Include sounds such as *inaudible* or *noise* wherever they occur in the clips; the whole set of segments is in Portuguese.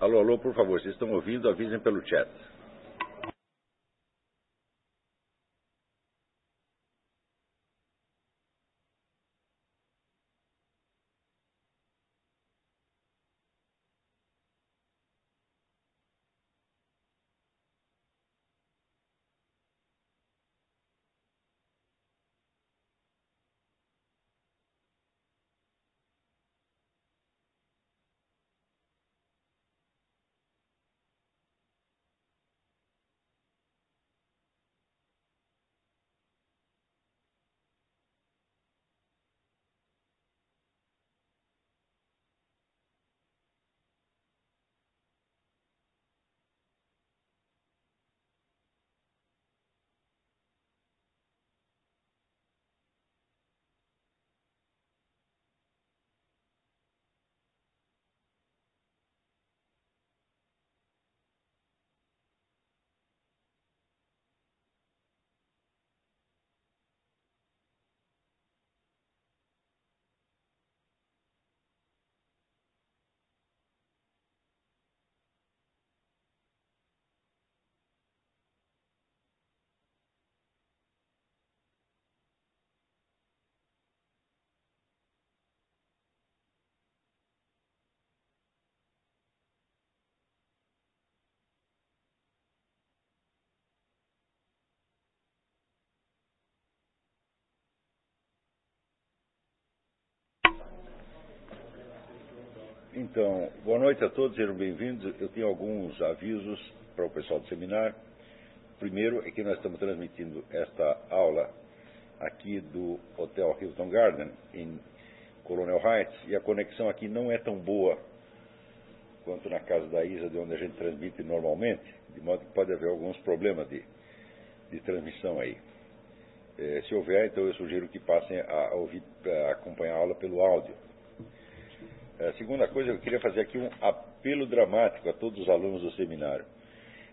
Alô, alô, por favor, vocês estão ouvindo, avisem pelo chat. Então, boa noite a todos, sejam bem-vindos. Eu tenho alguns avisos para o pessoal do seminário. Primeiro é que nós estamos transmitindo esta aula aqui do Hotel Hilton Garden, em Colonel Heights, e a conexão aqui não é tão boa quanto na casa da Isa, de onde a gente transmite normalmente, de modo que pode haver alguns problemas de, de transmissão aí. É, se houver, então eu sugiro que passem a, ouvir, a acompanhar a aula pelo áudio. A é, segunda coisa, eu queria fazer aqui um apelo dramático a todos os alunos do seminário.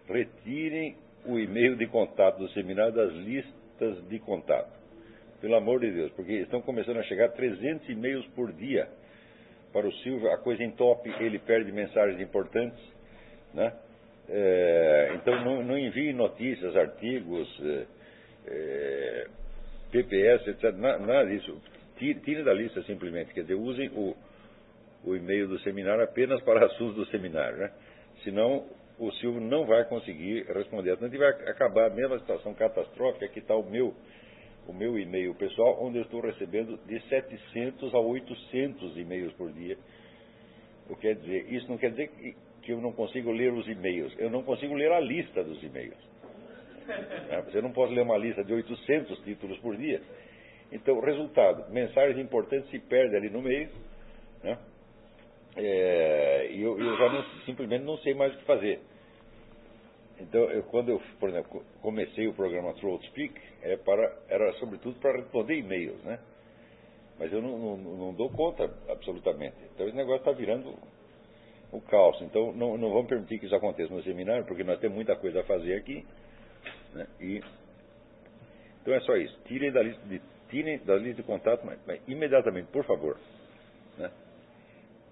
Retirem o e-mail de contato do seminário das listas de contato. Pelo amor de Deus, porque estão começando a chegar 300 e-mails por dia para o Silvio, a coisa entope, ele perde mensagens importantes, né? É, então não, não enviem notícias, artigos, é, é, PPS, etc. Nada disso. Tire, da lista simplesmente, quer dizer, usem o, o e-mail do seminário apenas para assuntos do seminário, né? Senão o Silvio não vai conseguir responder. Então, vai acabar a mesma situação catastrófica que está o meu, o meu e-mail pessoal, onde eu estou recebendo de 700 a 800 e-mails por dia. O que quer dizer, isso não quer dizer que, que eu não consigo ler os e-mails, eu não consigo ler a lista dos e-mails. *laughs* Né? Você não pode ler uma lista de 800 títulos por dia. Então, resultado, mensagens importantes se perdem ali no meio, né? É, eu, eu já não, simplesmente não sei mais o que fazer. Então, eu, quando eu, por exemplo, comecei o programa Throat Speak, é para, era sobretudo para responder e-mails, né? Mas eu não, não, não, dou conta absolutamente. Então, esse negócio está virando o caos. Então, não, não vamos permitir que isso aconteça no seminário, porque nós temos muita coisa a fazer aqui. Né? E, então, é só isso. Tirem da lista de, tirem da lista de contato, mas, mas imediatamente, por favor.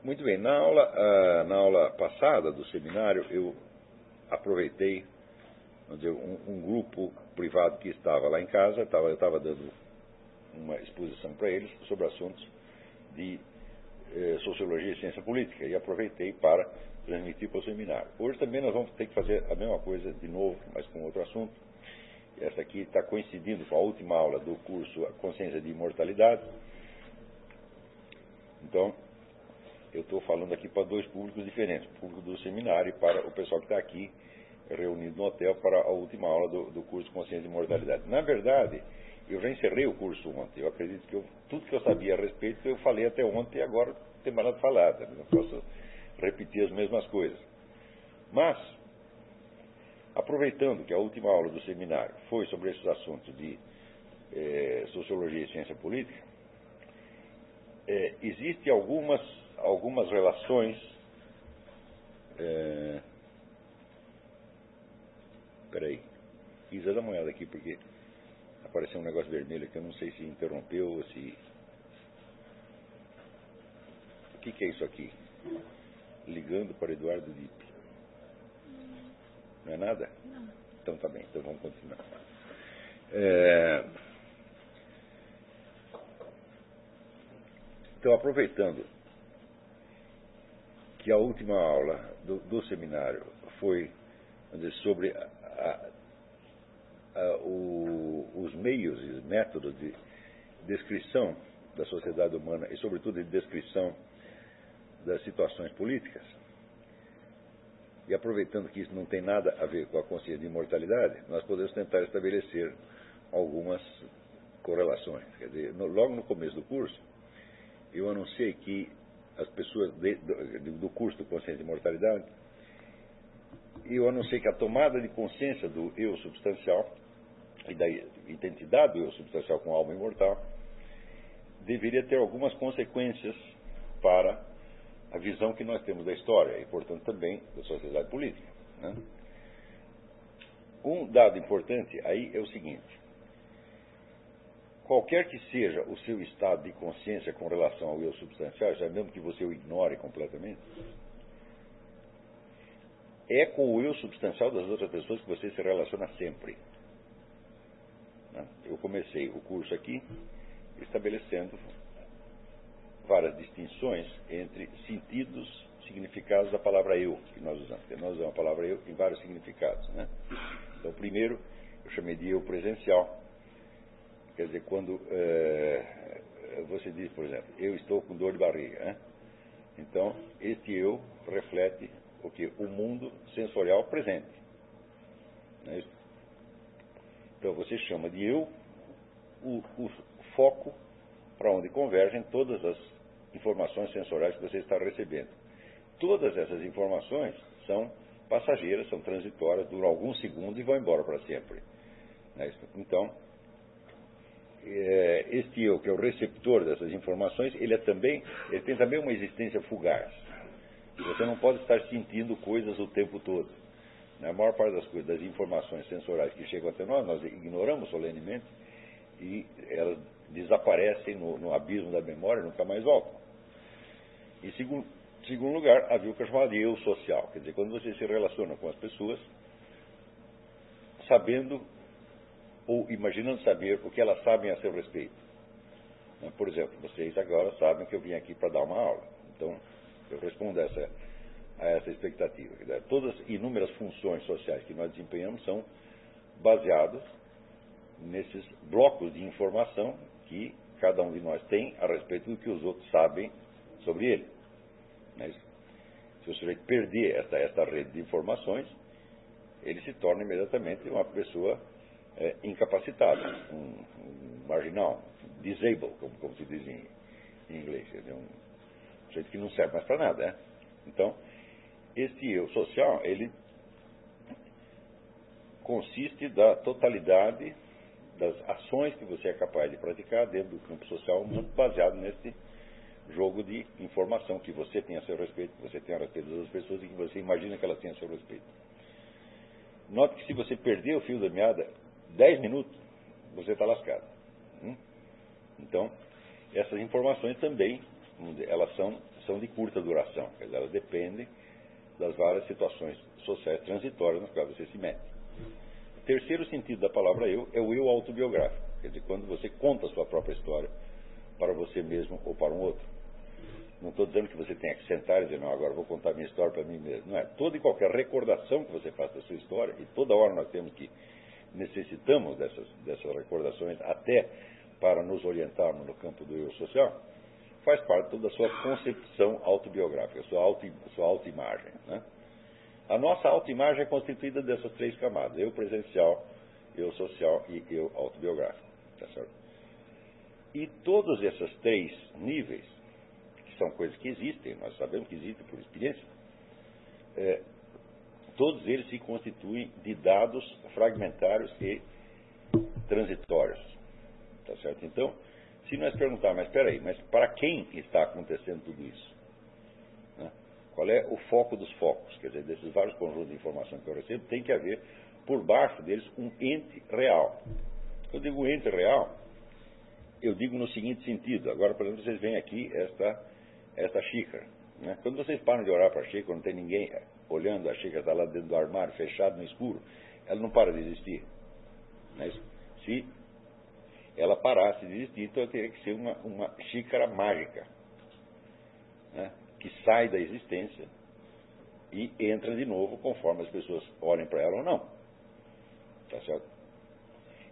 Muito bem, na aula, uh, na aula passada do seminário, eu aproveitei dizer, um, um, grupo privado que estava lá em casa, estava, eu estava dando uma exposição para eles sobre assuntos de eh, sociologia e ciência política, e aproveitei para transmitir para o seminário. Hoje também nós vamos ter que fazer a mesma coisa de novo, mas com outro assunto. Essa aqui está coincidindo com a última aula do curso Consciência de Imortalidade. Então, eu estou falando aqui para dois públicos diferentes, o público do seminário e para o pessoal que está aqui reunido no hotel para a última aula do, do curso Consciência e Mortalidade. Na verdade, eu já encerrei o curso ontem. Eu acredito que eu, tudo que eu sabia a respeito eu falei até ontem e agora não tem mais nada falado. Né? Não posso repetir as mesmas coisas. Mas, aproveitando que a última aula do seminário foi sobre esses assuntos de eh, sociologia e ciência política, eh, existem algumas algumas relações. É... Peraí. Dá uma olhada aqui, porque apareceu um negócio vermelho que eu não sei se interrompeu ou se. O que, que é isso aqui? Ligando para Eduardo Lippe. Não é nada? Não. Então tá bem, então vamos continuar. É... Então, aproveitando que a última aula do, do seminário foi dizer, sobre a, a, o, os meios e métodos de descrição da sociedade humana e, sobretudo, de descrição das situações políticas, e aproveitando que isso não tem nada a ver com a consciência de imortalidade, nós podemos tentar estabelecer algumas correlações. Quer dizer, no, logo no começo do curso, eu anunciei que as pessoas de, do, do, curso do Consciência de Imortalidade, eu anunciei que a tomada de consciência do eu substancial e da identidade do eu substancial com alma imortal deveria ter algumas consequências para a visão que nós temos da história e, portanto, também da sociedade política. Né? Um dado importante aí é o seguinte: qualquer que seja o seu estado de consciência com relação ao eu substancial, já mesmo que você o ignore completamente, é com o eu substancial das outras pessoas que você se relaciona sempre. Né? Eu comecei o curso aqui estabelecendo várias distinções entre sentidos, significados da palavra eu que nós usamos. Porque nós usamos a palavra eu em vários significados. Né? Então, primeiro, eu chamei de eu presencial. Quer dizer, quando é, você diz, por exemplo, eu estou com dor de barriga. Né? Então, este eu reflete o que? O mundo sensorial presente. É então, você chama de eu o, o foco para onde convergem todas as informações sensoriais que você está recebendo. Todas essas informações são passageiras, são transitórias, duram alguns segundos e vão embora para sempre. Né? Então, é, este eu, que é o receptor dessas informações, ele, é também, ele tem também uma existência fugaz. Você não pode estar sentindo coisas o tempo todo. A maior parte das coisas, das informações sensoriais que chegam até nós, nós ignoramos solenemente e elas desaparecem no, no abismo da memória nunca mais voltam. E segundo, segundo lugar, havia o que é chamado de eu social, quer dizer, quando você se relaciona com as pessoas, sabendo ou imaginando saber o que elas sabem a seu respeito. Né, por exemplo, vocês agora sabem que eu vim aqui para dar uma aula. Então, eu respondo a essa, a essa expectativa. Todas as inúmeras funções sociais que nós desempenhamos são baseadas nesses blocos de informação que cada um de nós tem a respeito do que os outros sabem sobre ele. Né? se o sujeito perder esta, esta rede de informações, ele se torna imediatamente uma pessoa é, incapacitado, um, um, marginal, disabled, como, como se diz em, em inglês. Quer dizer, um sujeito que não serve mais para nada. Né? Então, este eu social, ele consiste da totalidade das ações que você é capaz de praticar dentro do campo social humano, baseado nesse jogo de informação que você tem a seu respeito, que você tem a respeito das pessoas e que você imagina que elas têm a seu respeito. Note que se você perder o fio da meada, 10 minutos, você está lascado. Hum? Então, essas informações também, elas são, são de curta duração, dizer, elas dependem das várias situações sociais transitórias nas quais você se mete. Terceiro sentido da palavra eu é o eu autobiográfico, quer dizer, quando você conta a sua própria história para você mesmo ou para um outro. Não estou dizendo que você tenha que sentar e dizer, não, agora vou contar minha história para mim mesmo. Não é. Toda e qualquer recordação que você faça da sua história, e toda hora nós temos que necessitamos dessas, dessas recordações até para nos orientarmos no campo do eu social, faz parte da sua concepção autobiográfica, sua, auto, sua autoimagem. Né? A nossa autoimagem é constituída dessas três camadas: eu presencial, eu social e eu autobiográfico. Tá? E todos esses três níveis, que são coisas que existem, nós sabemos que existem por experiência, é, todos eles se constituem de dados fragmentários e transitórios. Tá certo? Então, se nós perguntarmos, mas espera aí, mas para quem está acontecendo tudo isso? Né? Qual é o foco dos focos? Quer dizer, desses vários conjuntos de informação que eu recebo, tem que haver por baixo deles um ente real. Eu digo ente real, eu digo no seguinte sentido. Agora, por exemplo, vocês veem aqui esta, esta xícara. Né? Quando vocês param de orar para a xícara, não tem ninguém olhando, a xícara está lá dentro do armário, fechado no escuro, ela não para de existir. Né? Se ela parasse de existir, então teria que ser uma, uma xícara mágica, né? que sai da existência e entra de novo conforme as pessoas olhem para ela ou não. Tá certo?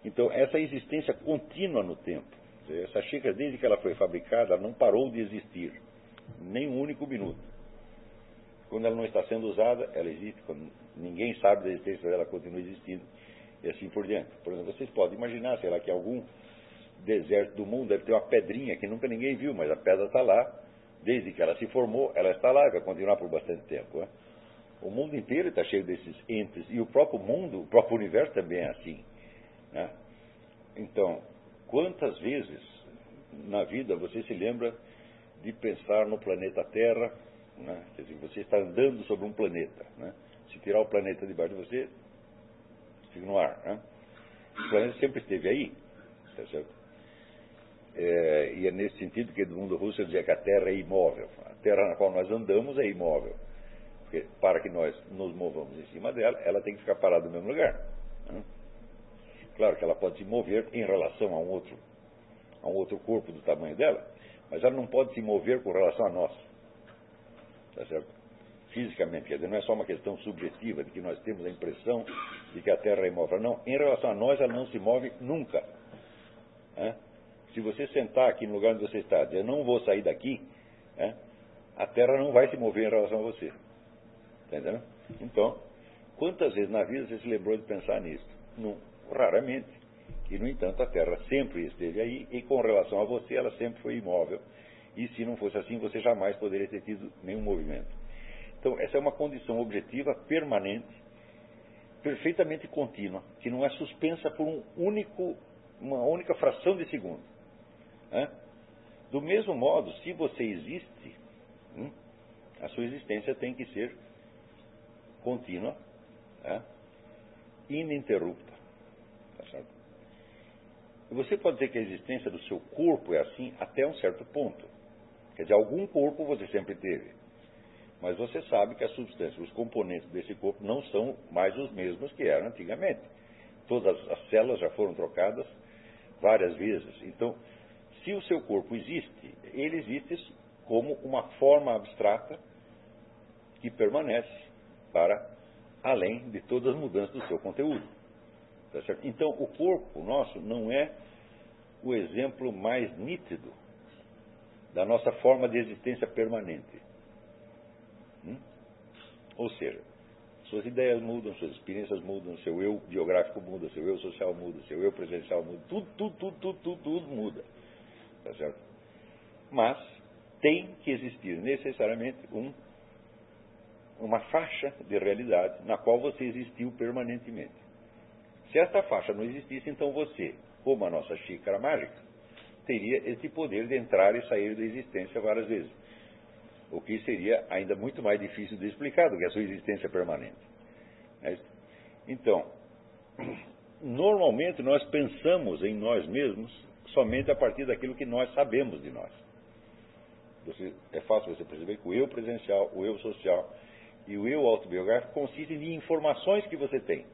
Então, essa existência contínua no tempo, essa xícara, desde que ela foi fabricada, não parou de existir, nem um único minuto. Quando ela não está sendo usada, ela existe. Quando ninguém sabe da existência dela, ela continua existindo. E assim por diante. Por exemplo, vocês podem imaginar, sei lá, que algum deserto do mundo deve ter uma pedrinha que nunca ninguém viu, mas a pedra está lá. Desde que ela se formou, ela está lá e vai continuar por bastante tempo. Né? O mundo inteiro está cheio desses entes. E o próprio mundo, o próprio universo também é assim. Né? Então, quantas vezes na vida você se lembra de pensar no planeta Terra? Né? Quer dizer, você está andando sobre um planeta. Né? Se tirar o planeta debaixo de você, fica no ar. Né? O planeta sempre esteve aí. Tá certo? É, e é nesse sentido que Edmundo Russell dizia que a Terra é imóvel. A Terra na qual nós andamos é imóvel. Porque para que nós nos movamos em cima dela, ela tem que ficar parada no mesmo lugar. Né? Claro que ela pode se mover em relação a um outro, a um outro corpo do tamanho dela, mas ela não pode se mover com relação a nós. Tá certo? Fisicamente, quer dizer, não é só uma questão subjetiva de que nós temos a impressão de que a Terra é imóvel. Não, em relação a nós, ela não se move nunca. Né? Se você sentar aqui no lugar onde você está, dizer, eu não vou sair daqui, né? a Terra não vai se mover em relação a você. Entendeu? Então, quantas vezes na vida você se lembrou de pensar nisso? Não, raramente. E, no entanto, a Terra sempre esteve aí e, com relação a você, ela sempre foi imóvel. E, se não fosse assim, você jamais poderia ter tido nenhum movimento. Então, essa é uma condição objetiva permanente, perfeitamente contínua, que não é suspensa por um único, uma única fração de segundo. Né? Do mesmo modo, se você existe, hum, a sua existência tem que ser contínua, né? ininterrupta. Tá você pode dizer que a existência do seu corpo é assim até um certo ponto. Quer dizer, algum corpo você sempre teve. Mas você sabe que as substâncias, os componentes desse corpo não são mais os mesmos que eram antigamente. Todas as células já foram trocadas várias vezes. Então, se o seu corpo existe, ele existe como uma forma abstrata que permanece para além de todas as mudanças do seu conteúdo. Tá então, o corpo nosso não é o exemplo mais nítido da nossa forma de existência permanente. Hum? Ou seja, suas ideias mudam, suas experiências mudam, seu eu biográfico muda, seu eu social muda, seu eu presencial muda, tudo, tudo, tudo, tudo, tudo, tudo muda. Tá certo? Mas tem que existir necessariamente um, uma faixa de realidade na qual você existiu permanentemente. Se esta faixa não existisse, então você, como a nossa xícara mágica, teria esse poder de entrar e sair da existência várias vezes. O que seria ainda muito mais difícil de explicar do que a sua existência permanente. É então, normalmente nós pensamos em nós mesmos somente a partir daquilo que nós sabemos de nós. Você, é fácil você perceber que o eu presencial, o eu social e o eu autobiográfico consistem em informações que você tem.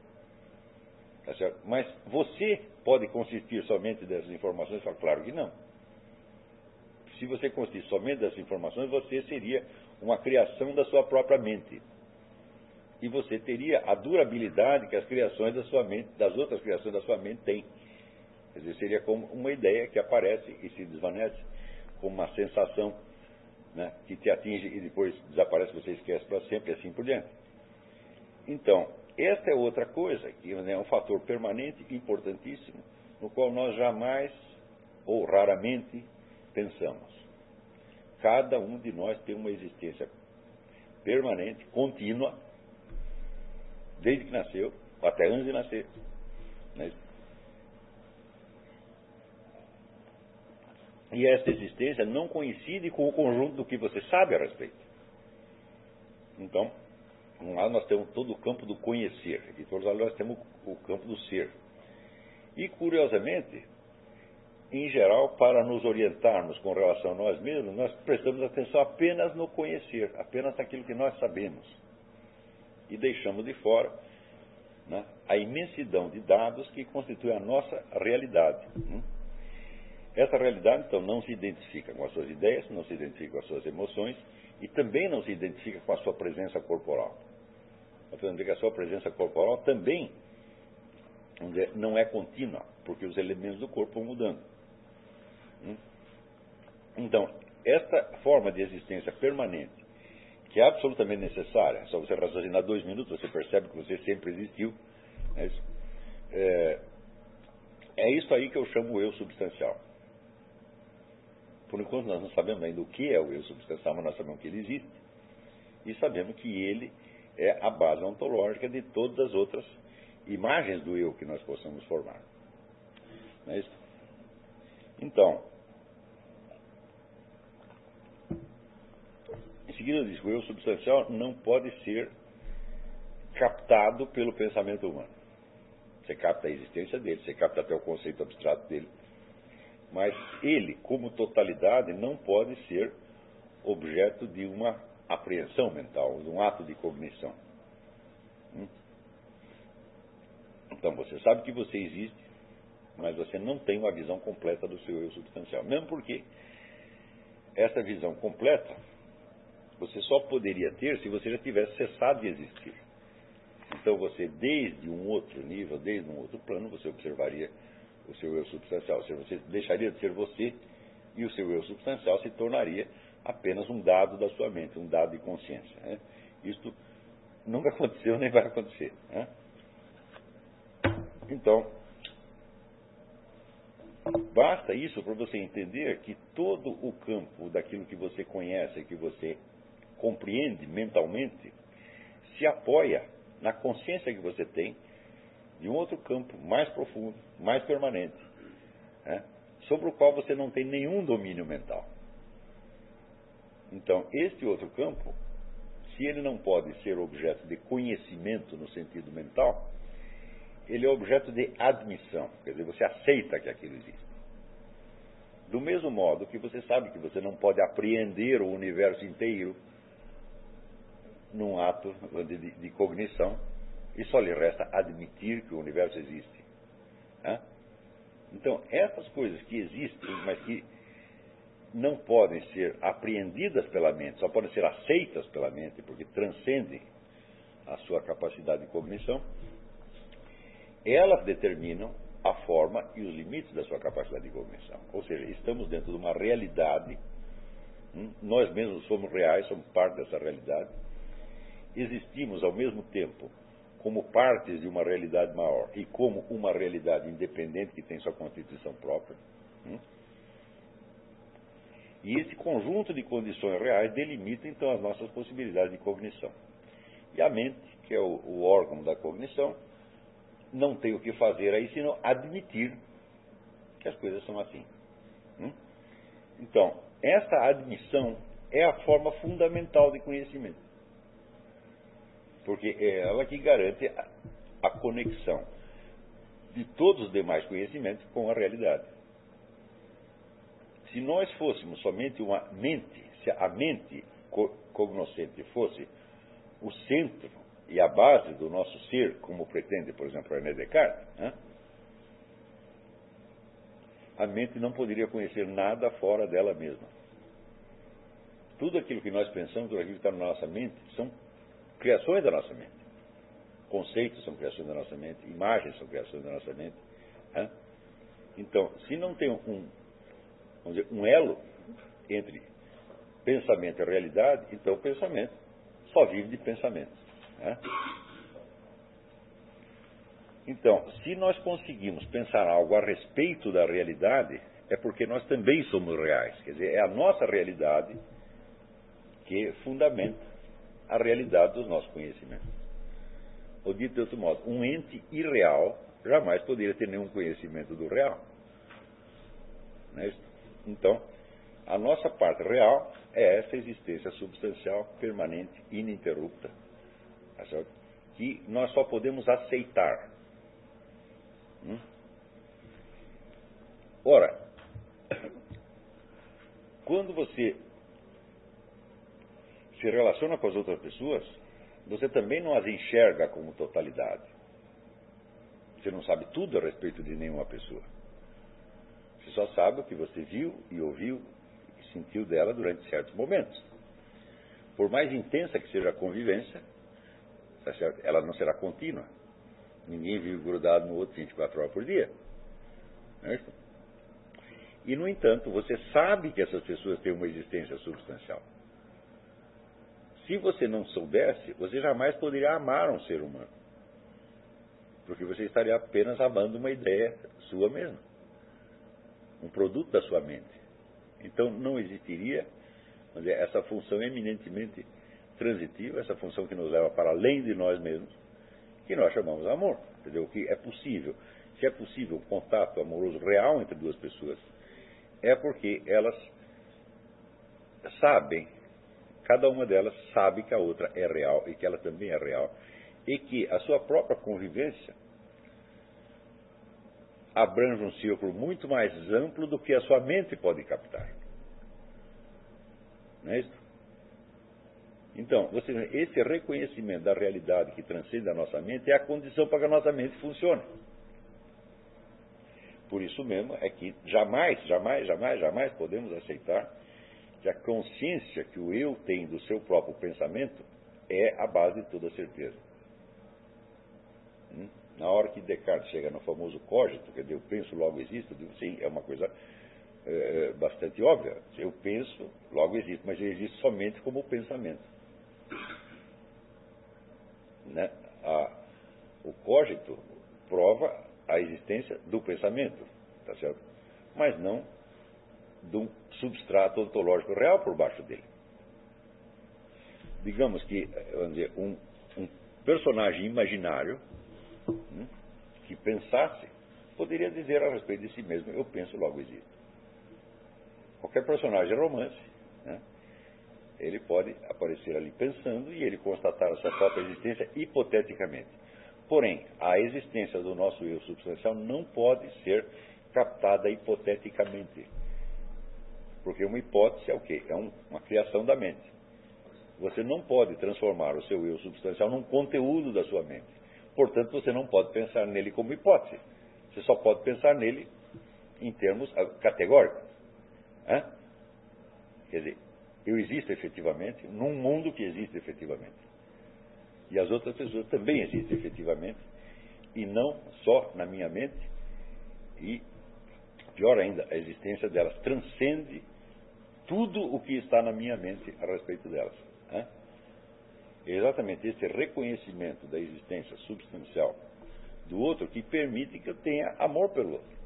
Tá Mas você pode consistir somente dessas informações? Claro que não. Se você consistir somente dessas informações, você seria uma criação da sua própria mente. E você teria a durabilidade que as criações da sua mente, das outras criações da sua mente têm. Quer dizer, seria como uma ideia que aparece e se desvanece, como uma sensação né, que te atinge e depois desaparece, você esquece para sempre e assim por diante. Então, esta é outra coisa, que é um fator permanente importantíssimo, no qual nós jamais ou raramente pensamos. Cada um de nós tem uma existência permanente, contínua, desde que nasceu, até antes de nascer. Né? E esta existência não coincide com o conjunto do que você sabe a respeito. Então, um lado nós temos todo o campo do conhecer, e todos lados nós temos o campo do ser. E, curiosamente, em geral, para nos orientarmos com relação a nós mesmos, nós prestamos atenção apenas no conhecer, apenas naquilo que nós sabemos. e deixamos de fora né, a imensidão de dados que constitui a nossa realidade. Né? Essa realidade, então, não se identifica com as suas ideias, não se identifica com as suas emoções e também não se identifica com a sua presença corporal. Portanto, que a sua presença corporal também não é contínua, porque os elementos do corpo vão mudando. Hum? Então, esta forma de existência permanente, que é absolutamente necessária, só você raciocinar dois minutos, você percebe que você sempre existiu. É isso, é, é isso aí que eu chamo o eu substancial. Por enquanto nós não sabemos ainda o que é o eu substancial, mas nós sabemos que ele existe. E sabemos que ele é a base ontológica de todas as outras imagens do eu que nós possamos formar. Não é isso? Então, em seguida diz que o eu substancial não pode ser captado pelo pensamento humano. Você capta a existência dele, você capta até o conceito abstrato dele, mas ele, como totalidade, não pode ser objeto de uma apreensão mental, de um ato de cognição. Hum? Então você sabe que você existe, mas você não tem uma visão completa do seu eu substancial. Mesmo porque essa visão completa você só poderia ter se você já tivesse cessado de existir. Então você, desde um outro nível, desde um outro plano, você observaria o seu eu substancial. Você deixaria de ser você e o seu eu substancial se tornaria apenas um dado da sua mente, um dado de consciência. Né? Isto nunca *laughs* aconteceu nem vai acontecer. Né? Então, basta isso para você entender que todo o campo daquilo que você conhece, que você compreende mentalmente, se apoia na consciência que você tem de um outro campo mais profundo, mais permanente, né? sobre o qual você não tem nenhum domínio mental. Então, este outro campo, se ele não pode ser objeto de conhecimento no sentido mental, ele é objeto de admissão, quer dizer, você aceita que aquilo existe. Do mesmo modo que você sabe que você não pode apreender o universo inteiro num ato de, de, cognição, e só lhe resta admitir que o universo existe. Então, essas coisas que existem, mas que não podem ser apreendidas pela mente, só podem ser aceitas pela mente, porque transcendem a sua capacidade de cognição, elas determinam a forma e os limites da sua capacidade de cognição. Ou seja, estamos dentro de uma realidade, hum, nós mesmos somos reais, somos parte dessa realidade, existimos ao mesmo tempo como partes de uma realidade maior e como uma realidade independente que tem sua constituição própria. E esse conjunto de condições reais delimita então as nossas possibilidades de cognição. E a mente, que é o, o órgão da cognição, não tem o que fazer aí senão admitir que as coisas são assim. Hum? Então, essa admissão é a forma fundamental de conhecimento. Porque é ela que garante a conexão de todos os demais conhecimentos com a realidade. Se nós fôssemos somente uma mente, se a mente cognoscente fosse o centro e a base do nosso ser, como pretende, por exemplo, René Descartes, né? a mente não poderia conhecer nada fora dela mesma. Tudo aquilo que nós pensamos, tudo aquilo que está na nossa mente, são criações da nossa mente. Conceitos são criações da nossa mente, imagens são criações da nossa mente. Né? Então, se não tem um, dizer, um elo entre pensamento e realidade, então o pensamento só vive de pensamento. Né? Então, se nós conseguimos pensar algo a respeito da realidade, é porque nós também somos reais. Quer dizer, é a nossa realidade que fundamenta a realidade dos nossos conhecimentos. Ou dito de outro modo, um ente irreal jamais poderia ter nenhum conhecimento do real. É então, a nossa parte real é essa existência substancial, permanente, ininterrupta, tá que nós só podemos aceitar. Hum? Ora, quando você se relaciona com as outras pessoas, você também não as enxerga como totalidade. Você não sabe tudo a respeito de nenhuma pessoa. Só sabe o que você viu e ouviu e sentiu dela durante certos momentos. Por mais intensa que seja a convivência, tá ela não será contínua. Ninguém vive grudado no outro 24 horas por dia. É? E, no entanto, você sabe que essas pessoas têm uma existência substancial. Se você não soubesse, você jamais poderia amar um ser humano. Porque você estaria apenas amando uma ideia sua mesma. Um produto da sua mente. Então não existiria dizer, essa função eminentemente transitiva, essa função que nos leva para além de nós mesmos, que nós chamamos amor. Entendeu? Que é possível. Se é possível um contato amoroso real entre duas pessoas, é porque elas sabem, cada uma delas sabe que a outra é real e que ela também é real, e que a sua própria convivência abrange um círculo muito mais amplo do que a sua mente pode captar. Não é isso? Então, você, esse reconhecimento da realidade que transcende a nossa mente é a condição para que a nossa mente funcione. Por isso mesmo é que jamais, jamais, jamais, jamais podemos aceitar que a consciência que o eu tem do seu próprio pensamento é a base de toda certeza. Hum? Na hora que Descartes chega no famoso cogito, quer dizer, eu penso, logo existo, digo, sim, é uma coisa é, bastante óbvia. Eu penso, logo existo, mas ele existe somente como pensamento. Né? A, o cogito prova a existência do pensamento, tá certo? Mas não de um substrato ontológico real por baixo dele. Digamos que, vamos dizer, um, um personagem imaginário hum, que pensasse poderia dizer a respeito de si mesmo: eu penso, logo existo. Qualquer personagem romance, né, ele pode aparecer ali pensando e ele constatar a sua própria existência hipoteticamente. Porém, a existência do nosso eu substancial não pode ser captada hipoteticamente. Porque uma hipótese é o quê? É um, uma criação da mente. Você não pode transformar o seu eu substancial num conteúdo da sua mente. Portanto, você não pode pensar nele como hipótese. Você só pode pensar nele em termos ah, categóricos. Hã? Quer dizer, eu existo efetivamente num mundo que existe efetivamente. E as outras pessoas também existem efetivamente, e não só na minha mente. E, pior ainda, a existência delas transcende tudo o que está na minha mente a respeito delas. Né? Exatamente esse reconhecimento da existência substancial do outro que permite que eu tenha amor pelo outro.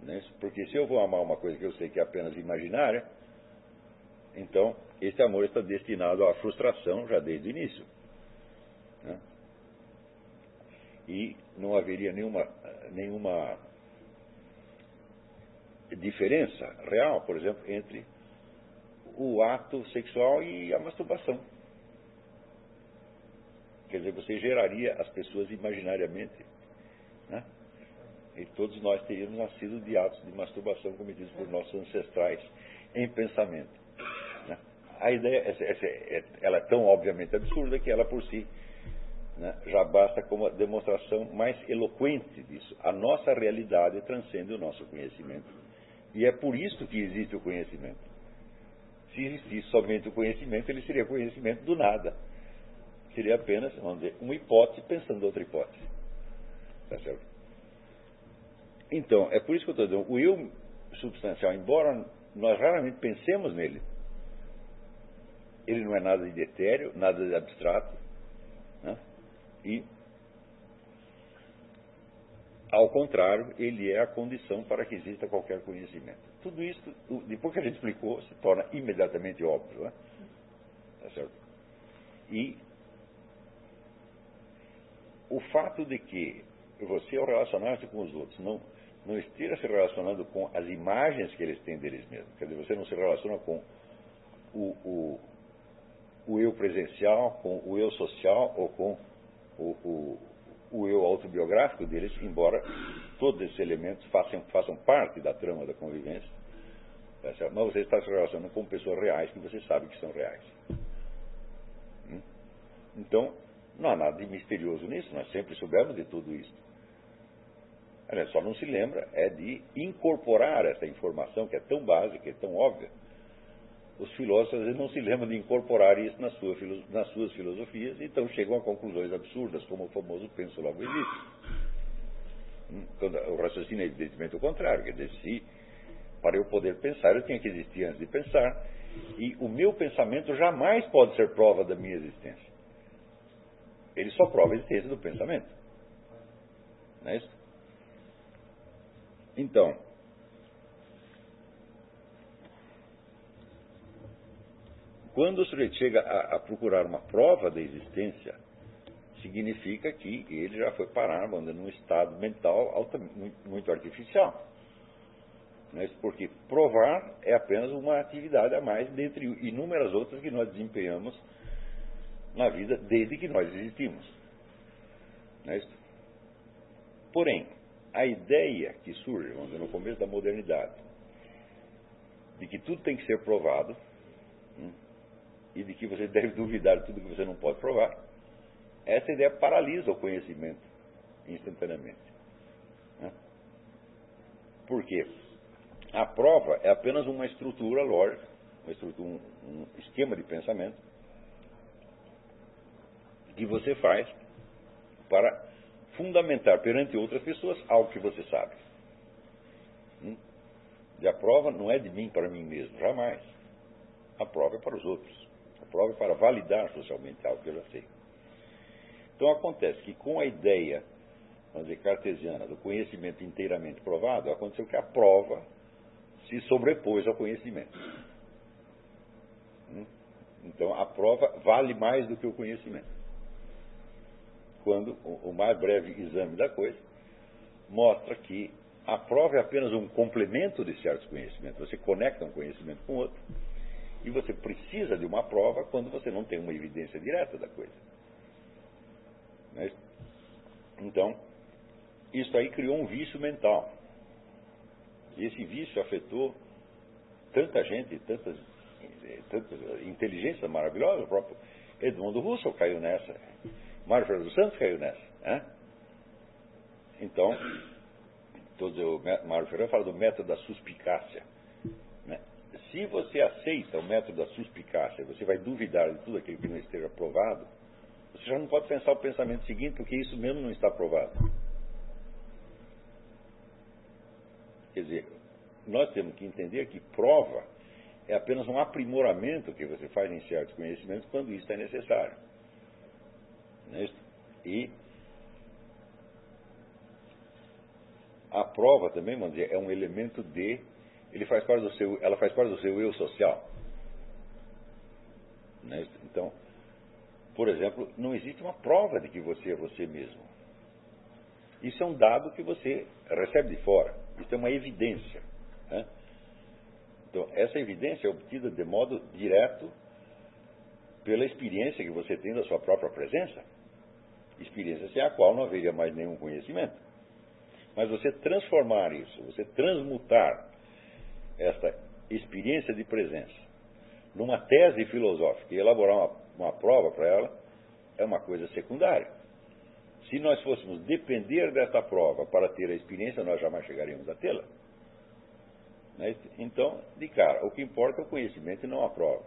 Né? Porque se eu vou amar uma coisa que eu sei que é apenas imaginária, então esse amor está destinado à frustração já desde o início. Né? E não haveria nenhuma, nenhuma diferença real, por exemplo, entre o ato sexual e a masturbação. Quer dizer, você geraria as pessoas imaginariamente. Né? E todos nós teríamos nascido de atos de masturbação cometidos por nossos ancestrais em pensamento a ideia é, ela é tão obviamente absurda que ela por si né, já basta como a demonstração mais eloquente disso. A nossa realidade transcende o nosso conhecimento. E é por isso que existe o conhecimento. Se existisse somente o conhecimento, ele seria conhecimento do nada. Seria apenas, vamos dizer, uma hipótese pensando outra hipótese. Tá certo? Então, é por isso que eu estou dizendo, o eu substancial, embora nós raramente pensemos nele, ele não é nada de etéreo, nada de abstrato. Né? E, ao contrário, ele é a condição para que exista qualquer conhecimento. Tudo isso, depois que a gente explicou, se torna imediatamente óbvio. Né? Tá certo? E o fato de que você, ao relacionar-se com os outros, não, não esteja se relacionando com as imagens que eles têm deles mesmos. Quer dizer, você não se relaciona com o, o, o eu presencial, com o eu social ou com o, o, o eu autobiográfico deles, embora todos esses elementos façam, façam parte da trama da convivência. Tá mas você está se relacionando com pessoas reais que você sabe que são reais. Então, não há nada de misterioso nisso, nós sempre soubemos de tudo isso. Aliás, só não se lembra é de incorporar essa informação que é tão básica, é tão óbvia. Os filósofos às vezes não se lembram de incorporar isso nas, sua, nas suas filosofias, então chegam a conclusões absurdas, como o famoso penso logo existe. O raciocínio é evidentemente o contrário, quer dizer, se para eu poder pensar eu tinha que existir antes de pensar, e o meu pensamento jamais pode ser prova da minha existência. Ele só prova a existência do pensamento. Não é isso? Então, quando o sujeito chega a, a, procurar uma prova da existência, significa que ele já foi parar num estado mental alta, muito, artificial. Né? Porque provar é apenas uma atividade a mais dentre inúmeras outras que nós desempenhamos na vida desde que nós existimos. Né? Porém, a ideia que surge, dizer, no começo da modernidade, de que tudo tem que ser provado, hum, e de que você deve *laughs* duvidar de tudo que você não pode provar, essa ideia paralisa o conhecimento instantaneamente. Né? Por quê? A prova é apenas uma estrutura lógica, uma estrutura, um, esquema de pensamento que você faz para fundamentar perante outras pessoas algo que você sabe. Hum? E a prova não é de mim para mim mesmo, jamais. A prova é para os outros. A prova é para validar socialmente algo que eu já sei. Então acontece que com a ideia, vamos dizer, cartesiana do conhecimento inteiramente provado, aconteceu que a prova se sobrepôs ao conhecimento. Hum? Então a prova vale mais do que o conhecimento quando o mais breve exame da coisa mostra que a prova é apenas um complemento de certos conhecimentos. Você conecta um conhecimento com outro e você precisa de uma prova quando você não tem uma evidência direta da coisa. Então, isso aí criou um vício mental. E esse vício afetou tanta gente, tantas, tantas inteligências maravilhosas. O próprio Edmundo Russell caiu nessa. Mário dos Santos caiu nessa. Né? Então, todo o Mário Ferreira fala do método da suspicácia. Né? Se você aceita o método da suspicácia, você vai duvidar de tudo aquilo que não esteja provado, você já não pode pensar o pensamento seguinte, porque isso mesmo não está provado. Quer dizer, nós temos que entender que prova é apenas um aprimoramento que você faz em certos conhecimentos quando isso é necessário. É e a prova também, vamos dizer, é um elemento de. Ele faz parte do seu, ela faz parte do seu eu social. É então, por exemplo, não existe uma prova de que você é você mesmo. Isso é um dado que você recebe de fora. Isso é uma evidência. Né? Então, essa evidência é obtida de modo direto pela experiência que você tem da sua própria presença experiência sem a qual não haveria mais nenhum conhecimento. Mas você transformar isso, você transmutar esta experiência de presença numa tese filosófica e elaborar uma, uma prova para ela, é uma coisa secundária. Se nós fôssemos depender dessa prova para ter a experiência, nós jamais chegaríamos a tê-la. Né? Então, de cara, o que importa é o conhecimento e não a prova.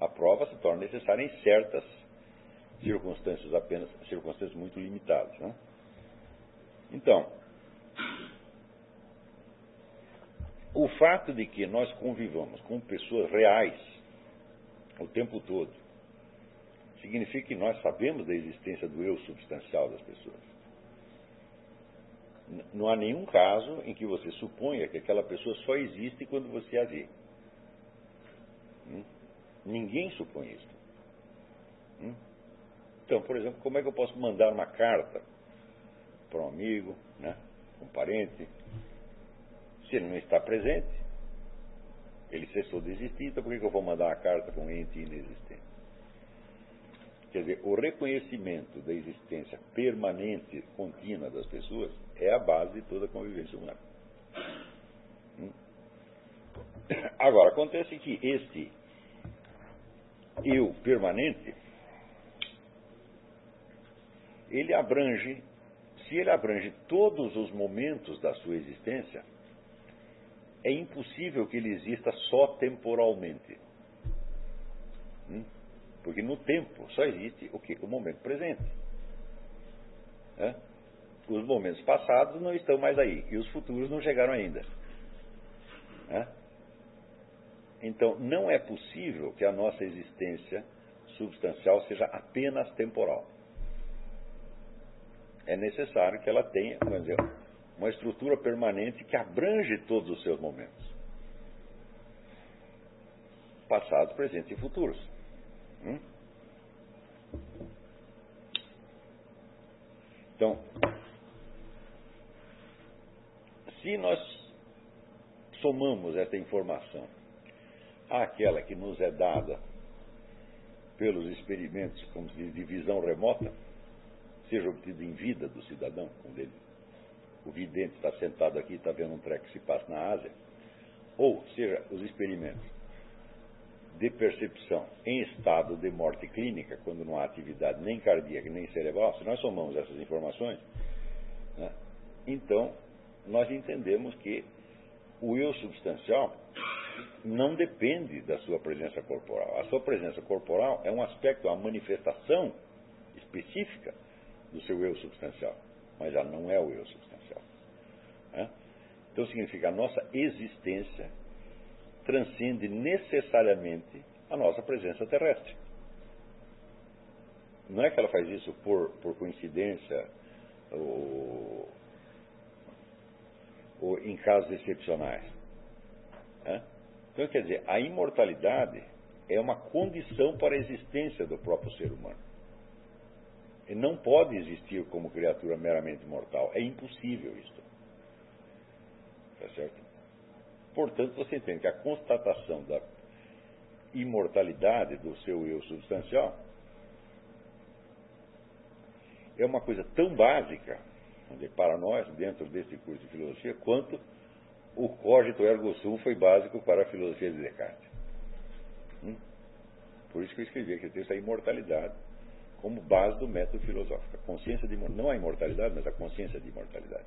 A prova se torna necessária em certas circunstâncias apenas, circunstâncias muito limitadas. Né? Então, o fato de que nós convivamos com pessoas reais o tempo todo significa que nós sabemos da existência do eu substancial das pessoas. Não há nenhum caso em que você suponha que aquela pessoa só existe quando você a vê. Hum? Ninguém supõe isso. Hum? Então, por exemplo, como é que eu posso mandar uma carta para um amigo, né, um parente, se ele não está presente? Ele cessou de existir, então por que eu vou mandar uma carta para um ente inexistente? Quer dizer, o reconhecimento da existência permanente, contínua das pessoas, é a base de toda a convivência humana. Hum? Agora, acontece que este eu permanente ele abrange, se ele abrange todos os momentos da sua existência, é impossível que ele exista só temporalmente. Hum? Porque no tempo só existe o que? O momento presente. É? Os momentos passados não estão mais aí e os futuros não chegaram ainda. É? Então, não é possível que a nossa existência substancial seja apenas temporal. É necessário que ela tenha, vamos dizer, uma estrutura permanente que abrange todos os seus momentos passados, presentes e futuros. Hum? Então, se nós somamos essa informação àquela que nos é dada pelos experimentos, como se diz, de visão remota, seja obtido em vida do cidadão, quando ele, o vidente está sentado aqui e está vendo um treco que se passa na Ásia, ou seja, os experimentos de percepção em estado de morte clínica, quando não há atividade nem cardíaca nem cerebral, se nós somamos essas informações, né, então nós entendemos que o eu substancial não depende da sua presença corporal. A sua presença corporal é um aspecto, uma manifestação específica do seu eu substancial, mas ela não é o eu substancial. Né? Então significa a nossa existência transcende necessariamente a nossa presença terrestre. Não é que ela faz isso por, por coincidência ou, ou em casos excepcionais. Né? Então, quer dizer, a imortalidade é uma condição para a existência do próprio ser humano. Ele não pode existir como criatura meramente mortal. É impossível isso. Tá certo? Portanto, você entende que a constatação da imortalidade do seu eu substancial é uma coisa tão básica para nós, dentro deste curso de filosofia, quanto o cogito ergo sum foi básico para a filosofia de Descartes. Hum? Por isso que eu escrevi aquele texto, a imortalidade, como base do método filosófico. A consciência de, não a imortalidade, mas a consciência de imortalidade.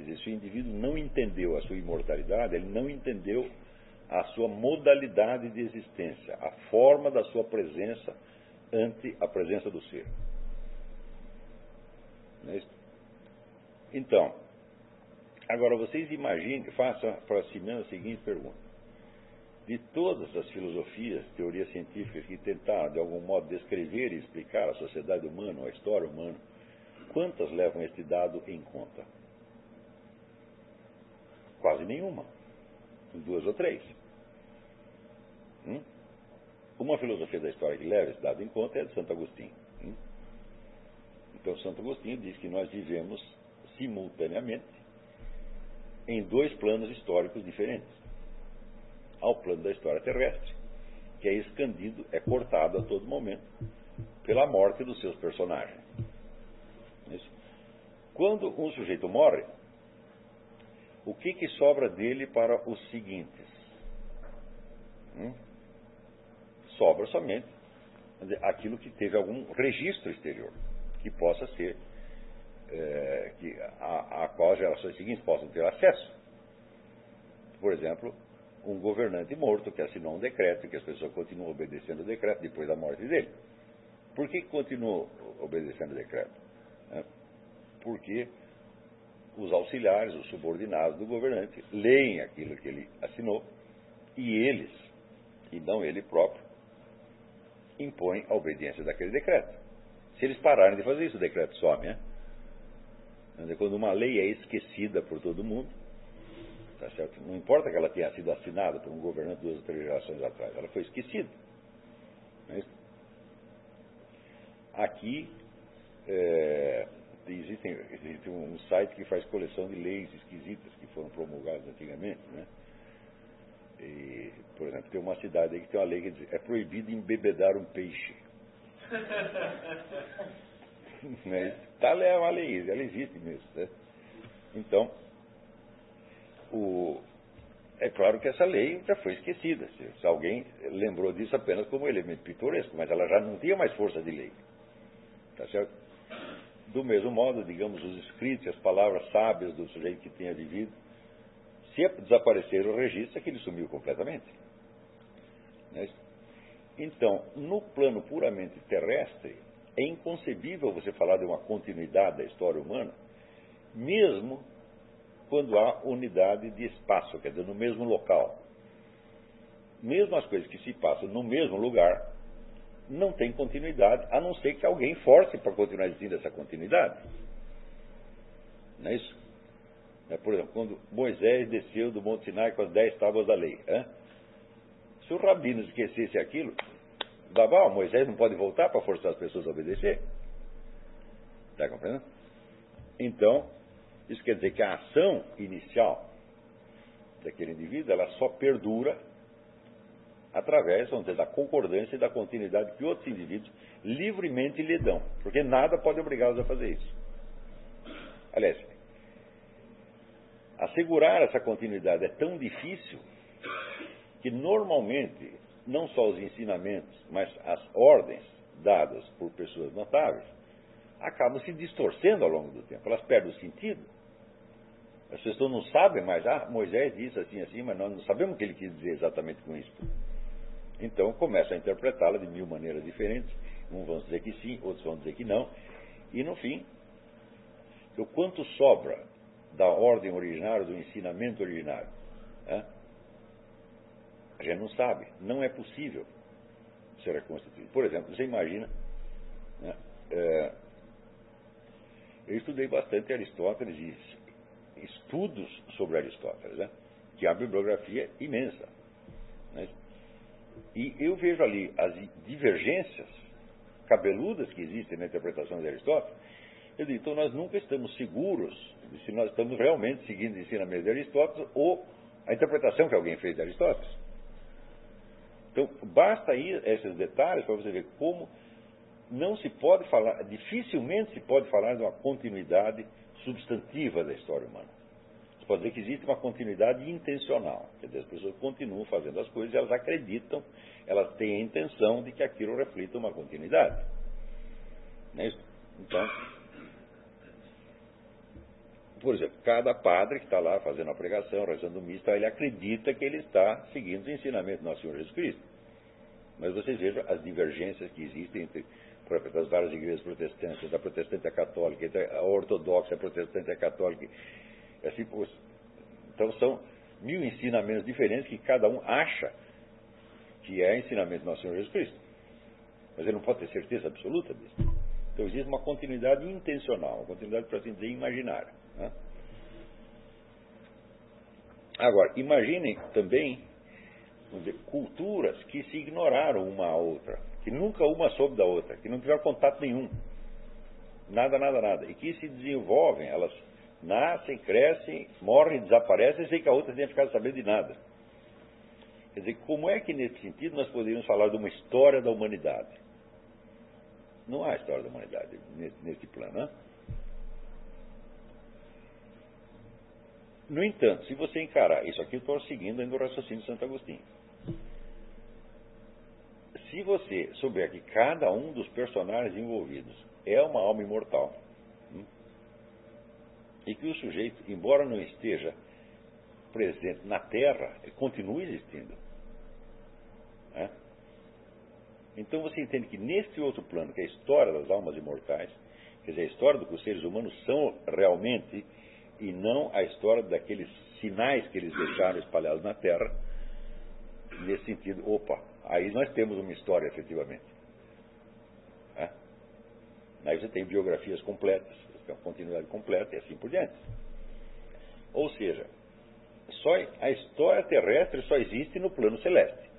Quer dizer, se o indivíduo não entendeu a sua imortalidade, ele não entendeu a sua modalidade de existência, a forma da sua presença ante a presença do ser. É então, agora vocês imaginem, façam para si mesmo a seguinte pergunta. De todas as filosofias, teorias científicas que tentaram, de algum modo, descrever e explicar a sociedade humana, a história humana, quantas levam este dado em conta? Quase nenhuma. Duas ou três. Hum? Uma filosofia da história que leva esse dado em conta é a de Santo Agostinho. Hum? Então, Santo Agostinho diz que nós vivemos simultaneamente em dois planos históricos diferentes. Ao plano da história terrestre, que é escandido, é cortado a todo momento pela morte dos seus personagens. Quando um sujeito morre, o que, que sobra dele para os seguintes? Hum? Sobra somente aquilo que teve algum registro exterior, que possa ser, é, que a, a qual as gerações seguintes possam ter acesso. Por exemplo, um governante morto que assinou um decreto e que as pessoas continuam obedecendo o decreto depois da morte dele. Por que continuam obedecendo o decreto? É, porque os auxiliares, os subordinados do governante, leem aquilo que ele assinou e eles, e não ele próprio, impõem a obediência daquele decreto. Se eles pararem de fazer isso, o decreto some, né? Quando uma lei é esquecida por todo mundo, tá não importa que ela tenha sido assinada por um governante duas ou três gerações atrás, ela foi esquecida. É Aqui, é, existem, existe um site que faz coleção de leis esquisitas que foram promulgadas antigamente, né? E, por exemplo, tem uma cidade aí que tem uma lei que diz é proibido embebedar um peixe. *laughs* né? Tal tá é uma lei, ela existe mesmo. Né? Então, o, é claro que essa lei já foi esquecida. Se, se, alguém lembrou disso apenas como elemento pitoresco, mas ela já não tinha mais força de lei. Tá certo? Do mesmo modo, digamos, os escritos, as palavras sábias do sujeito que tinha vivido, se desaparecer o registro, é que ele sumiu completamente. Né? Então, no plano puramente terrestre, é inconcebível você falar de uma continuidade da história humana, mesmo quando há unidade de espaço, quer dizer, no mesmo local. Mesmo as coisas que se passam no mesmo lugar, não tem continuidade, a não ser que alguém force para continuar existindo essa continuidade. Não é isso? É, por exemplo, quando Moisés desceu do Monte Sinai com as dez tábuas da lei. Se o rabino esquecesse aquilo, dava, oh, Moisés não pode voltar para forçar as pessoas a obedecer. Está compreendendo? Então, isso quer dizer que a ação inicial daquele indivíduo, ela só perdura através, vamos dizer, da concordância e da continuidade que outros indivíduos livremente lhe dão, porque nada pode obrigá-los a fazer isso. Aliás, assegurar essa continuidade é tão difícil que normalmente não só os ensinamentos, mas as ordens dadas por pessoas notáveis acabam se distorcendo ao longo do tempo, elas perdem o sentido. As pessoas não sabem mais, ah, Moisés disse assim, assim, mas nós não sabemos o que ele quis dizer exatamente com isso. Então começam a interpretá-la de mil maneiras diferentes. Uns vão dizer que sim, outros vão dizer que não. E no fim, o quanto sobra da ordem originária, do ensinamento originário, né? a gente não sabe. Não é possível ser reconstituído. Por exemplo, você imagina. Né? É, eu estudei bastante Aristóteles e estudos sobre Aristóteles, né? que há bibliografia imensa. E eu vejo ali as divergências cabeludas que existem na interpretação de Aristóteles. Eu digo, então nós nunca estamos seguros de se nós estamos realmente seguindo o ensinamento de Aristóteles ou a interpretação que alguém fez de Aristóteles. Então, basta aí esses detalhes para você ver como não se pode falar, dificilmente se pode falar de uma continuidade substantiva da história humana pode dizer que existe uma continuidade intencional. Quer dizer, as pessoas continuam fazendo as coisas e elas acreditam, elas têm a intenção de que aquilo reflita uma continuidade. Não é isso? Então, por exemplo, cada padre que está lá fazendo a pregação, rezando missa, ele acredita que ele está seguindo o ensinamento do nosso Senhor Jesus Cristo. Mas vocês vejam as divergências que existem entre as várias igrejas protestantes, a protestante a católica, a ortodoxa, a protestante católica, é assim, então são mil ensinamentos diferentes que cada um acha que é ensinamento do nosso Senhor Jesus Cristo. Mas ele não pode ter certeza absoluta disso. Então existe uma continuidade intencional, uma continuidade, para assim dizer, imaginária. Né? Agora, imaginem também dizer, culturas que se ignoraram uma a outra, que nunca uma soube da outra, que não tiveram contato nenhum. Nada, nada, nada. E que se desenvolvem, elas nascem, crescem, morrem, desaparecem, sem que a outra tenha ficado sabendo de nada. Quer dizer, como é que nesse sentido nós poderíamos falar de uma história da humanidade? Não há história da humanidade nesse plano, né? No entanto, se você encarar, isso aqui eu estou seguindo ainda o raciocínio de Santo Agostinho. Se você souber que cada um dos personagens envolvidos é uma alma imortal, e que o sujeito, embora não esteja presente na Terra, continue existindo. É? Então você entende que neste outro plano, que é a história das almas imortais, quer dizer, a história do que os seres humanos são realmente, e não a história daqueles sinais que eles deixaram espalhados na Terra, nesse sentido, opa, aí nós temos uma história efetivamente. É? Aí você tem biografias completas, a continuidade completa e assim por diante. Ou seja, só a história terrestre só existe no plano celeste.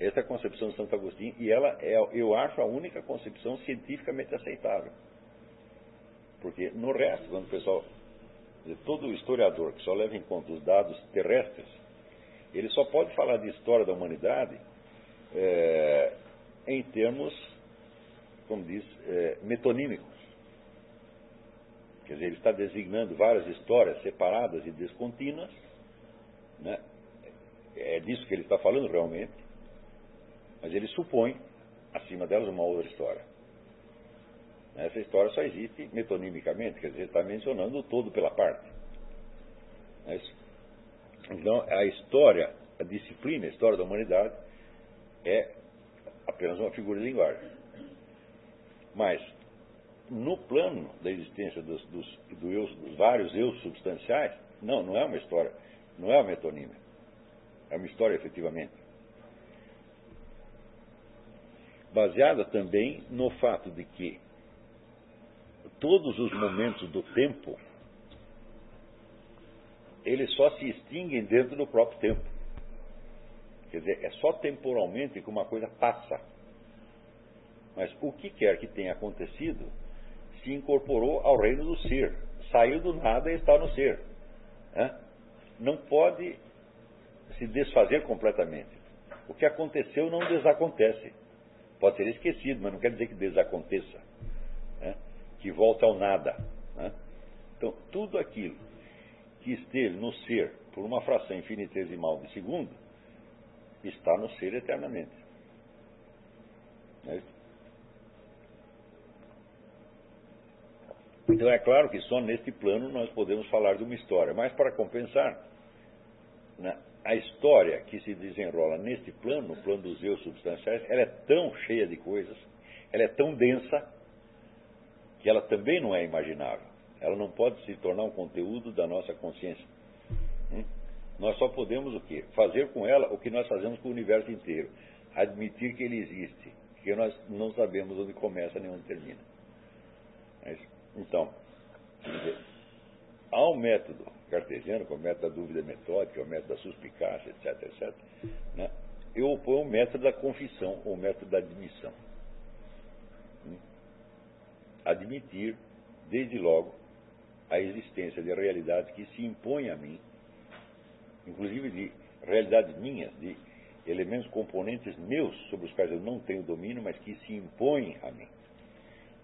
Essa é a concepção de Santo Agostinho e ela é, eu acho, a única concepção cientificamente aceitável. Porque no resto, quando o pessoal, todo historiador que só leva em conta os dados terrestres, ele só pode falar de história da humanidade é, em termos, como diz, é, metonímicos. Quer dizer, ele está designando várias histórias separadas e descontínuas. Né? É disso que ele está falando realmente. Mas ele supõe, acima delas, uma outra história. Essa história só existe metonimicamente, quer dizer, está mencionando o todo pela parte. É então, a história, a disciplina, a história da humanidade é apenas uma figura de linguagem. Mas, no plano da existência dos, dos, do eu, dos vários eu substanciais, não, não é uma história, não é uma metonímia. É uma história efetivamente. Baseada também no fato de que todos os momentos do tempo eles só se extinguem dentro do próprio tempo. Quer dizer, é só temporalmente que uma coisa passa. Mas o que quer que tenha acontecido se incorporou ao reino do ser. Saiu do nada e está no ser. Não pode se desfazer completamente. O que aconteceu não desacontece. Pode ser esquecido, mas não quer dizer que desaconteça. Né? Que volta ao nada. Né? Então, tudo aquilo que esteve no ser por uma fração infinitesimal de segundo, está no ser eternamente. Então é claro que só neste plano nós podemos falar de uma história, mas para compensar, né, a história que se desenrola neste plano, no plano dos eu substanciais, ela é tão cheia de coisas, ela é tão densa, que ela também não é imaginável. Ela não pode se tornar um conteúdo da nossa consciência. Hum? Nós só podemos o quê? Fazer com ela o que nós fazemos com o universo inteiro. Admitir que ele existe, que nós não sabemos onde começa nem onde termina. Mas, então, há um método cartesiano, que é o método da dúvida metódica, o método da suspicácia, etc, etc. Né? Eu oponho o método da confissão, ou o método da admissão. Hum? Admitir, desde logo, a existência de realidades que se impõem a mim, inclusive de realidades minhas, de elementos componentes meus sobre os quais eu não tenho domínio, mas que se impõem a mim.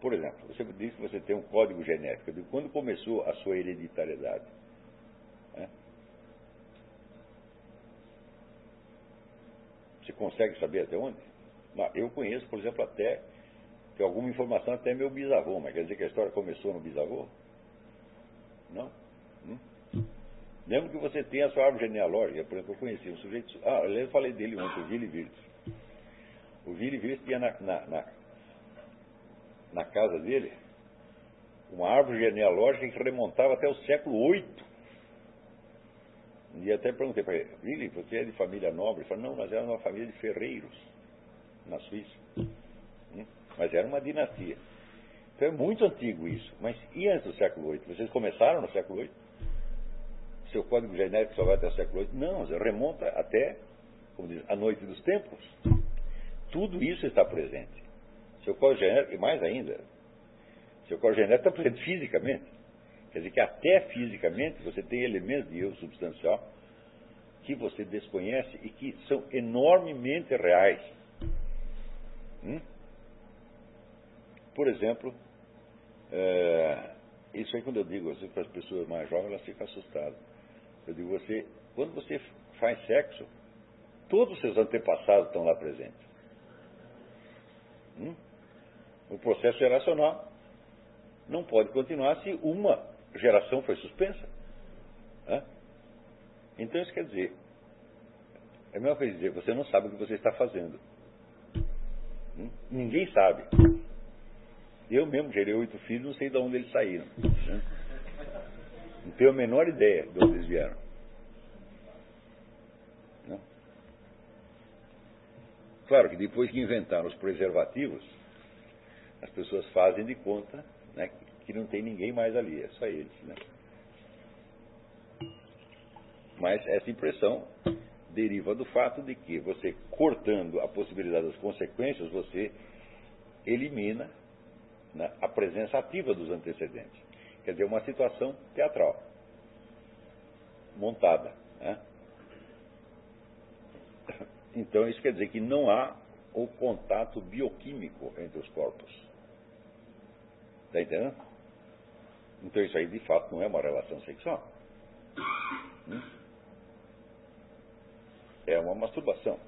Por exemplo, você disse que você tem um código genético. De quando começou a sua hereditariedade? Né? Você consegue saber até onde? Eu conheço, por exemplo, até que alguma informação até meu bisavô, mas quer dizer que a história começou no bisavô? Não? Hum? Mesmo que você tenha a sua árvore genealógica, por exemplo, eu conheci um sujeito. Ah, eu falei dele ontem, o Vili Virtus. O Vili Virtus tinha na, na, na, na, casa dele uma árvore genealógica que remontava até o século VIII. E até perguntei para ele, Vili, você é de família nobre? Ele falou, não, nós éramos uma família de ferreiros na Suíça. Hum? Mas era uma dinastia. Então é muito antigo isso. Mas e antes do século VIII? Vocês começaram no século VIII? Seu código genético só vai até o século VIII? Não, remonta até, como diz, a noite dos tempos. Tudo isso está presente. Seu genético, e mais ainda, seu genético está presente fisicamente. Quer dizer que até fisicamente você tem elementos de eu substancial que você desconhece e que são enormemente reais. Hum? Por exemplo, é, isso aí quando eu digo assim para as pessoas mais jovens, elas ficam assustadas. Eu digo, você, quando você faz sexo, todos os seus antepassados estão lá presentes. Hum? O processo geracional não pode continuar se uma geração foi suspensa. Hã? Então isso quer dizer, é a mesma coisa dizer, você não sabe o que você está fazendo. Hum? Ninguém sabe. Eu mesmo gerei oito filhos, não sei de onde eles saíram. Né? Não tenho a menor ideia de onde eles vieram. Claro que depois que inventaram os preservativos, as pessoas fazem de conta né, que não tem ninguém mais ali, é só eles. Né? Mas essa impressão deriva do fato de que você, cortando a possibilidade das consequências, você elimina né, a presença ativa dos antecedentes. Quer dizer, uma situação teatral, montada. Né? Então, isso quer dizer que não há o contato bioquímico entre os corpos. Está entendendo? Então, isso aí de fato não é uma relação sexual. Hum? É uma masturbação.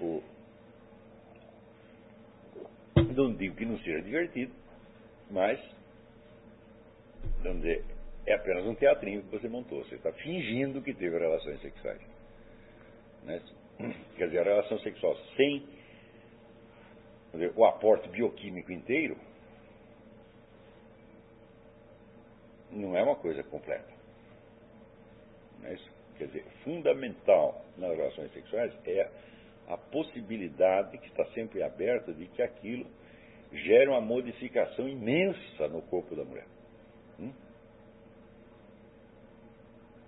O, digo que não seja divertido, mas, vamos dizer, é apenas um teatrinho que você montou. Você está fingindo que teve relações sexuais. Né? Quer dizer, a relação sexual sem dizer, o aporte bioquímico inteiro não é uma coisa completa. Não é isso? Quer dizer, fundamental nas relações sexuais é a possibilidade que está sempre aberta de que aquilo gere uma modificação imensa no corpo da mulher. Hum?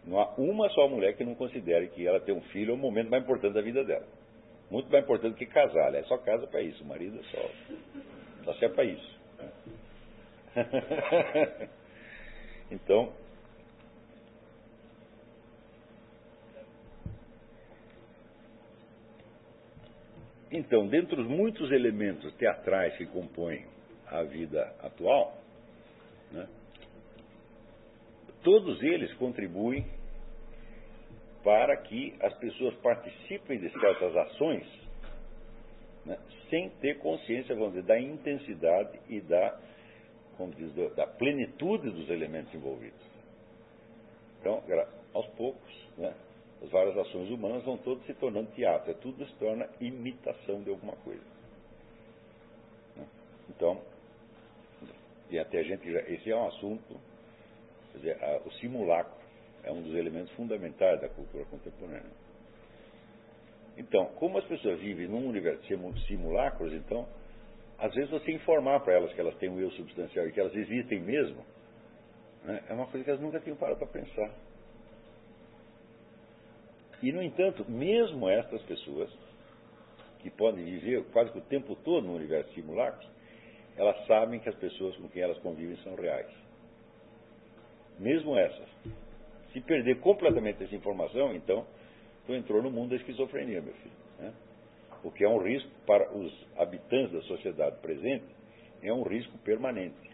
Não há uma só mulher que não considere que ela ter um filho é o momento mais importante da vida dela. Muito mais importante que casar. Ela só casa para isso. O marido é só, só serve para isso. *laughs* então, Então, dentre os muitos elementos teatrais que compõem a vida atual, né, todos eles contribuem para que as pessoas participem de certas ações né, sem ter consciência, vamos dizer, da intensidade e da, como diz, da plenitude dos elementos envolvidos. Então, aos poucos, né, as várias ações humanas vão todas se tornando teatro, tudo se torna imitação de alguma coisa. Né? Então, e até a gente já, esse é um assunto, quer dizer, o simulacro é um dos elementos fundamentais da cultura contemporânea. Então, como as pessoas vivem num universo de simulacros, então, às vezes você informar para elas que elas têm um eu substancial e que elas existem mesmo, né, é uma coisa que elas nunca tinham parado para pensar. E, no entanto, mesmo estas pessoas, que podem viver quase que o tempo todo no universo simulacro, elas sabem que as pessoas com quem elas convivem são reais. Mesmo essas. Se perder completamente essa informação, então, tu entrou no mundo da esquizofrenia, meu filho. Né? O que é um risco para os habitantes da sociedade presente, é um risco permanente.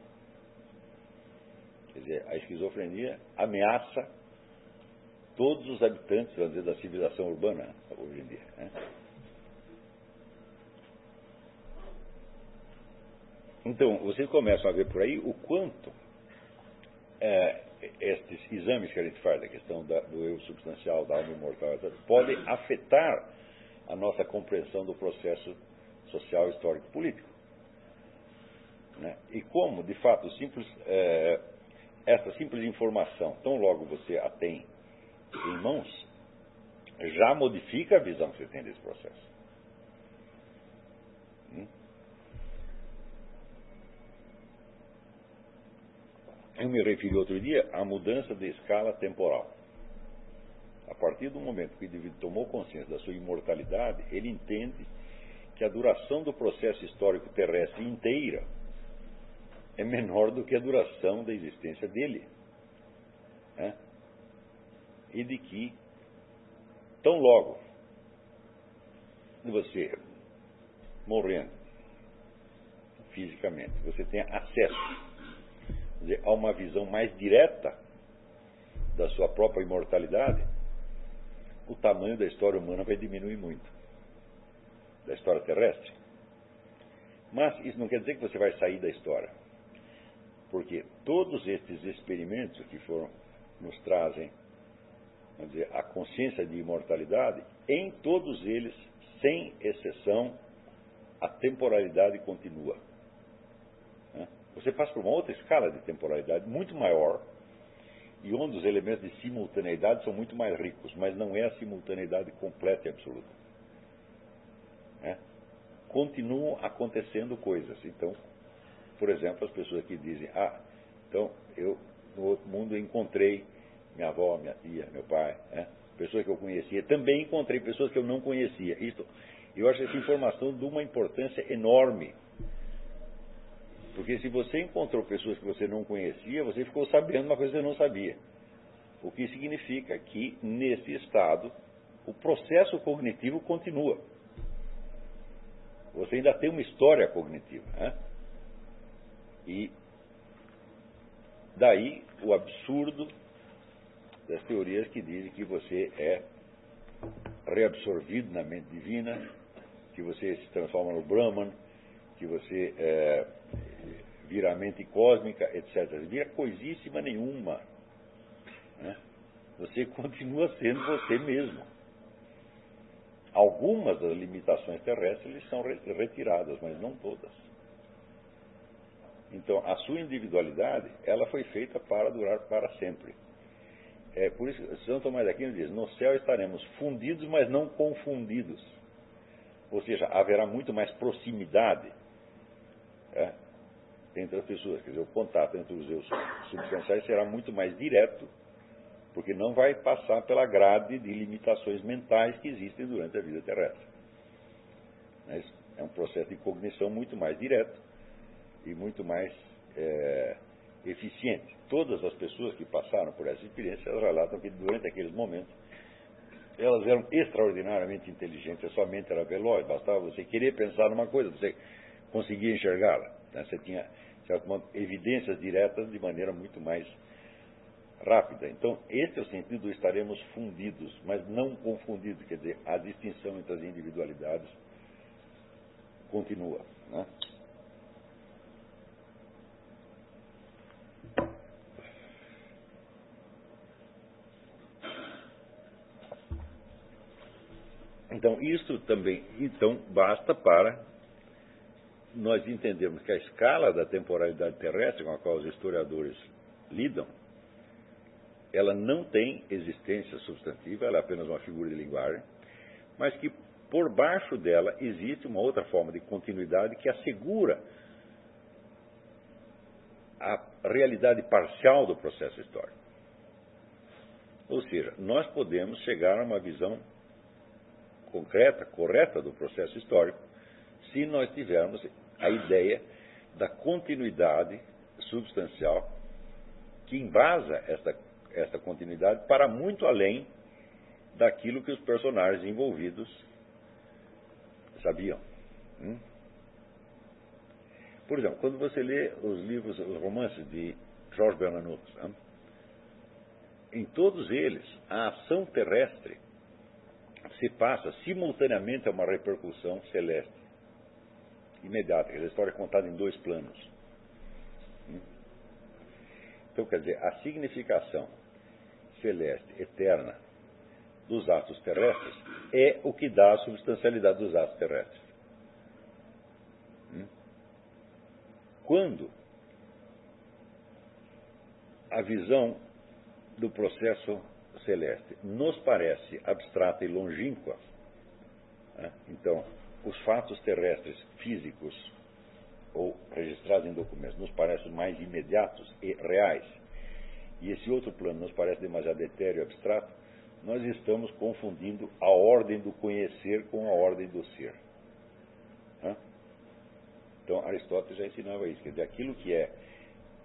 Quer dizer, a esquizofrenia ameaça todos os habitantes, vamos dizer, da civilização urbana hoje em dia. Né? Então, vocês começam a ver por aí o quanto é, estes exames que a gente faz, da questão da, do eu substancial, da alma imortal, podem afetar a nossa compreensão do processo social, histórico político. Né? E como, de fato, simples, é, essa simples informação, tão logo você a tem em mãos, já modifica a visão que você tem desse processo. Hum? Eu me referi outro dia à mudança de escala temporal. A partir do momento que o indivíduo tomou consciência da sua imortalidade, ele entende que a duração do processo histórico terrestre inteira é menor do que a duração da existência dele. É? e de que, tão logo você morrendo fisicamente, você tenha acesso dizer, a uma visão mais direta da sua própria imortalidade, o tamanho da história humana vai diminuir muito da história terrestre. Mas isso não quer dizer que você vai sair da história. Porque todos estes experimentos que foram nos trazem dizer, a consciência de imortalidade, em todos eles, sem exceção, a temporalidade continua. Você passa por uma outra escala de temporalidade muito maior e onde os elementos de simultaneidade são muito mais ricos, mas não é a simultaneidade completa e absoluta. Né? Continuam acontecendo coisas. Então, por exemplo, as pessoas que dizem, ah, então eu no outro mundo encontrei minha avó, minha tia, meu pai, né? pessoas que eu conhecia. Também encontrei pessoas que eu não conhecia. Isto, eu acho essa informação de uma importância enorme. Porque se você encontrou pessoas que você não conhecia, você ficou sabendo uma coisa que você não sabia. O que significa que, nesse estado, o processo cognitivo continua. Você ainda tem uma história cognitiva. Né? E daí o absurdo das teorias que dizem que você é reabsorvido na mente divina, que você se transforma no Brahman, que você é, vira a mente cósmica, etc. Vira coisíssima nenhuma. Né? Você *laughs* continua sendo você mesmo. Algumas das limitações terrestres são retiradas, mas não todas. Então, a sua individualidade, ela foi feita para durar para sempre. É por isso que São Tomás de Aquino diz: no céu estaremos fundidos, mas não confundidos. Ou seja, haverá muito mais proximidade é, entre as pessoas. Quer dizer, o contato entre os eus substanciais será muito mais direto, porque não vai passar pela grade de limitações mentais que existem durante a vida terrestre. Mas é um processo de cognição muito mais direto e muito mais é, eficiente. Todas as pessoas que passaram por essa experiência relatam que durante aqueles momentos elas eram extraordinariamente inteligentes, a sua mente era veloz, bastava você querer pensar numa coisa, você conseguia enxergá-la. Né? Você tinha evidências diretas de maneira muito mais rápida. Então, esse é o sentido do estaremos fundidos, mas não confundidos, quer dizer, a distinção entre as individualidades continua. Né? Então, isso também então basta para nós entendermos que a escala da temporalidade terrestre com a qual os historiadores lidam, ela não tem existência substantiva, ela é apenas uma figura de linguagem, mas que por baixo dela existe uma outra forma de continuidade que assegura a realidade parcial do processo histórico. Ou seja, nós podemos chegar a uma visão concreta, correta do processo histórico, se nós tivermos a ideia da continuidade substancial que embasa esta, esta continuidade para muito além daquilo que os personagens envolvidos sabiam. Hum? Por exemplo, quando você lê os livros, os romances de George Bernanos, hum? em todos eles, a ação terrestre se passa simultaneamente a uma repercussão celeste. Imediata. A história é contada em dois planos. Então, quer dizer, a significação celeste, eterna, dos atos terrestres é o que dá a substancialidade dos atos terrestres. Quando a visão do processo celeste nos parece abstrata e longínqua, né? então, os fatos terrestres físicos ou registrados em documentos nos parecem mais imediatos e reais, e esse outro plano nos parece demasiado etéreo e abstrato, nós estamos confundindo a ordem do conhecer com a ordem do ser. Né? Então, Aristóteles já ensinava isso, quer dizer, aquilo que é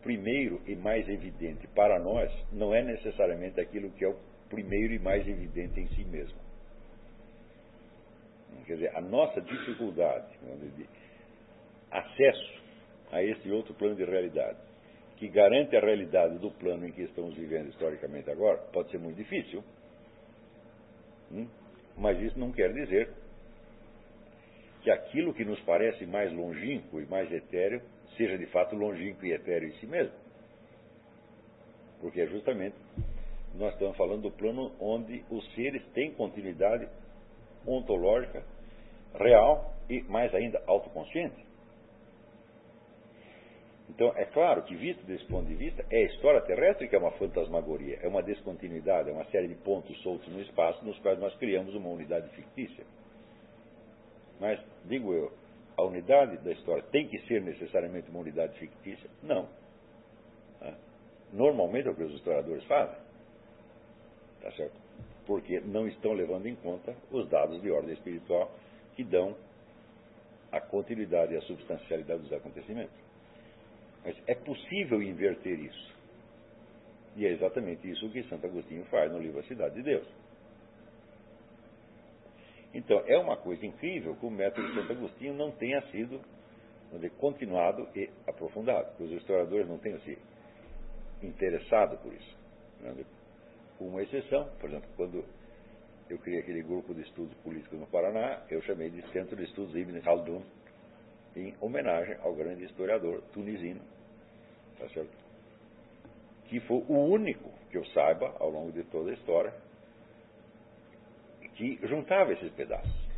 primeiro e mais evidente para nós não é necessariamente aquilo que é o primeiro e mais evidente em si mesmo. Quer dizer, a nossa dificuldade de acesso a esse outro plano de realidade, que garante a realidade do plano em que estamos vivendo historicamente agora, pode ser muito difícil. Hum? Mas isso não quer dizer que aquilo que nos parece mais longínquo e mais etéreo seja de fato longínquo e etéreo em si mesmo. Porque é justamente nós estamos falando do plano onde os seres têm continuidade ontológica, real e, mais ainda, autoconsciente. Então, é claro que, visto desse ponto de vista, é a história terrestre que é uma fantasmagoria, é uma descontinuidade, é uma série de pontos soltos no espaço nos quais nós criamos uma unidade fictícia. Mas, digo eu, a unidade da história tem que ser necessariamente uma unidade fictícia? Não. Normalmente é o que os historiadores fazem. Tá certo? Porque não estão levando em conta os dados de ordem espiritual que dão a continuidade e a substancialidade dos acontecimentos. Mas é possível inverter isso. E é exatamente isso que Santo Agostinho faz no livro A Cidade de Deus. Então, é uma coisa incrível que o método de Santo Agostinho não tenha sido dizer, continuado e aprofundado, que os historiadores não tenham se interessado por isso. Com uma exceção, por exemplo, quando eu criei aquele grupo de estudos políticos no Paraná, eu chamei de Centro de Estudos Ibn Khaldun, em homenagem ao grande historiador tunisino, tá que foi o único que eu saiba, ao longo de toda a história, que juntava esses pedaços.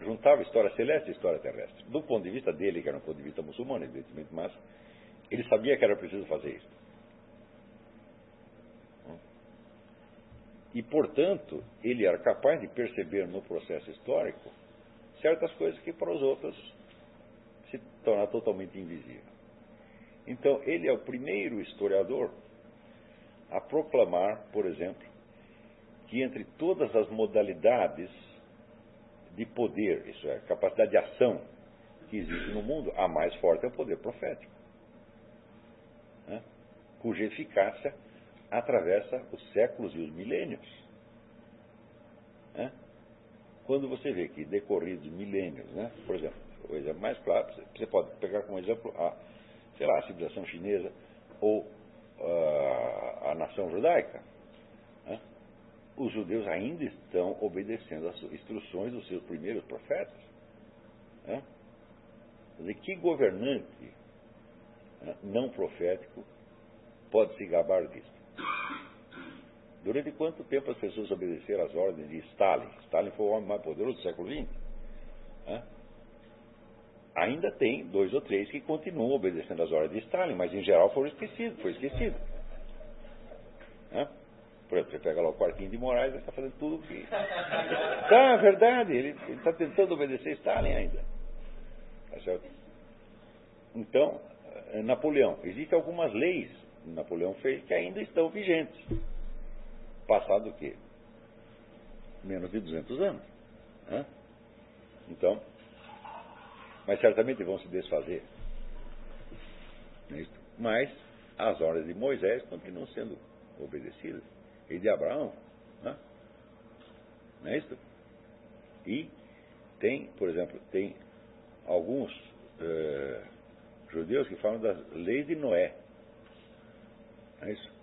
juntava história celeste e história terrestre. Do ponto de vista dele, que era um ponto de vista muçulmano, evidentemente, mas ele sabia que era preciso fazer isso. E, portanto, ele era capaz de perceber no processo histórico certas coisas que para os outros se torna totalmente invisível. Então, ele é o primeiro historiador a proclamar, por exemplo, que entre todas as modalidades de poder, isso é, capacidade de ação que existe no mundo, a mais forte é o poder profético, né? cuja eficácia atravessa os séculos e os milênios. Né? Quando você vê que decorridos milênios, né? por exemplo, o exemplo mais claro, você pode pegar como exemplo a, sei lá, a civilização chinesa ou uh, a nação judaica. Né? Os judeus ainda estão obedecendo as instruções dos seus primeiros profetas. Né? Que governante né, não profético pode se gabar disso? Durante quanto tempo as pessoas obedeceram às ordens de Stalin? Stalin foi o homem mais poderoso do século XX. Né? Ainda tem dois ou três que continuam obedecendo às ordens de Stalin, mas em geral foram esquecidos, foi esquecido. Né? Por exemplo, você pega lá o Quartinho de Moraes, ele está fazendo tudo o que. *laughs* Tá, é verdade, ele está tentando obedecer Stalin ainda. Tá certo? Então, eh, Napoleão, existem algumas leis Napoleão fez que ainda estão vigentes passado o quê? Menos de 200 anos. Né? Então, mas certamente vão se desfazer. Mas as ordens de Moisés continuam sendo obedecidas. E de Abraão. Né? Não é isso? E tem, por exemplo, tem alguns uh, judeus que falam das leis de Noé. É isso?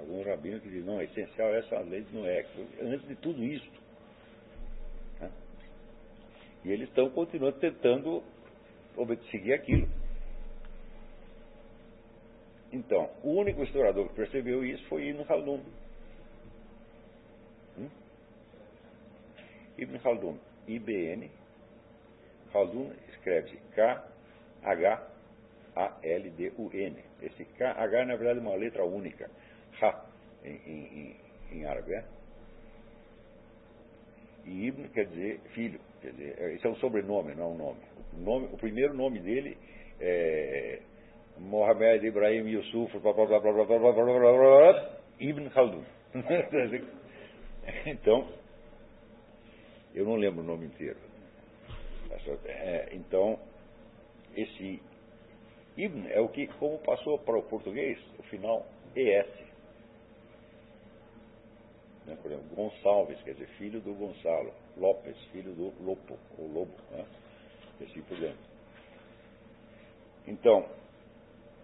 alguns rabinos que dizem, não, é essencial essa lei de Noé, antes de tudo isso. Né? E eles estão continuando tentando seguir aquilo. Então, o único historiador que percebeu isso foi Ibn Khaldun. Hum? Ibn Khaldun, IBN, Khaldun escreve-se K-H-A-L-D-U-N. Esse K-H, na verdade, é uma letra única. Ha em, em, em árabe. É? E Ibn quer dizer filho. Quer dizer, é, esse é um sobrenome, não é um nome. O, nome, o primeiro nome dele é Mohamed Ibrahim Yusuf blá, blá, blá, blá, blá, blá, blá, blá, blá, blá, Ibn Khaldun. então, eu não lembro o nome inteiro. É, então, esse Ibn é o que, como passou para o português, o final ES. Né? Por exemplo, Gonçalves, quer dizer, filho do Gonçalo. Lopes, filho do Lopo, ou Lobo. Né? Assim por diante. Então,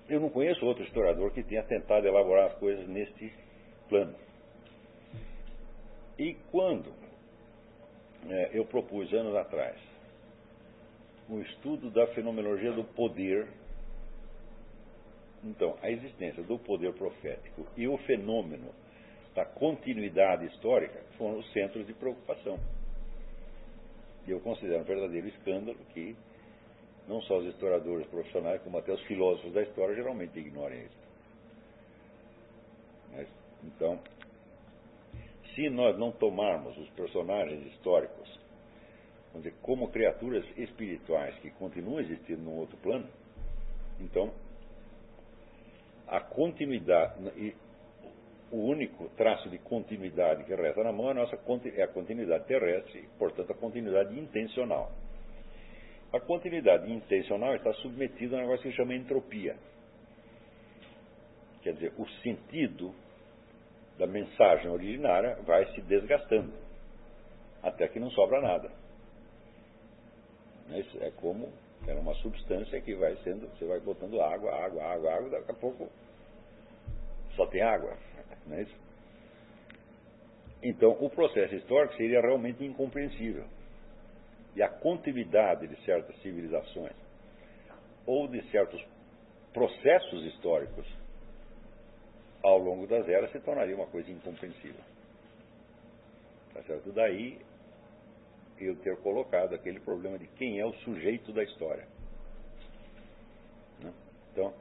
eu não conheço outro historiador que tenha tentado elaborar as coisas neste plano. E quando é, eu propus anos atrás o estudo da fenomenologia do poder, então, a existência do poder profético e o fenômeno da continuidade histórica foram os centros de preocupação. E eu considero um verdadeiro escândalo que não só os historiadores profissionais, como até os filósofos da história geralmente ignorem isso. Mas, então, se nós não tomarmos os personagens históricos dizer, como criaturas espirituais que continuam existindo num outro plano, então a continuidade, o único traço de continuidade que resta na mão é a, nossa, é a continuidade terrestre, portanto, a continuidade intencional. A continuidade intencional está submetida a um negócio que se chama entropia. Quer dizer, o sentido da mensagem originária vai se desgastando, até que não sobra nada. É como é uma substância que vai sendo, você vai botando água, água, água, água, daqui a pouco só tem água. *laughs* Não é isso? Então, o processo histórico seria realmente incompreensível. e a continuidade de certas civilizações ou de certos processos históricos ao longo das eras se tornaria uma coisa incompreensível. Tá certo? Daí eu ter colocado aquele problema de quem é o sujeito da história. Né? Então,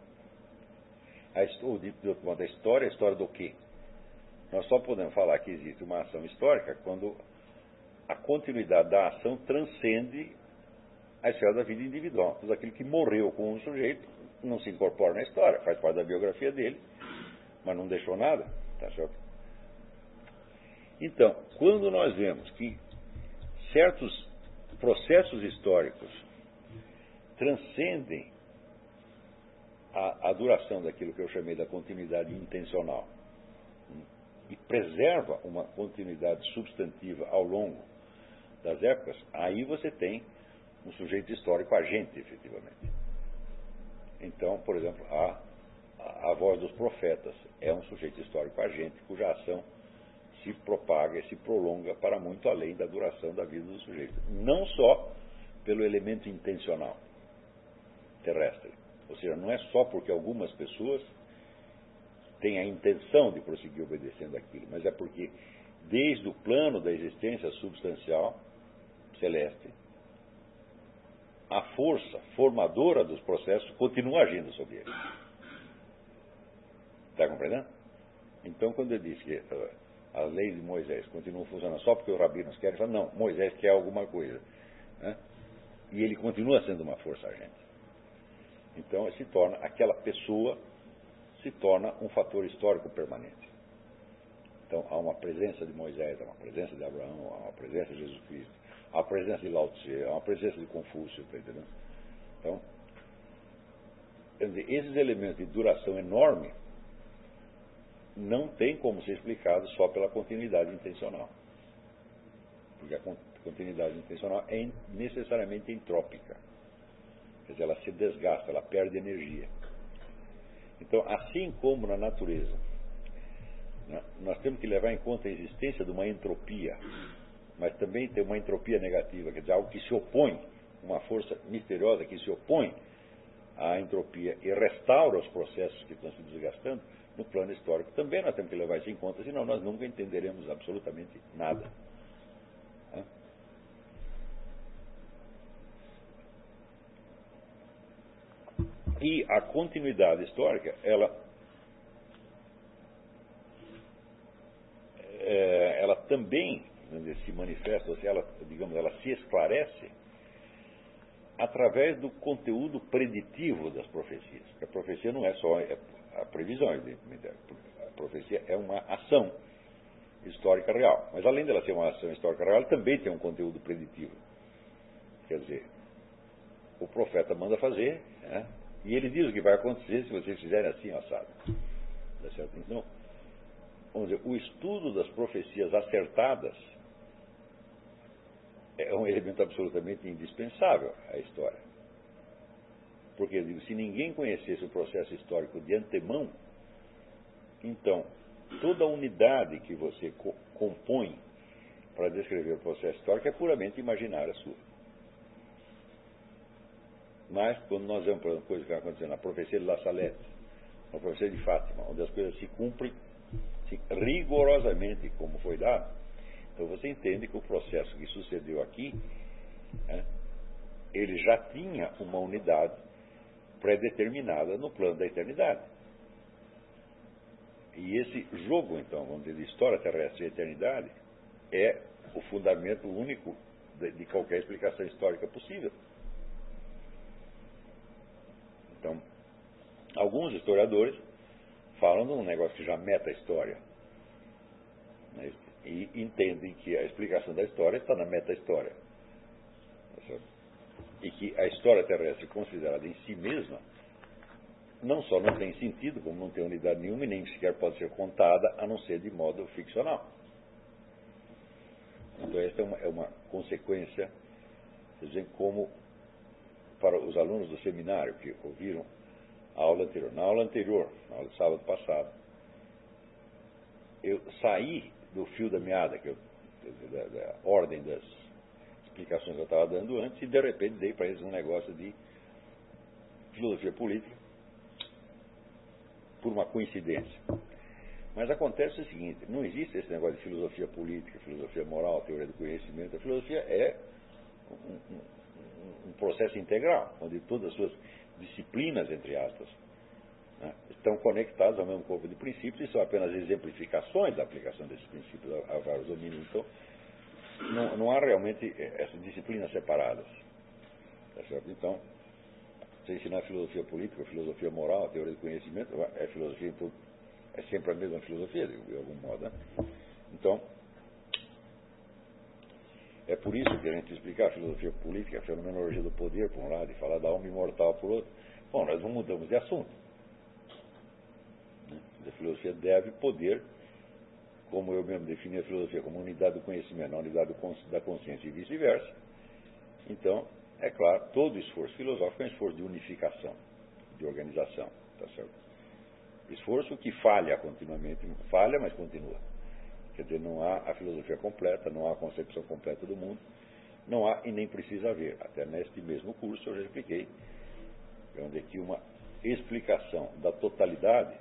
a, dito de outro modo, a história é a história do quê? Nós só podemos falar que existe uma ação histórica quando a continuidade da ação transcende a esfera da vida individual. Tudo aquilo que morreu com um sujeito não se incorpora na história, faz parte da biografia dele, mas não deixou nada. Tá certo? Então, quando nós vemos que certos processos históricos transcendem a, a, duração daquilo que eu chamei da continuidade intencional e preserva uma continuidade substantiva ao longo das épocas, aí você tem um sujeito histórico agente, efetivamente. Então, por exemplo, a, a voz dos profetas é um sujeito histórico agente cuja ação se propaga e se prolonga para muito além da duração da vida do sujeito. Não só pelo elemento intencional terrestre. Ou seja, não é só porque algumas pessoas têm a intenção de prosseguir obedecendo aquilo, mas é porque, desde o plano da existência substancial celeste, a força formadora dos processos continua agindo sobre eles. Está compreendendo? Então, quando ele diz que uh, as leis de Moisés continuam funcionando só porque os rabinos querem, fala, não, Moisés quer alguma coisa. Né? E ele continua sendo uma força agente. Então, se torna, aquela pessoa se torna um fator histórico permanente. Então, há uma presença de Moisés, há uma presença de Abraão, há uma presença de Jesus Cristo, há a presença de Lao Tse, há uma presença de Confúcio, tá entendendo? Então, dizer, esses elementos de duração enorme não tem como ser explicado só pela continuidade intencional. Porque a continuidade intencional é necessariamente entrópica. Quer dizer, ela se desgasta, ela perde energia. Então, assim como na natureza, né, nós temos que levar em conta a existência de uma entropia, mas também tem uma entropia negativa, quer dizer, algo que se opõe, uma força misteriosa que se opõe à entropia e restaura os processos que estão se desgastando, no plano histórico também nós temos que levar isso em conta, senão nós nunca entenderemos absolutamente nada. E a continuidade histórica, ela, é, ela também se manifesta, ou seja, ela, digamos, ela se esclarece através do conteúdo preditivo das profecias. A profecia não é só é a previsão, evidentemente. A profecia é uma ação histórica real. Mas além dela ser uma ação histórica real, ela também tem um conteúdo preditivo. Quer dizer, o profeta manda fazer, né? E ele diz o que vai acontecer se vocês fizerem assim, assado. Tá certo? Então, vamos dizer, o estudo das profecias acertadas é um elemento absolutamente indispensável à história. Porque, digo, se ninguém conhecesse o processo histórico de antemão, então, toda a unidade que você co compõe para descrever o processo histórico é puramente imaginária sua. Mas, quando nós vemos, por exemplo, coisas que estão acontecendo na profecia de La Salette, na profecia de Fátima, onde as coisas se cumprem se, rigorosamente como foi dado, então você entende que o processo que sucedeu aqui, né, ele já tinha uma unidade pré-determinada no plano da eternidade. E esse jogo, então, vamos dizer, de história terrestre e eternidade, é o fundamento único de, de qualquer explicação histórica possível. Então, alguns historiadores falam de um negócio que já meta a história. Né? E entendem que a explicação da história está na meta-história. Tá e que a história terrestre considerada em si mesma não só não tem sentido, como não tem unidade nenhuma e nem sequer pode ser contada, a não ser de modo ficcional. Então, esta é uma, é uma consequência, dizer, como para os alunos do seminário que ouviram a aula anterior. Na aula anterior, na aula de sábado passado, eu saí do fio da meada, que eu, da, da ordem das explicações que eu estava dando antes e de repente dei para eles um negócio de filosofia política por uma coincidência. Mas acontece o seguinte: não existe esse negócio de filosofia política, filosofia moral, teoria do conhecimento. A filosofia é um, um, um processo integral, onde todas as suas disciplinas, entre aspas, né, estão conectadas ao mesmo corpo de princípios e são apenas exemplificações da aplicação desses princípios a, a vários domínios. Então, não, não há realmente essas disciplinas separadas. Tá certo? Então, você ensinar filosofia política, filosofia moral, teoria do conhecimento, é filosofia, é sempre a mesma filosofia, de algum modo. Né? Então, é por isso que a gente explicar a filosofia política, a fenomenologia do poder, por um lado, e falar da alma imortal, por outro. Bom, nós não mudamos de assunto. Né? A filosofia deve poder, como eu mesmo defini a filosofia como unidade do conhecimento, a unidade da consciência e vice-versa. Então, é claro, todo esforço filosófico é um esforço de unificação, de organização, tá certo? Esforço que falha continuamente, falha, mas continua. Quer dizer, não há a filosofia completa, não há a concepção completa do mundo, não há e nem precisa haver. Até neste mesmo curso eu já expliquei, onde aqui uma explicação da totalidade,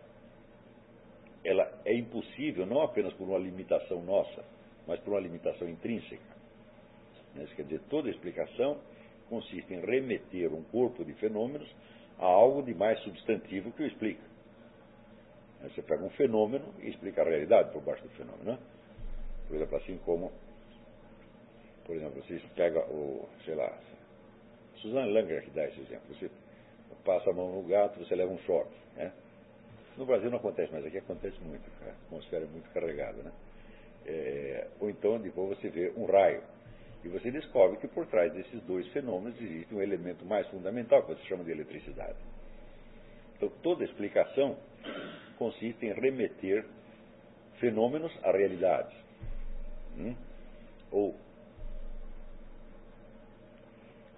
ela é impossível não apenas por uma limitação nossa, mas por uma limitação intrínseca. Isso quer dizer, toda explicação consiste em remeter um corpo de fenômenos a algo de mais substantivo que o explica. Você pega um fenômeno e explica a realidade por baixo do fenômeno. Né? Por exemplo, assim como, por exemplo, você pega o, sei lá, Suzanne Langer que dá esse exemplo. Você passa a mão no gato, você leva um choque. Né? No Brasil não acontece, mas aqui acontece muito. A atmosfera é muito carregada. Né? É, ou então, depois você vê um raio. E você descobre que por trás desses dois fenômenos existe um elemento mais fundamental, que você chama de eletricidade. Então, toda explicação consiste em remeter fenômenos a realidades. Hum? Ou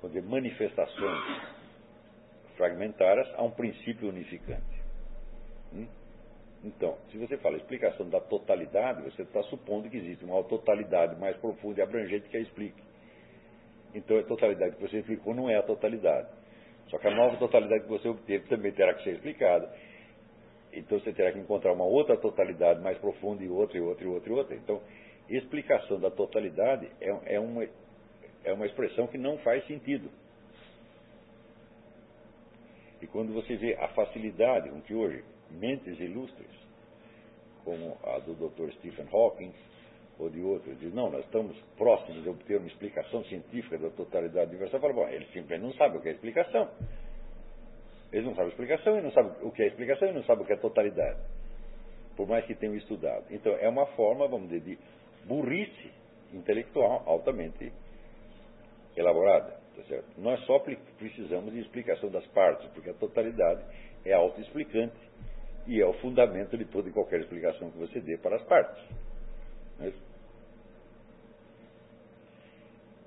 dizer, manifestações fragmentárias a um princípio unificante. Hum? Então, se você fala explicação da totalidade, você está supondo que existe uma totalidade mais profunda e abrangente que a explique. Então, a totalidade que você explicou não é a totalidade. Só que a nova totalidade que você obteve também terá que ser explicada. Então, você terá que encontrar uma outra totalidade mais profunda e outra, e outra, e outra, e outra. Então, explicação da totalidade é, é, uma, é uma expressão que não faz sentido. E quando você vê a facilidade com que hoje mentes ilustres, como a do Dr. Stephen Hawking ou de outros, diz, não, nós estamos próximos de obter uma explicação científica da totalidade universal. Fala, bom, eles simplesmente não sabem o que é explicação. Eles não sabem a explicação e não sabem o que é explicação e não sabem o que é totalidade. Por mais que tenham estudado. Então, é uma forma, vamos dizer, de burrice intelectual altamente elaborada. Tá Nós só precisamos de explicação das partes, porque a totalidade é autoexplicante e é o fundamento de toda e qualquer explicação que você dê para as partes. É,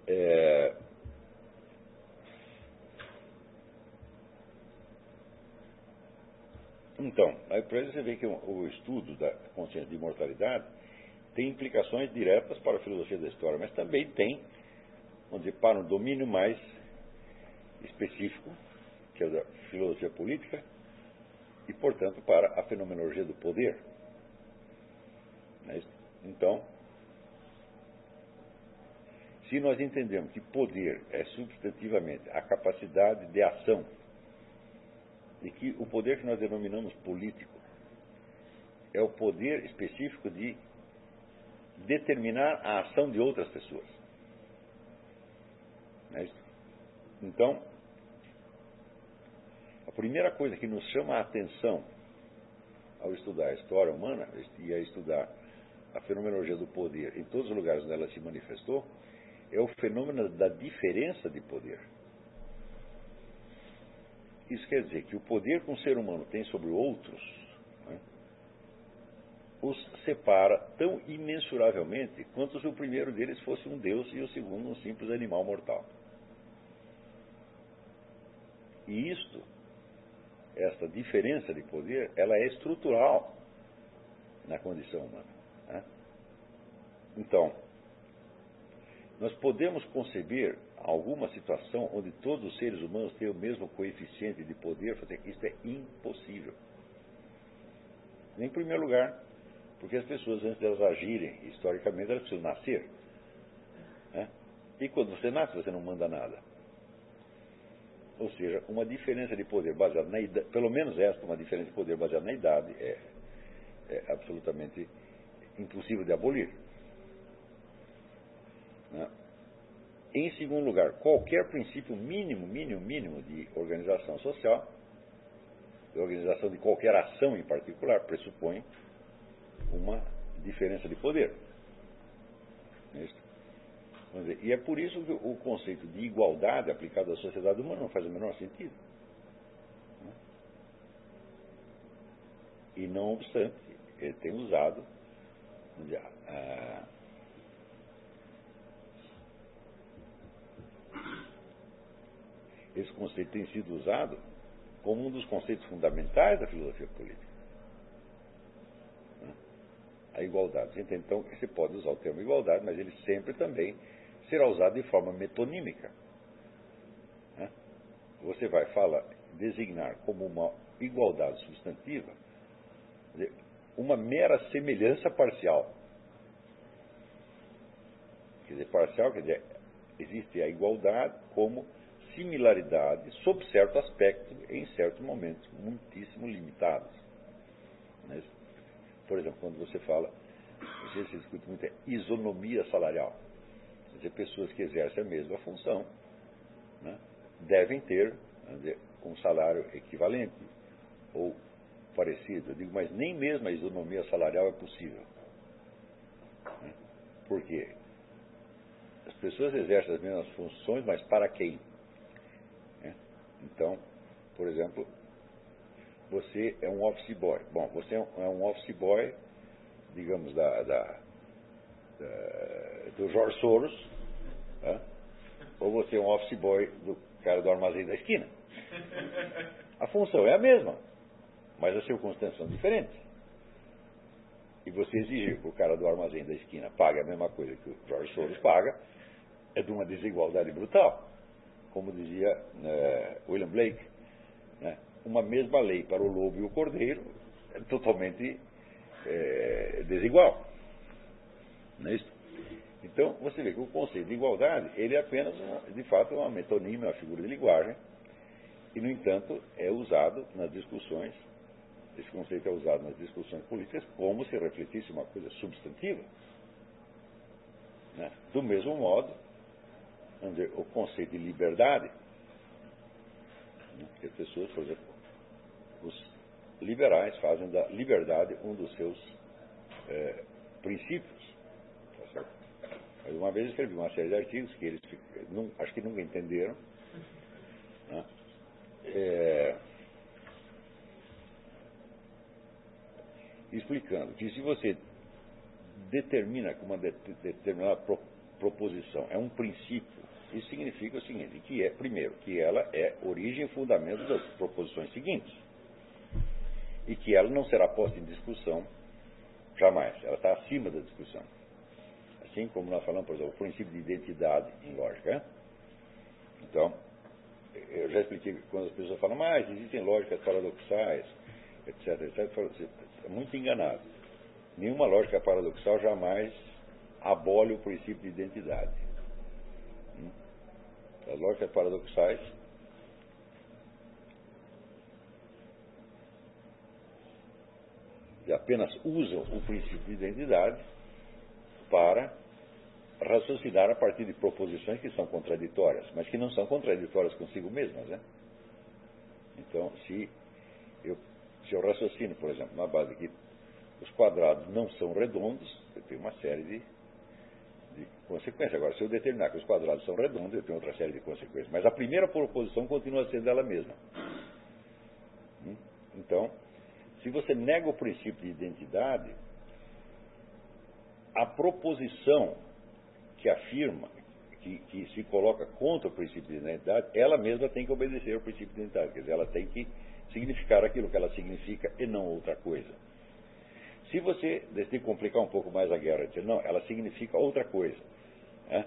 é Então, aí para você vê que o estudo da consciência de imortalidade tem implicações diretas para a filosofia da história, mas também tem, dizer, para um domínio mais específico, que é da filosofia política, e, portanto, para a fenomenologia do poder. É então, se nós entendemos que poder é substantivamente a capacidade de ação, e que o poder que nós denominamos político é o poder específico de determinar a ação de outras pessoas. É então, primeira coisa que nos chama a atenção ao estudar a história humana e a estudar a fenomenologia do poder em todos os lugares onde ela se manifestou é o fenômeno da diferença de poder. Isso quer dizer que o poder que um ser humano tem sobre outros né, os separa tão imensuravelmente quanto se o primeiro deles fosse um Deus e o segundo um simples animal mortal. E isto esta diferença de poder, ela é estrutural na condição humana. Né? Então, Nós podemos conceber alguma situação onde todos os seres humanos têm o mesmo coeficiente de poder? Isso é impossível. Em primeiro lugar, porque as pessoas, antes de elas agirem, historicamente, elas precisam nascer. Né? E quando você nasce, você não manda nada. Ou seja, uma diferença de poder baseada na idade, pelo menos esta, uma diferença de poder baseada na idade, é, é absolutamente impossível de abolir. Né? Em segundo lugar, qualquer princípio mínimo, mínimo, mínimo de organização social, de organização de qualquer ação em particular, pressupõe uma diferença de poder. Dizer, e é por isso que o conceito de igualdade aplicado à sociedade humana não faz o menor sentido. E não obstante, ele tem usado dizer, a, esse conceito tem sido usado como um dos conceitos fundamentais da filosofia política. A igualdade. Então, você pode usar o termo igualdade, mas ele sempre também será usado de forma metonímica. Né? Você vai falar, designar como uma igualdade substantiva uma mera semelhança parcial. Quer dizer, parcial quer dizer, existe a igualdade como similaridade sob certo aspecto em certos momentos muitíssimo limitados. Mas, por exemplo, quando você fala, você se discute muito, é isonomia salarial. Dizer, pessoas que exercem a mesma função né, devem ter dizer, um salário equivalente ou parecido. Eu digo, mas nem mesmo a isonomia salarial é possível. Né? Por quê? As pessoas exercem as mesmas funções, mas para quem? Então, por exemplo, você é um office boy. Bom, você é um é office boy, digamos, da, da do George Soros, né? ou você é um office boy do cara do armazém da esquina. A função é a mesma, mas as circunstâncias são diferentes. E você exigir que o cara do armazém da esquina pague a mesma coisa que o George Soros paga, é de uma desigualdade brutal como dizia né, William Blake, né, uma mesma lei para o lobo e o cordeiro é totalmente é, desigual. Não é isso? Então, você vê que o conceito de igualdade, ele é apenas, uma, de fato, uma metonímia, uma figura de linguagem, e, no entanto, é usado nas discussões, esse conceito é usado nas discussões políticas como se refletisse uma coisa substantiva. Né? Do mesmo modo dizer, o conceito de liberdade, né, que as pessoas, por exemplo, os liberais fazem da liberdade um dos seus é, princípios. Mas uma vez escrevi uma série de artigos que eles não, acho que nunca entenderam. Né? É, explicando que se você determina que uma determinada proposição é um princípio isso significa o seguinte, que é, primeiro, que ela é origem e fundamento das proposições seguintes. E que ela não será posta em discussão jamais. Ela está acima da discussão. Assim como nós falamos, por exemplo, o princípio de identidade em lógica. Né? Então, eu já expliquei quando as pessoas falam, mas existem lógicas paradoxais, etc, etc, você está muito enganado. Nenhuma lógica paradoxal jamais abole o princípio de identidade as lógicas paradoxais apenas usam o princípio de identidade para raciocinar a partir de proposições que são contraditórias, mas que não são contraditórias consigo mesmas. Né? Então, se eu, se eu raciocino, por exemplo, na base que os quadrados não são redondos, eu tenho uma série de de consequências. Agora, se eu determinar que os quadrados são redondos, eu tenho outra série de consequências. Mas a primeira proposição continua sendo ela mesma. Hum? Então, se você nega o princípio de identidade, a proposição que afirma, que, que, se coloca contra o princípio de identidade, ela mesma tem que obedecer ao princípio de identidade. Quer dizer, ela tem que significar aquilo que ela significa e não outra coisa. Se você decidir complicar um pouco mais a guerra, dizer, não, ela significa outra coisa. Né?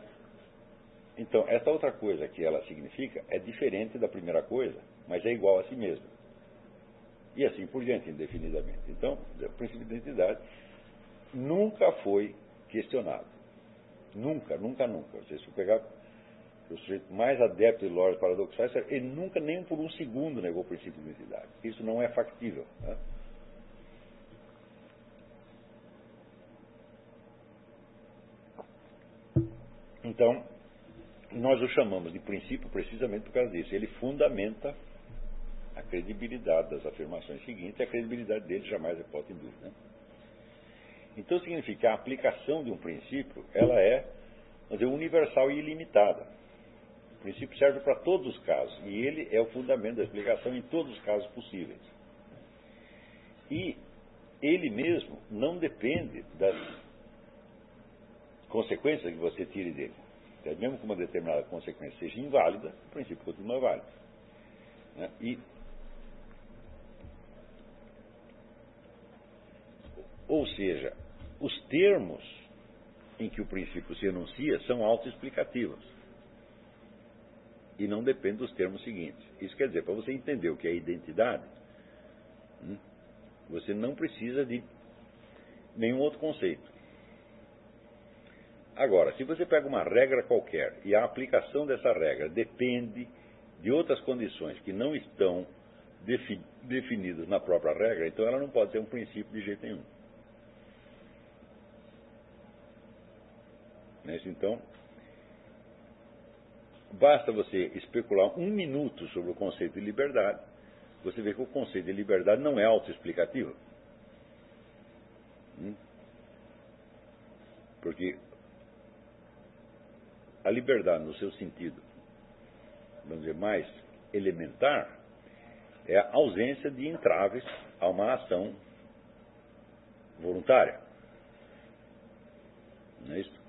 Então, essa outra coisa que ela significa é diferente da primeira coisa, mas é igual a si mesma. E assim por diante, indefinidamente. Então, o princípio de identidade nunca foi questionado. Nunca, nunca, nunca. Se você pegar o sujeito mais adepto de lógica paradoxais, ele nunca, nem por um segundo, negou o princípio de identidade. Isso não é factível. Né? Então, nós o chamamos de princípio precisamente por causa disso. Ele fundamenta a credibilidade das afirmações seguintes e a credibilidade dele jamais é posta em dúvida. Né? Então significa que a aplicação de um princípio ela é dizer, universal e ilimitada. O princípio serve para todos os casos e ele é o fundamento da explicação em todos os casos possíveis. E ele mesmo não depende das consequências que você tire dele. Então, mesmo que uma determinada consequência seja inválida, o princípio continua válido. Né? E, ou seja, os termos em que o princípio se enuncia são autoexplicativos. E não dependem dos termos seguintes. Isso quer dizer, para você entender o que é identidade, hum, você não precisa de nenhum outro conceito. Agora, se você pega uma regra qualquer e a aplicação dessa regra depende de outras condições que não estão definidas na própria regra, então ela não pode ter um princípio de jeito nenhum. Então, basta você especular um minuto sobre o conceito de liberdade, você vê que o conceito de liberdade não é autoexplicativo. Hum? Porque a liberdade, no seu sentido, vamos dizer, mais elementar, é a ausência de entraves a uma ação voluntária. Não é isso?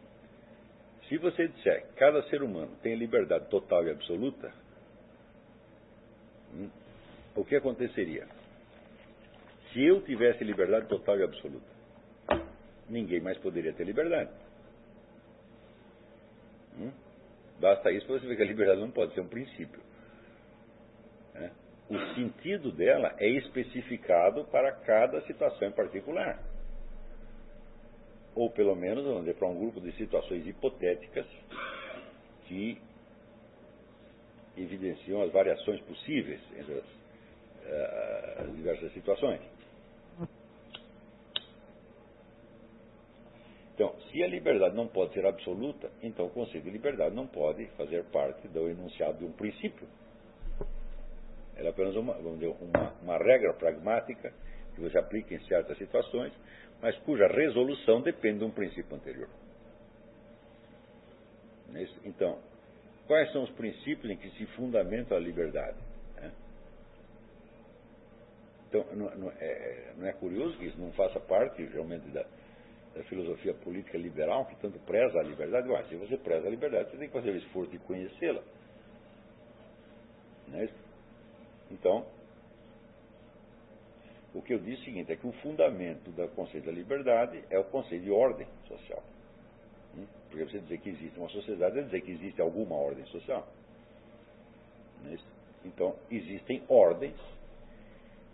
Se você disser que cada ser humano tem liberdade total e absoluta, hum, o que aconteceria? Se eu tivesse liberdade total e absoluta, ninguém mais poderia ter liberdade. Hum? Basta isso para você ver que a liberdade não pode ser um princípio. Né? O sentido dela é especificado para cada situação em particular. Ou pelo menos, vamos dizer, para um grupo de situações hipotéticas que evidenciam as variações possíveis entre as, as diversas situações. Então, se a liberdade não pode ser absoluta, então o conceito de liberdade não pode fazer parte do enunciado de um princípio. Ela é apenas uma, vamos dizer, uma, uma regra pragmática que você aplica em certas situações, mas cuja resolução depende de um princípio anterior. É então, quais são os princípios em que se fundamenta a liberdade? Né? Então, não, não, é, não, é, curioso que isso não faça parte, realmente, da, da filosofia política liberal, que tanto preza a liberdade, ué, se você preza a liberdade, você tem que fazer o esforço de conhecê-la. É então, o que eu disse é o seguinte, é que o fundamento do conceito da liberdade é o conceito de ordem social. Hum? Porque você dizer que existe uma sociedade é dizer que existe alguma ordem social. É então, existem ordens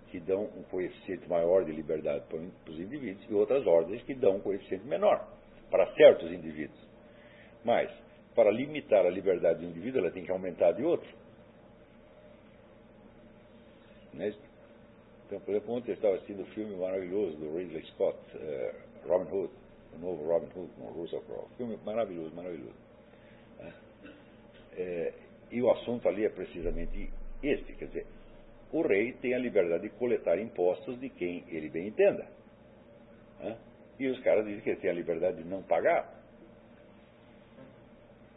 que dão um coeficiente maior de liberdade para os indivíduos e outras ordens que dão um coeficiente menor para certos indivíduos. Mas, para limitar a liberdade do indivíduo, ela tem que aumentar de outro. É então, por exemplo, ontem eu estava assistindo o um filme maravilhoso do Ridley Scott, uh, Robin Hood, o novo Robin Hood com Russell Crowe. Filme maravilhoso, maravilhoso. É, e o assunto ali é precisamente este, quer dizer, o rei tem a liberdade de coletar impostos de quem ele bem entenda. E os caras dizem que ele tem a liberdade de não pagar.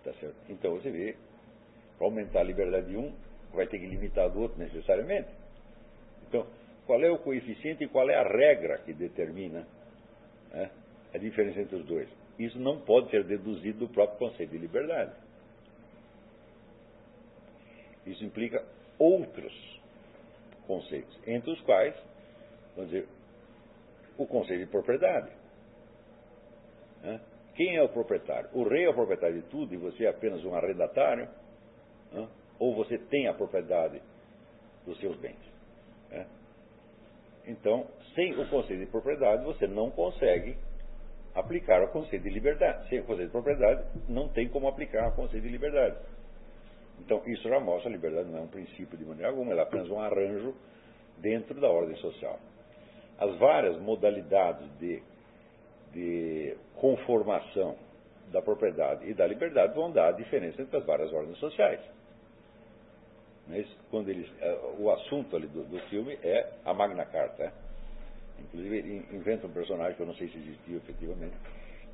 Tá certo? Então você vê, para aumentar a liberdade de um, vai ter que limitar do outro necessariamente. Então, qual é o coeficiente e qual é a regra que determina né, a diferença entre os dois? Isso não pode ser deduzido do próprio conceito de liberdade. Isso implica outros conceitos, entre os quais, vamos dizer, o conceito de propriedade. Né? Quem é o proprietário? O rei é o proprietário de tudo e você é apenas um arrendatário? Ou você tem a propriedade dos seus bens? É? Então, sem o conceito de propriedade, você não consegue aplicar o conceito de liberdade. Sem o conceito de propriedade, não tem como aplicar o conceito de liberdade. Então, isso já mostra a liberdade não é um princípio de maneira alguma, ela é apenas um arranjo dentro da ordem social. As várias modalidades de, de conformação da propriedade e da liberdade vão dar a diferença entre as várias ordens sociais. Mas quando eles, é, o assunto ali do, do filme é a Magna Carta. É? Inclusive, inventa um personagem que eu não sei se existiu efetivamente,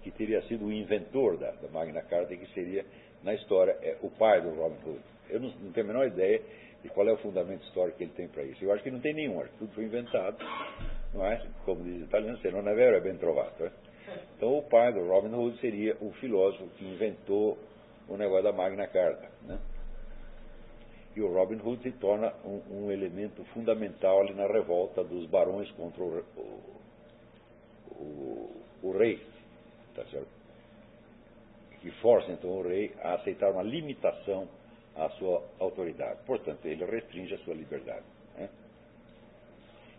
que teria sido o inventor da, da Magna Carta e que seria, na história, é, o pai do Robin Hood. Eu não, não, tenho a menor ideia de qual é o fundamento histórico que ele tem para isso. Eu acho que não tem nenhum, acho que tudo foi inventado, não é? Como diz o italiano, se non è vero é ben trovato. É? Então, o pai do Robin Hood seria o filósofo que inventou o negócio da Magna Carta. Né? E o Robin Hood se torna um, um elemento fundamental ali na revolta dos barões contra o, o, o, o rei. Tá? Que força então o rei a aceitar uma limitação à sua autoridade. Portanto, ele restringe a sua liberdade. Né?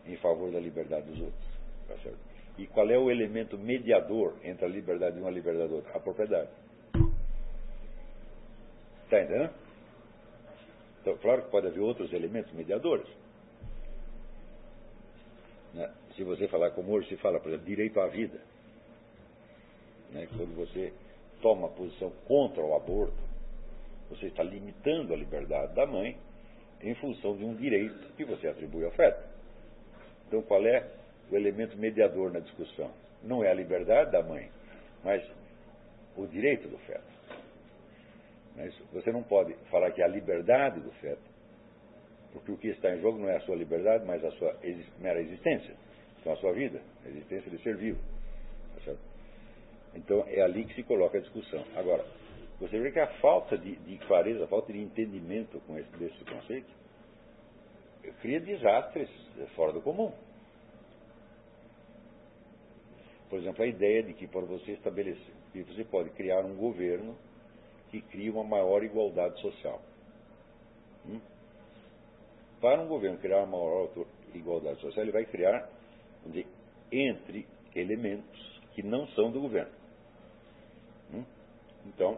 Em favor da liberdade dos outros. Tá? E qual é o elemento mediador entre a liberdade de uma liberdade da outra? A propriedade. Está entendendo? Então, claro que pode haver outros elementos mediadores. Né? Se você falar como hoje se fala, por exemplo, direito à vida. Né? Quando você toma uma posição contra o aborto, você está limitando a liberdade da mãe em função de um direito que você atribui ao feto. Então, qual é o elemento mediador na discussão? Não é a liberdade da mãe, mas o direito do feto. Mas você não pode falar que é a liberdade do feto, porque o que está em jogo não é a sua liberdade, mas a sua mera existência. Então, a sua vida, a existência de ser vivo. Tá então, é ali que se coloca a discussão. Agora, você vê que a falta de, de clareza, a falta de entendimento com esse, desse conceito, cria desastres fora do comum. Por exemplo, a ideia de que para você estabelecer, que você pode criar um governo que crie uma maior igualdade social. Hum? Para um governo criar uma maior igualdade social, ele vai criar dizer, entre elementos que não são do governo. Hum? Então,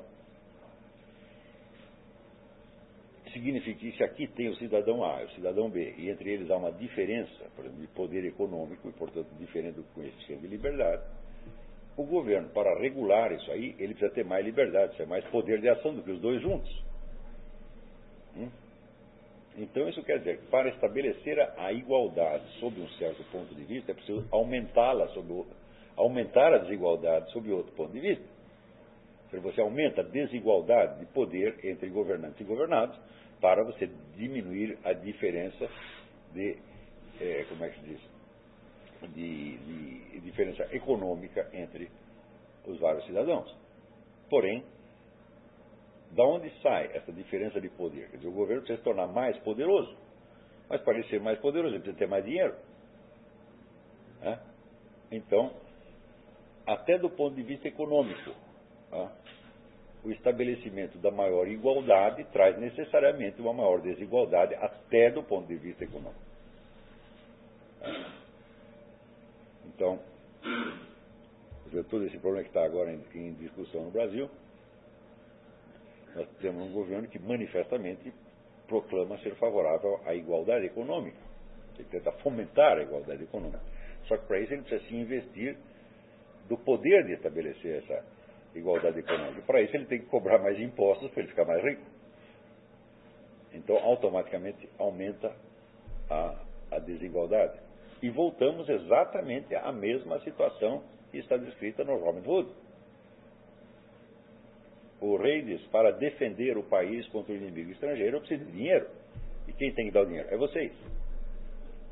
significa que se aqui tem o cidadão A e o cidadão B, e entre eles há uma diferença, por exemplo, de poder econômico, e portanto diferente do coeficiente de liberdade, o governo, para regular isso aí, ele precisa ter mais liberdade, ter mais poder de ação do que os dois juntos. Hum? Então, isso quer dizer que para estabelecer a igualdade sob um certo ponto de vista, é preciso aumentá-la aumentar a desigualdade sob outro ponto de vista. Você aumenta a desigualdade de poder entre governantes e governados para você diminuir a diferença de, é, como é que se diz, de, de diferença econômica entre os vários cidadãos. Porém, da onde sai essa diferença de poder? Quer dizer, o governo precisa se tornar mais poderoso. Mas para ele ser mais poderoso, ele precisa ter mais dinheiro. Né? Então, até do ponto de vista econômico, né? o estabelecimento da maior igualdade traz necessariamente uma maior desigualdade, até do ponto de vista econômico. Então, todo esse problema que está agora em, em discussão no Brasil, nós temos um governo que manifestamente proclama ser favorável à igualdade econômica. Ele tenta fomentar a igualdade econômica. Só que para isso ele precisa se investir do poder de estabelecer essa igualdade econômica. Para isso ele tem que cobrar mais impostos para ele ficar mais rico. Então automaticamente aumenta a, a desigualdade. E voltamos exatamente à mesma situação que está descrita no Robin Hood. O rei diz: para defender o país contra o inimigo estrangeiro, eu preciso de dinheiro. E quem tem que dar o dinheiro? É vocês.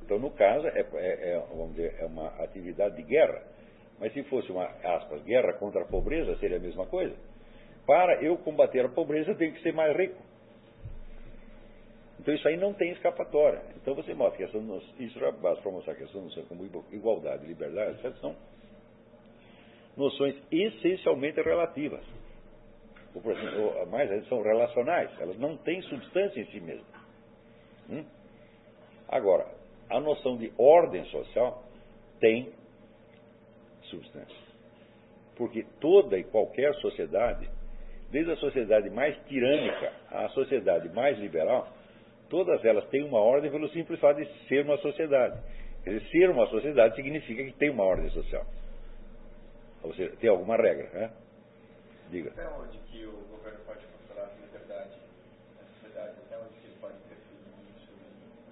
Então, no caso, é, é, é, vamos dizer, é uma atividade de guerra. Mas se fosse uma, aspas, guerra contra a pobreza, seria a mesma coisa. Para eu combater a pobreza, eu tenho que ser mais rico. Então isso aí não tem escapatória. Então você mostra que essa, isso já basta para mostrar que essa noção como igualdade liberdade são noções essencialmente relativas. Ou, por exemplo, mais são relacionais, elas não têm substância em si mesmas. Hum? Agora, a noção de ordem social tem substância. Porque toda e qualquer sociedade, desde a sociedade mais tirânica à sociedade mais liberal, todas elas têm uma ordem pelo simples fato de ser uma sociedade. Quer dizer, ser uma sociedade significa que tem uma ordem social. Ou seja, tem alguma regra, né? Diga. Até onde que o governo pode controlar a liberdade da sociedade? Até onde que ele pode interferir nisso?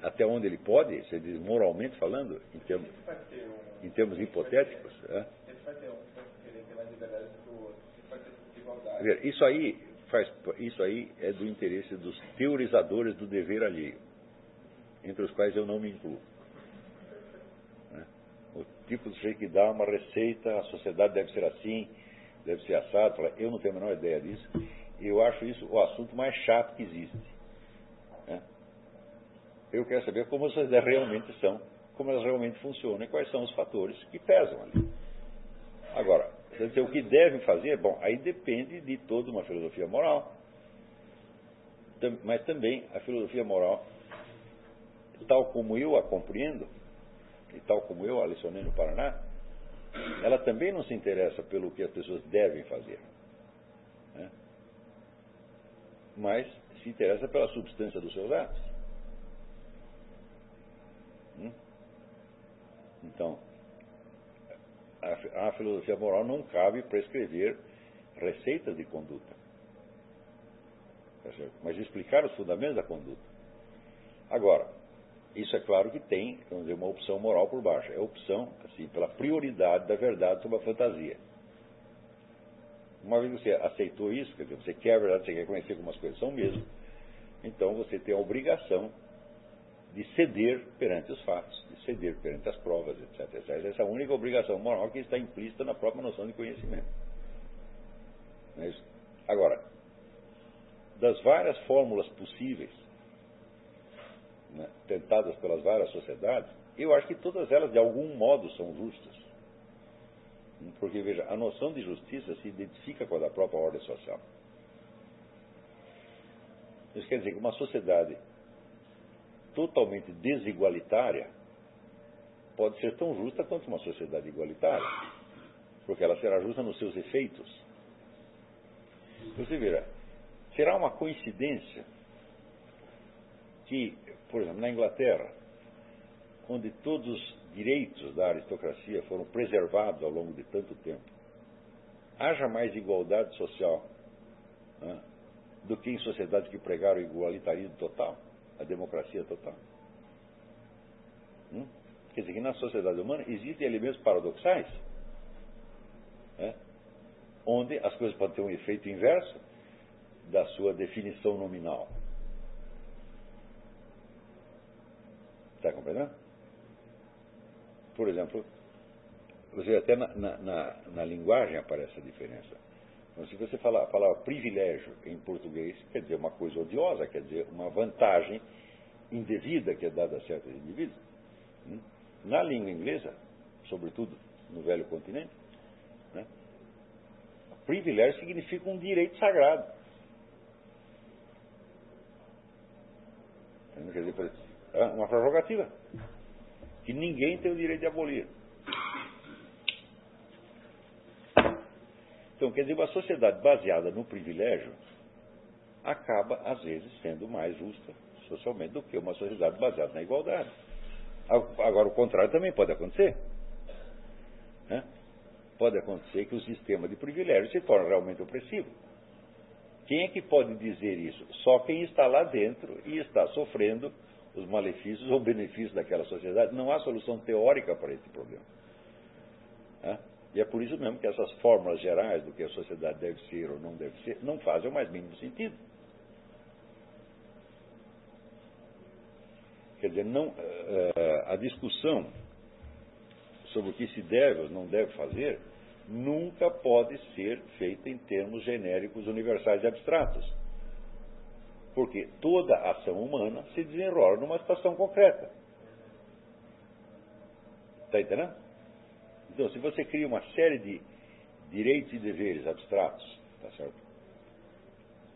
Até onde ele pode, você diz moralmente falando, em termos, um, em termos hipotéticos? Ele vai ter um, vai querer ter mais liberdade do que o outro. Ele vai ter desigualdade. Isso aí, faz, isso aí é do interesse dos teorizadores do dever alheio, entre os quais eu não me incluo o tipo de jeito que dá uma receita, a sociedade deve ser assim, deve ser assado. Eu não tenho a menor ideia disso. Eu acho isso o assunto mais chato que existe. Né? Eu quero saber como as sociedades realmente são, como elas realmente funcionam e quais são os fatores que pesam ali. Agora, dizer, o que devem fazer, bom, aí depende de toda uma filosofia moral, mas também a filosofia moral, tal como eu a compreendo, e tal como eu a lecionei no Paraná, ela também não se interessa pelo que as pessoas devem fazer. Né? Mas se interessa pela substância dos seus atos. Hum? Então, a, a filosofia moral não cabe prescrever receitas de conduta. Mas explicar os fundamentos da conduta. Agora, isso é claro que tem, vamos dizer, uma opção moral por baixo. É opção, assim, pela prioridade da verdade sobre a fantasia. Uma vez que você aceitou isso, quer dizer, você quer a verdade, você quer conhecer como as coisas são mesmo, então você tem a obrigação de ceder perante os fatos, de ceder perante as provas, etc, etc. Essa é a única obrigação moral que está implícita na própria noção de conhecimento. É Agora, das várias fórmulas possíveis né, tentadas pelas várias sociedades, eu acho que todas elas, de algum modo, são justas. Porque, veja, a noção de justiça se identifica com a da própria ordem social. Isso quer dizer que uma sociedade totalmente desigualitária pode ser tão justa quanto uma sociedade igualitária, porque ela será justa nos seus efeitos. Você verá, será uma coincidência que por exemplo, na Inglaterra, onde todos os direitos da aristocracia foram preservados ao longo de tanto tempo, haja mais igualdade social né, do que em sociedades que pregaram igualitarismo total, a democracia total. Hum? Quer dizer que na sociedade humana existem elementos paradoxais, né, onde as coisas podem ter um efeito inverso da sua definição nominal. Está compreendendo? Por exemplo, você até na, na, na, na, linguagem aparece a diferença. Então, se você falar a palavra privilégio em português, quer dizer uma coisa odiosa, quer dizer uma vantagem indevida que é dada a certos indivíduos. Hum? Na língua inglesa, sobretudo no velho continente, né, privilégio significa um direito sagrado. Quer dizer, uma prerrogativa que ninguém tem o direito de abolir. Então, quer dizer, uma sociedade baseada no privilégio acaba, às vezes, sendo mais justa socialmente do que uma sociedade baseada na igualdade. Agora, o contrário também pode acontecer. Né? Pode acontecer que o sistema de privilégio se torne realmente opressivo. Quem é que pode dizer isso? Só quem está lá dentro e está sofrendo os malefícios ou benefícios daquela sociedade. Não há solução teórica para esse problema. É? E é por isso mesmo que essas fórmulas gerais do que a sociedade deve ser ou não deve ser não fazem o mais mínimo sentido. Quer dizer, não, eh, a discussão sobre o que se deve ou não deve fazer nunca pode ser feita em termos genéricos, universais e abstratos porque toda ação humana se desenrola numa situação concreta. Está entendendo? Então, se você cria uma série de, direitos e deveres abstratos, tá certo?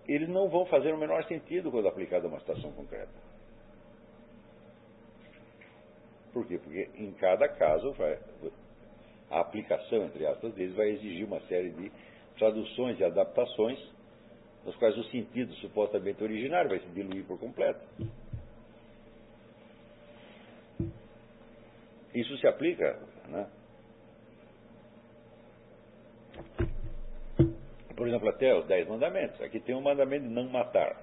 Eles não vão fazer o menor sentido quando aplicado a uma situação concreta. Por quê? Porque em cada caso vai, a aplicação, entre aspas, deles vai exigir uma série de traduções e adaptações, nas quais o sentido supostamente originário vai se diluir por completo. Isso se aplica, né? Por exemplo, até os Dez Mandamentos. Aqui tem um mandamento de não matar.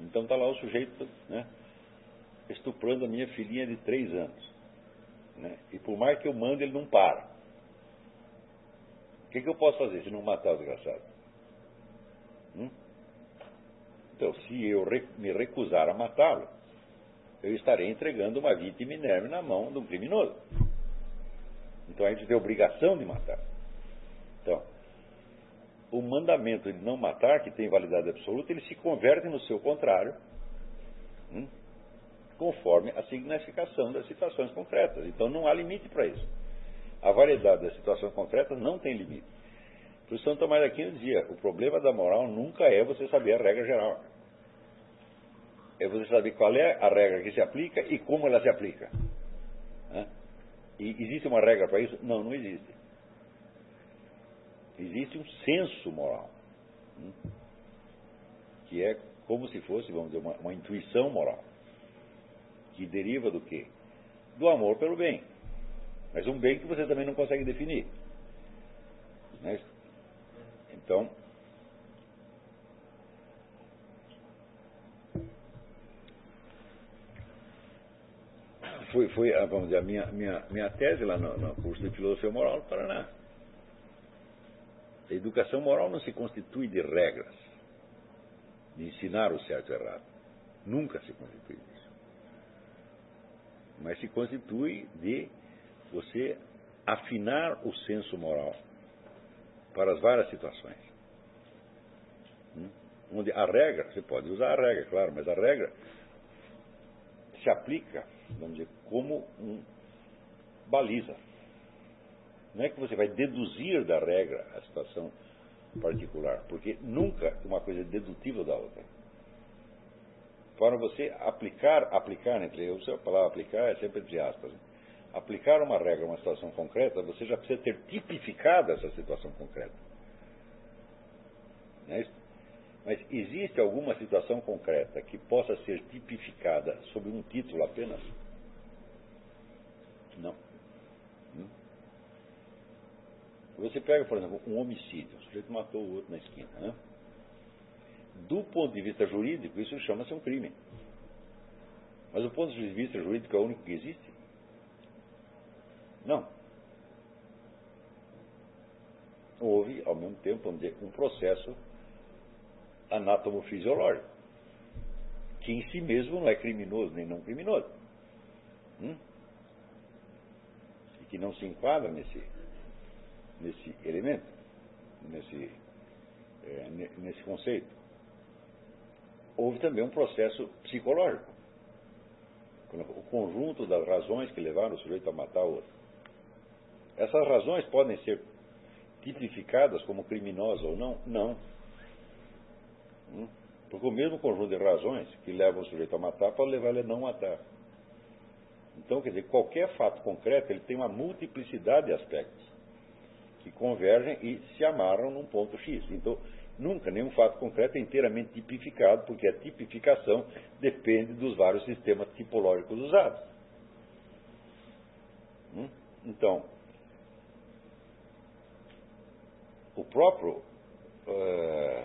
Então está lá o sujeito né, estuprando a minha filhinha de três anos. Né? E por mais que eu mande, ele não para. O que, que eu posso fazer se não matar o desgraçado? Hum? Então, se eu me recusar a matá-lo, eu estarei entregando uma vítima inerme na mão de um criminoso. Então a gente tem obrigação de matar. Então, o mandamento de não matar, que tem validade absoluta, ele se converte no seu contrário, hum, conforme a significação das situações concretas. Então não há limite para isso. A variedade das situações concretas não tem limite. Isso, São Tomás de Aquino dizia: o problema da moral nunca é você saber a regra geral. É você saber qual é a regra que se aplica e como ela se aplica. E existe uma regra para isso? Não, não existe. Existe um senso moral. Hum, que é como se fosse, vamos dizer, uma, uma intuição moral. Que deriva do quê? Do amor pelo bem. Mas um bem que você também não consegue definir. Né? Então, foi, foi vamos dizer, a minha, minha, minha tese lá no, no curso de Filosofia Moral do Paraná. A educação moral não se constitui de regras, de ensinar o certo e o errado. Nunca se constitui disso. Mas se constitui de você afinar o senso moral para as várias situações. Hum? Onde a regra, você pode usar a regra, claro, mas a regra se aplica, vamos dizer, como um baliza. Não é que você vai deduzir da regra a situação particular, porque nunca uma coisa é dedutível da outra. Para você aplicar, aplicar, entre eu a palavra aplicar é sempre entre aspas, né? aplicar uma regra uma situação concreta, você já precisa ter tipificado essa situação concreta. Não é isso? Mas existe alguma situação concreta que possa ser tipificada sob um título apenas? Não. Hum? Você pega, por exemplo, um homicídio. O sujeito matou o outro na esquina. Né? Do ponto de vista jurídico, isso chama-se um crime. Mas do ponto de vista jurídico é o único que existe? Não. Houve, ao mesmo tempo, um processo anátomo-fisiológico, que em si mesmo não é criminoso nem não criminoso. Hum? E que não se enquadra nesse, nesse elemento, nesse, é, nesse conceito. Houve também um processo psicológico. O conjunto das razões que levaram o sujeito a matar o outro. Essas razões podem ser tipificadas como criminosas ou não? Não. Hum? Porque o mesmo conjunto de razões que levam o sujeito a matar pode levar ele a não matar. Então, quer dizer, qualquer fato concreto ele tem uma multiplicidade de aspectos que convergem e se amarram num ponto X. Então, nunca nenhum fato concreto é inteiramente tipificado, porque a tipificação depende dos vários sistemas tipológicos usados. Hum? Então, o próprio uh,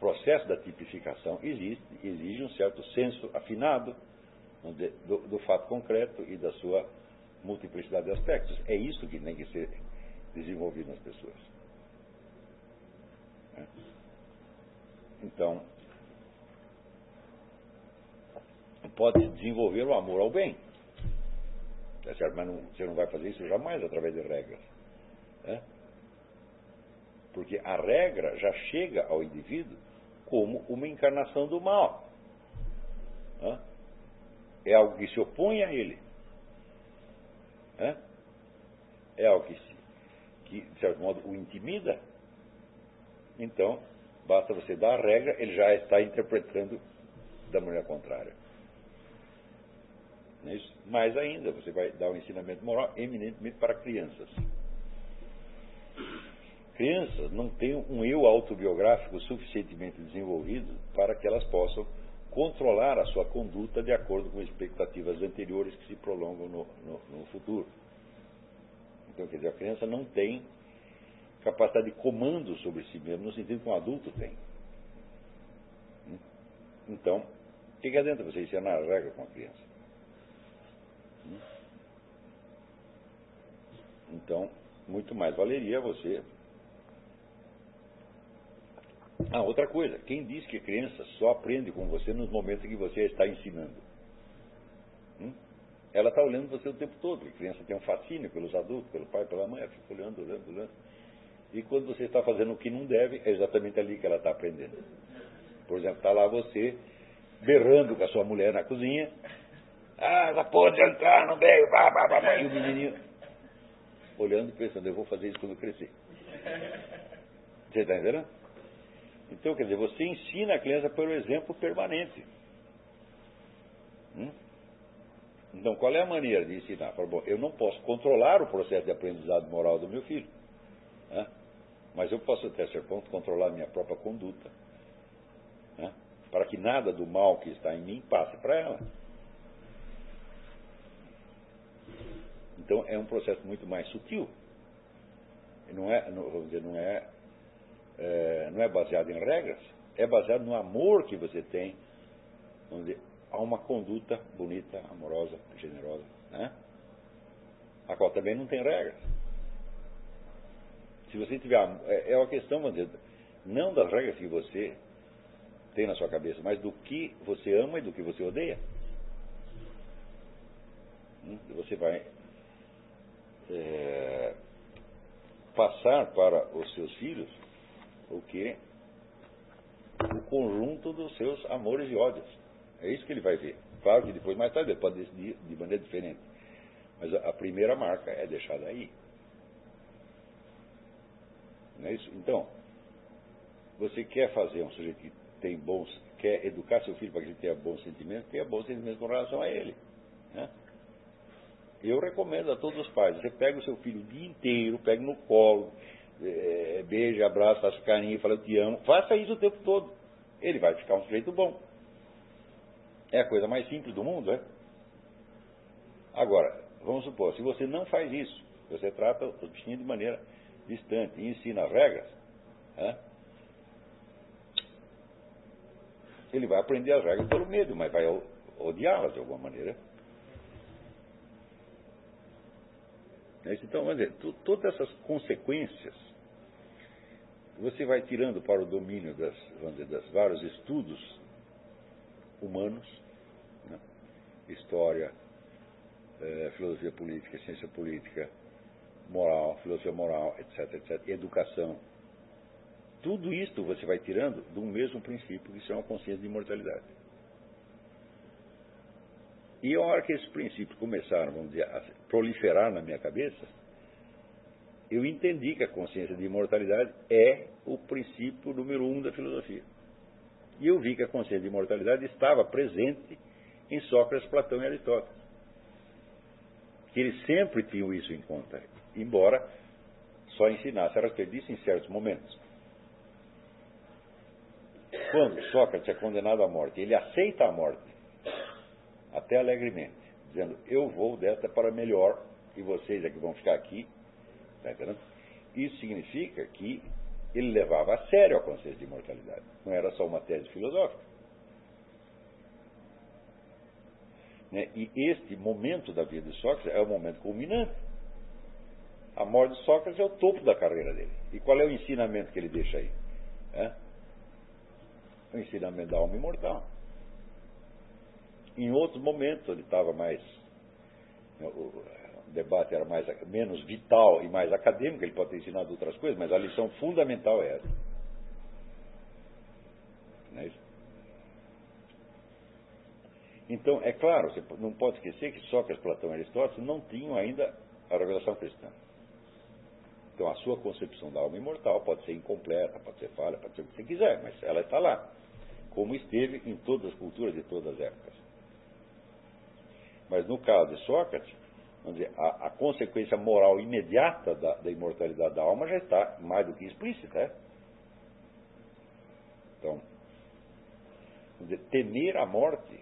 processo da tipificação existe, exige um certo senso afinado do, do, fato concreto e da sua multiplicidade de aspectos. É isso que tem que ser desenvolvido nas pessoas. Né? Então, pode desenvolver o amor ao bem. Tá certo? Mas não, você não vai fazer isso jamais através de regras. Né? Porque a regra já chega ao indivíduo como uma encarnação do mal. É algo que se opõe a ele. É algo que, que, de certo modo, o intimida. Então, basta você dar a regra, ele já está interpretando da maneira contrária. É Mais ainda, você vai dar um ensinamento moral eminentemente para crianças. Crianças não têm um eu autobiográfico suficientemente desenvolvido para que elas possam controlar a sua conduta de acordo com expectativas anteriores que se prolongam no, no, no futuro. Então, quer dizer, a criança não tem capacidade de comando sobre si mesmo no sentido que um adulto tem. Então, o que, que adianta você ensinar a regra com a criança? Então, muito mais valeria você. Ah, outra coisa, quem diz que a criança só aprende com você nos momentos em que você a está ensinando? Hum? Ela está olhando você o tempo todo. A criança tem um fascínio pelos adultos, pelo pai, pela mãe, fica olhando, olhando, olhando. E quando você está fazendo o que não deve, é exatamente ali que ela está aprendendo. Por exemplo, está lá você berrando com a sua mulher na cozinha. Ah, ela pode entrar, não veio, blá, blá, blá, e o menininho olhando pensando, eu vou fazer isso quando crescer. Você está entendendo? Então, quer dizer, você ensina a criança pelo exemplo permanente. Hum? Então, qual é a maneira de ensinar? Fala, bom, eu não posso controlar o processo de aprendizado moral do meu filho. Né? Mas eu posso, até certo ponto, controlar a minha própria conduta. Né? Para que nada do mal que está em mim passe para ela. Então é um processo muito mais sutil. Não é, não, vamos dizer, não é, é, não é baseado em regras, é baseado no amor que você tem, vamos dizer, a uma conduta bonita, amorosa, generosa, né? a qual também não tem regras. Se você tiver. É, é uma questão, vamos dizer, não das regras que você tem na sua cabeça, mas do que você ama e do que você odeia. Hum? Você vai é, passar para os seus filhos o que? O conjunto dos seus amores e ódios. É isso que ele vai ver. Claro que depois, mais tarde, ele pode decidir de maneira diferente. Mas a primeira marca é deixada aí. Não é isso? Então, você quer fazer um sujeito que tem bons, quer educar seu filho para que ele tenha bons sentimentos, tenha bons sentimentos com relação a ele. Né? Eu recomendo a todos os pais, você pega o seu filho o dia inteiro, pega no colo, é, beija, abraça, faz carinho, fala eu te amo, faça isso o tempo todo. Ele vai ficar um sujeito bom. É a coisa mais simples do mundo, é? Agora, vamos supor, se você não faz isso, você trata o bichinho de maneira distante e ensina as regras, é? ele vai aprender as regras pelo medo, mas vai odiá-las de alguma maneira. Né? Então, dizer, todas essas consequências você vai tirando para o domínio das, dizer, das vários estudos humanos? História, eh, filosofia política, ciência política, moral, filosofia moral, etc, etc, educação. Tudo isto você vai tirando um mesmo princípio, que são a consciência de imortalidade. E a hora que esses princípios começaram, vamos dizer, a proliferar na minha cabeça, eu entendi que a consciência de imortalidade é o princípio número um da filosofia. E eu vi que a consciência de imortalidade estava presente em Sócrates, Platão e Aristóteles. Que eles sempre tinham isso em conta, embora só ensinasse a respeito em certos momentos. Quando Sócrates é condenado à morte, ele aceita a morte até alegremente, dizendo: Eu vou desta para melhor e vocês é que vão ficar aqui. Tá? Isso significa que ele levava a sério a consciência de imortalidade. Não era só uma tese filosófica. Né? E este momento da vida de Sócrates é o momento culminante. A morte de Sócrates é o topo da carreira dele. E qual é o ensinamento que ele deixa aí? É? O ensinamento da alma imortal. Em outros momentos ele estava mais. O debate era mais, menos vital e mais acadêmico, ele pode ter ensinado outras coisas, mas a lição fundamental é essa. Não é isso? Então, é claro, você não pode esquecer que Sócrates, Platão e Aristóteles não tinham ainda a revelação cristã. Então a sua concepção da alma imortal pode ser incompleta, pode ser falha, pode ser o que você quiser, mas ela está lá, como esteve em todas as culturas de todas as épocas. Mas no caso de Sócrates, dizer, a, a, consequência moral imediata da, da, imortalidade da alma já está mais do que explícita. É? Então, dizer, temer a morte,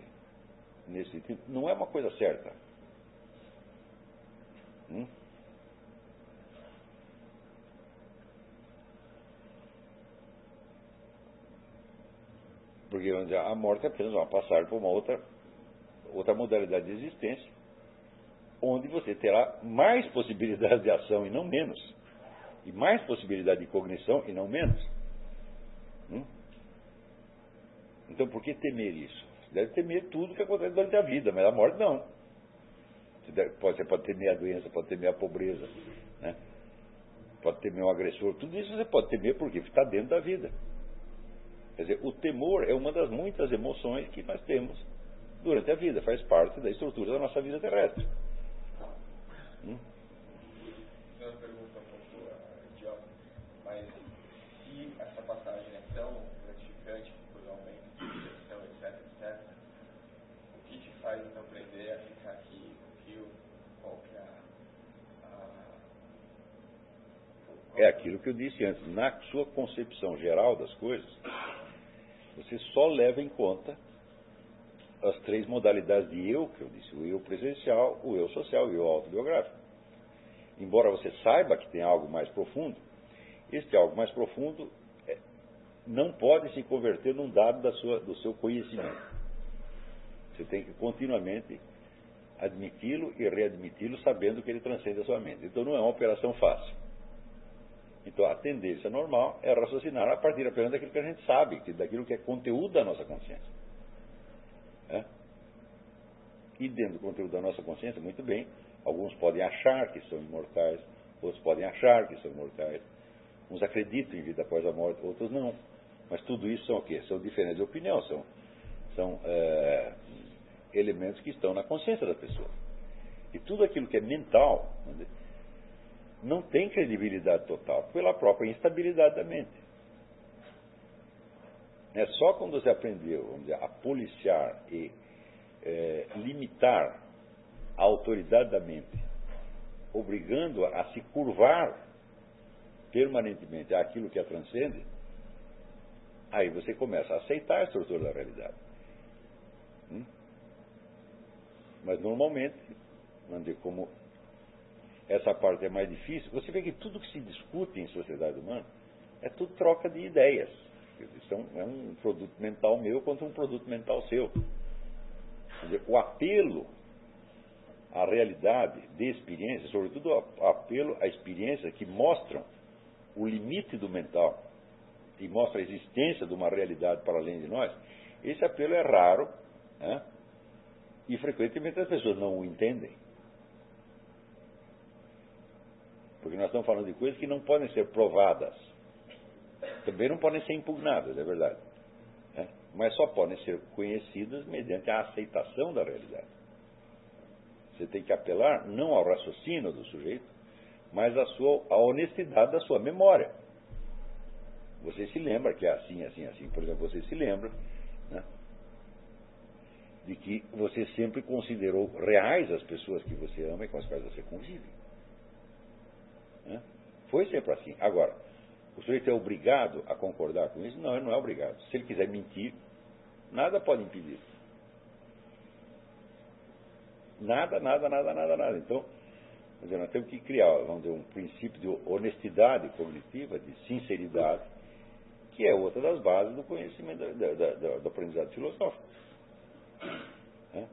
nesse sentido, não é uma coisa certa. Hum? Porque a morte é apenas uma passagem para uma outra, outra modalidade de existência, onde você terá mais possibilidade de ação e não menos. E mais possibilidade de cognição e não menos. Hum? Então por que temer isso? Você deve temer tudo que acontece durante a vida, mas a morte não. Você, deve, pode, você pode temer a doença, pode temer a pobreza, né? pode temer um agressor, tudo isso você pode temer porque está dentro da vida. Quer dizer, o temor é uma das muitas emoções que nós temos durante a vida, faz parte da estrutura da nossa vida terrestre. Hum? Uma pergunta um pouco uh, idiota, mas se essa passagem é tão gratificante por aumento de percepção, etc, etc, o que te faz então aprender a ficar aqui no Rio? Qual que é a, a... É aquilo que eu disse antes, na sua concepção geral das coisas, você só leva em conta as três modalidades de eu, que eu disse, o eu presencial, o eu social e o autobiográfico. Embora você saiba que tem algo mais profundo, este algo mais profundo é, não pode se converter num dado da sua, do seu conhecimento. Você tem que continuamente admiti-lo e readmiti-lo sabendo que ele transcende a sua mente. Então não é uma operação fácil. Então, a tendência normal é raciocinar a partir apenas daquilo que a gente sabe, daquilo que é conteúdo da nossa consciência. É? E dentro do conteúdo da nossa consciência, muito bem, alguns podem achar que são imortais, outros podem achar que são imortais, uns acreditam em vida após a morte, outros não. Mas tudo isso são o quê? São diferenças de opinião, são, são é, elementos que estão na consciência da pessoa. E tudo aquilo que é mental, não tem credibilidade total, pela própria instabilidade da mente. É só quando você aprendeu vamos dizer, a policiar e é, limitar a autoridade da mente, obrigando-a a se curvar permanentemente àquilo que a transcende, aí você começa a aceitar a estrutura da realidade. Hum? Mas normalmente, como essa parte é mais difícil, você vê que tudo que se discute em sociedade humana é tudo troca de ideias. Isso é um produto mental meu contra um produto mental seu. Dizer, o apelo à realidade de experiência, sobretudo o apelo à experiência que mostram o limite do mental e mostra a existência de uma realidade para além de nós, esse apelo é raro né? e frequentemente as pessoas não o entendem. Porque nós estamos falando de coisas que não podem ser provadas. Também não podem ser impugnadas, é verdade. Né? Mas só podem ser conhecidas mediante a aceitação da realidade. Você tem que apelar não ao raciocínio do sujeito, mas à, sua, à honestidade da sua memória. Você se lembra que é assim, assim, assim. Por exemplo, você se lembra né, de que você sempre considerou reais as pessoas que você ama e com as quais você convive. Né? Foi sempre assim. Agora, o sujeito é obrigado a concordar com isso? Não, ele não é obrigado. Se ele quiser mentir, nada pode impedir. Nada, nada, nada, nada, nada. Então, dizer, nós temos que criar, vamos dizer, um princípio de honestidade cognitiva, de sinceridade, que é outra das bases do conhecimento, da, da, da, do aprendizado filosófico. Né?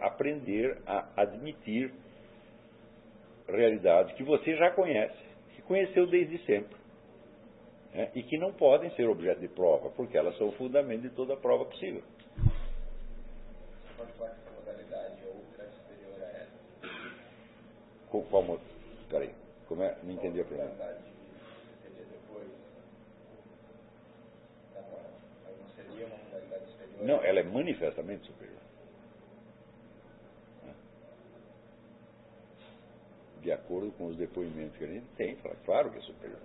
aprender a admitir realidades que você já conhece, que conheceu desde sempre, né, e que não podem ser objeto de prova, porque elas são o fundamento de toda prova possível. Você pode falar que essa modalidade é outra superior a essa? Com qual Peraí, como é? Não entendi a pergunta. Não, ela é manifestamente superior. De acordo com os depoimentos que a gente tem, fala, claro que é superior.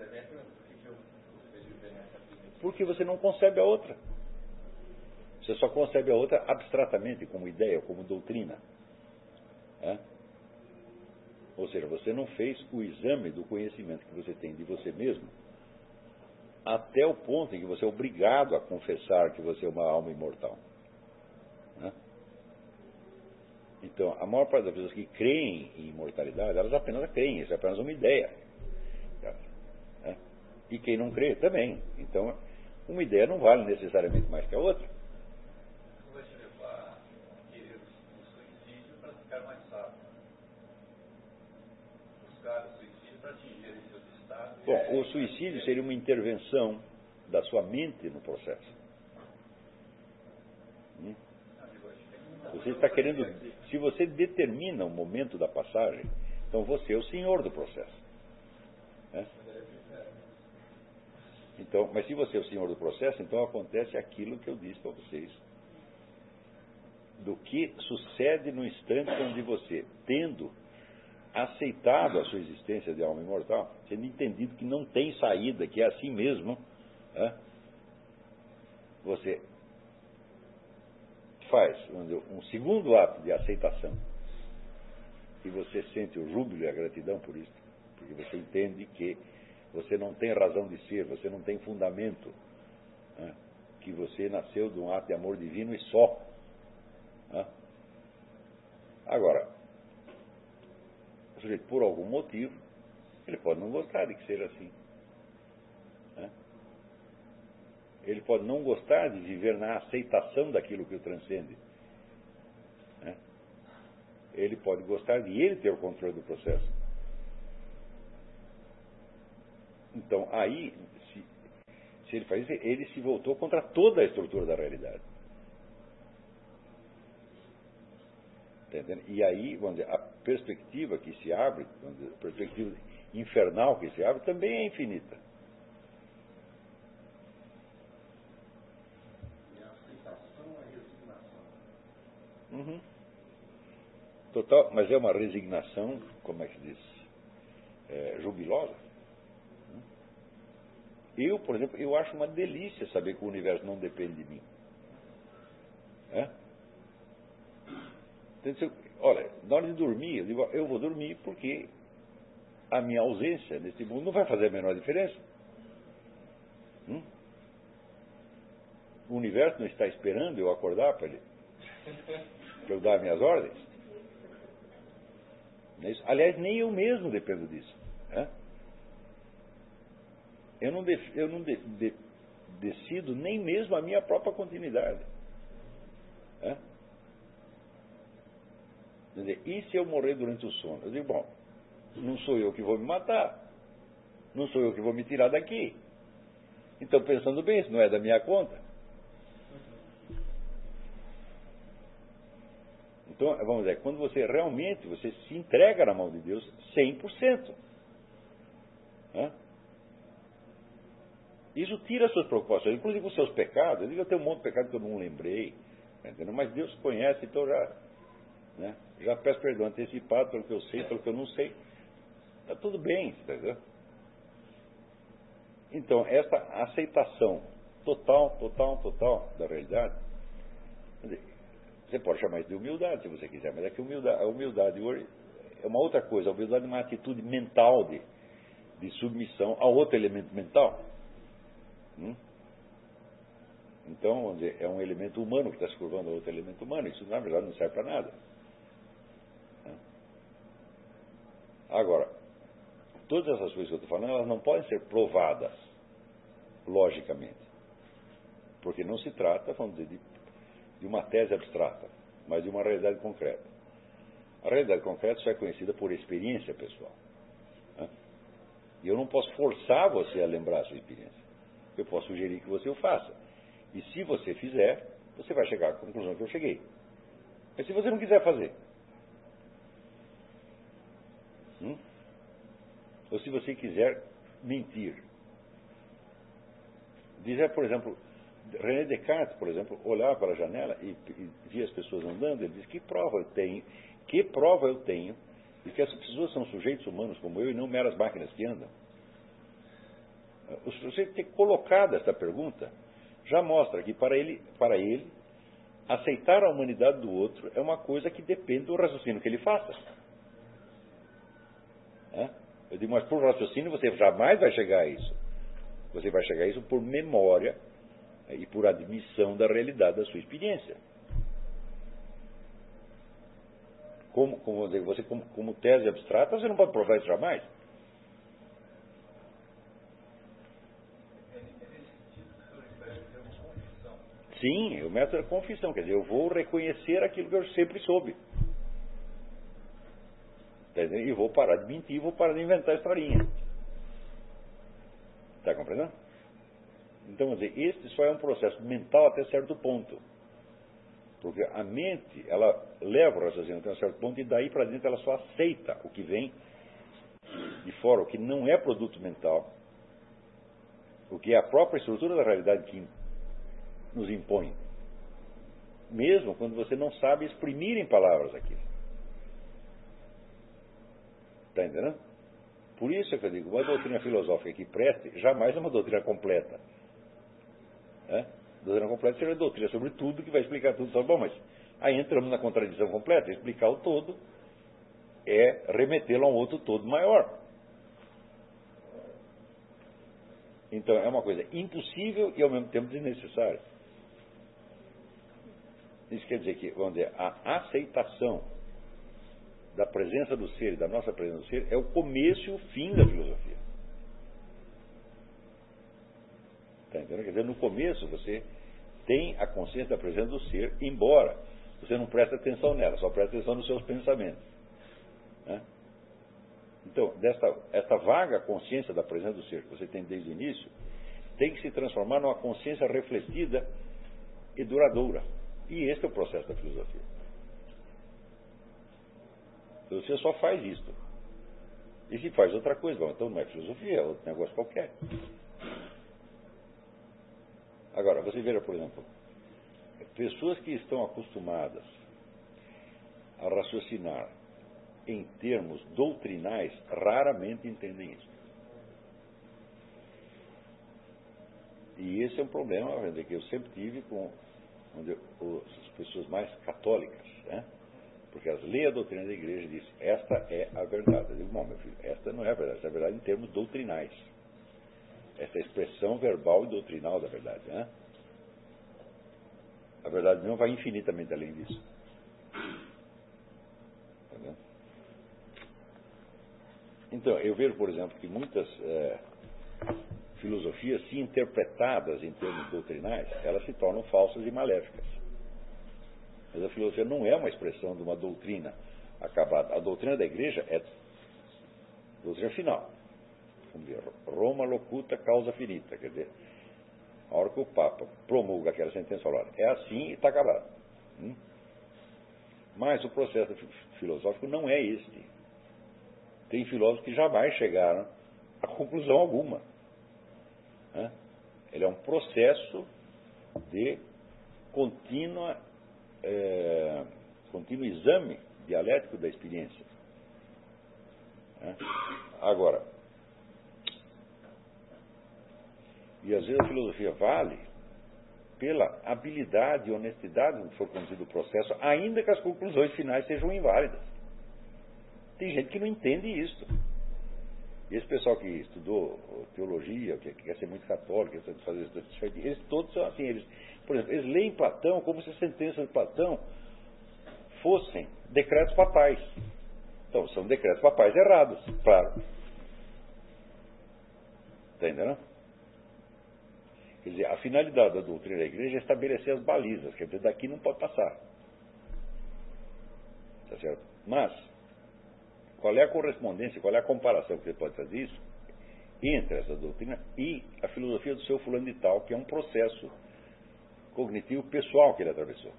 Porque você não concebe a outra. Você só concebe a outra abstratamente, como ideia, como doutrina. É? Ou seja, você não fez o exame do conhecimento que você tem de você mesmo até o ponto em que você é obrigado a confessar que você é uma alma imortal. Né? Então, a maior parte das pessoas que creem em imortalidade, elas apenas creem, isso é apenas uma ideia. Né? E quem não crê também. Então, uma ideia não vale necessariamente mais que a outra. Bom, o suicídio seria uma intervenção da sua mente no processo. Hum? Você está querendo. Se você determina o momento da passagem, então você é o senhor do processo. Né? Então, mas se você é o senhor do processo, então acontece aquilo que eu disse para vocês. Do que sucede no instante onde você, tendo aceitado a sua existência de alma imortal, tendo entendido que não tem saída, que é assim mesmo, né? você faz um segundo ato de aceitação e você sente o júbilo e a gratidão por isso, porque você entende que você não tem razão de ser, você não tem fundamento, né? que você nasceu de um ato de amor divino e só. Né? Agora, sujeito, por algum motivo, ele pode não gostar de que seja assim. Né? Ele pode não gostar de viver na aceitação daquilo que o transcende. Né? Ele pode gostar de ele ter o controle do processo. Então, aí, se, se ele faz isso, ele se voltou contra toda a estrutura da realidade. E aí, vamos dizer, a perspectiva que se abre, dizer, a perspectiva infernal que se abre, também é infinita. E a aceitação é resignação. Uhum. Total, mas é uma resignação, como é que se diz? É, jubilosa. Eu, por exemplo, eu acho uma delícia saber que o universo não depende de mim. É? Olha, na hora de dormir, eu digo, eu vou dormir porque a minha ausência nesse mundo não vai fazer a menor diferença. Hum? O universo não está esperando eu acordar para ele, *laughs* para eu dar minhas ordens. É Aliás, nem eu mesmo dependo disso. É? Eu não, de, eu não de, de, decido nem mesmo a minha própria continuidade. É? Dizer, e se eu morrer durante o sono? Eu digo, bom, não sou eu que vou me matar. Não sou eu que vou me tirar daqui. Então, pensando bem, isso não é da minha conta. Então, vamos dizer, quando você realmente você se entrega na mão de Deus 100%. Né? Isso tira as suas preocupações, inclusive os seus pecados. Eu digo, eu tenho um monte de pecado que eu não lembrei. Entendeu? Mas Deus conhece, então já né? Já peço perdão antecipado pelo que eu sei, pelo que eu não sei. Está tudo bem, entendeu? Então, essa aceitação total, total, total da realidade, você pode chamar isso de humildade se você quiser, mas é que humildade, a humildade hoje é uma outra coisa. A humildade é uma atitude mental de, de submissão a outro elemento mental. Hum? Então, dizer, é um elemento humano que está se curvando a outro elemento humano. Isso, na verdade, não serve para nada. Agora, todas essas coisas que eu estou falando, elas não podem ser provadas logicamente. Porque não se trata, vamos dizer, de, de uma tese abstrata, mas de uma realidade concreta. A realidade concreta só é conhecida por experiência pessoal. Né? E eu não posso forçar você a lembrar a sua experiência. Eu posso sugerir que você o faça. E se você fizer, você vai chegar à conclusão que eu cheguei. Mas se você não quiser fazer, Hum? Ou se você quiser mentir. Dizer, por exemplo, René Descartes, por exemplo, olhava para a janela e, e via as pessoas andando, ele diz, que prova eu tenho, que prova eu tenho Porque essas pessoas são sujeitos humanos como eu e não meras máquinas que andam. O sujeito ter colocado esta pergunta já mostra que para ele, para ele, aceitar a humanidade do outro é uma coisa que depende do raciocínio que ele faça. É? Eu digo, mas por raciocínio você jamais vai chegar a isso. Você vai chegar a isso por memória e por admissão da realidade da sua experiência. Como, como você, como, como tese abstrata, você não pode provar isso jamais. Sim, o método é confissão, quer dizer, eu vou reconhecer aquilo que eu sempre soube. E vou parar de mentir, vou parar de inventar historinha. Está compreendendo? Então, quer dizer, este só é um processo mental até certo ponto. Porque a mente, ela leva o raciocínio até um certo ponto e daí para dentro ela só aceita o que vem de fora, o que não é produto mental, o que é a própria estrutura da realidade que nos impõe. Mesmo quando você não sabe exprimir em palavras aquilo. Está entendendo? Por isso é que eu digo, uma doutrina filosófica que preste jamais é uma doutrina completa. É? Doutrina completa seria doutrina sobre tudo que vai explicar tudo. Só, bom, mas aí entramos na contradição completa. Explicar o todo é remetê-lo a um outro todo maior. Então é uma coisa impossível e ao mesmo tempo desnecessária. Isso quer dizer que, vamos dizer, a aceitação da presença do ser e da nossa presença do ser é o começo e o fim da filosofia. Está entendendo? Quer dizer, no começo você tem a consciência da presença do ser, embora você não preste atenção nela, só presta atenção nos seus pensamentos. Né? Então, desta, esta vaga consciência da presença do ser que você tem desde o início, tem que se transformar numa consciência refletida e duradoura. E este é o processo da filosofia. A filosofia só faz isto. E se faz outra coisa, bom, então não é filosofia, é outro negócio qualquer. Agora, você veja, por exemplo, pessoas que estão acostumadas a raciocinar em termos doutrinais raramente entendem isso. E esse é um problema que eu sempre tive com as pessoas mais católicas, né? porque elas leem a doutrina da igreja e dizem, esta é a verdade. Eu digo, não, meu filho, esta não é a verdade, esta é a verdade em termos doutrinais. Esta é a expressão verbal e doutrinal da verdade. Né? A verdade não vai infinitamente além disso. Tá então, eu vejo, por exemplo, que muitas é, filosofias, se interpretadas em termos doutrinais, elas se tornam falsas e maléficas. Mas a filosofia não é uma expressão de uma doutrina acabada. A doutrina da igreja é doutrina final. Ver, Roma locuta causa finita. Quer dizer, a hora que o Papa promulga aquela sentença, fala, é assim e está acabado. Hum? Mas o processo filosófico não é este. Tem filósofos que jamais chegaram a conclusão alguma. Ele é um processo de contínua, é, contínuo exame dialético da experiência. Agora, e às vezes a filosofia vale pela habilidade e honestidade com que for conduzido o processo, ainda que as conclusões finais sejam inválidas. Tem gente que não entende isso. Esse pessoal que estudou teologia, que quer ser muito católico, quer fazer eles todos são assim. Eles, por exemplo, eles leem Platão como se as sentenças de Platão fossem decretos papais. Então, são decretos papais errados, claro. Está entendendo? Quer dizer, a finalidade da doutrina da igreja é estabelecer as balizas, quer dizer, daqui não pode passar. Está certo? Mas, qual é a correspondência, qual é a comparação que você pode fazer isso entre essa doutrina e a filosofia do seu fulano de tal, que é um processo cognitivo pessoal que ele atravessou.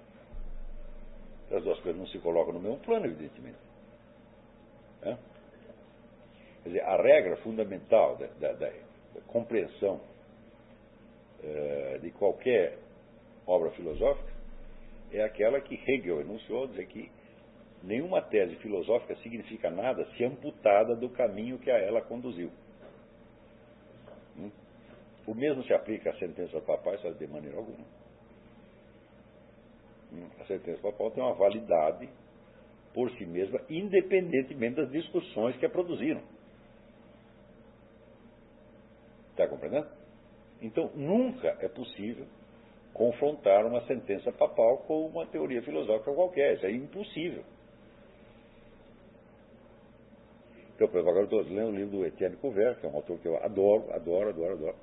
As duas coisas não se colocam no mesmo plano, evidentemente. É? Quer dizer, a regra fundamental da, da, da, da compreensão de qualquer obra filosófica é aquela que Hegel enunciou, dizer que Nenhuma tese filosófica significa nada se amputada do caminho que a ela conduziu. Hum? O mesmo se aplica à sentença papal, só de maneira alguma. Hum? A sentença papal tem uma validade por si mesma, independentemente das discussões que a produziram. Está compreendendo? Então, nunca é possível confrontar uma sentença papal com uma teoria filosófica qualquer. Isso é impossível. Então, por exemplo, agora estou lendo o livro do Etienne Couvert, que é um autor que eu adoro, adoro, adoro, adoro.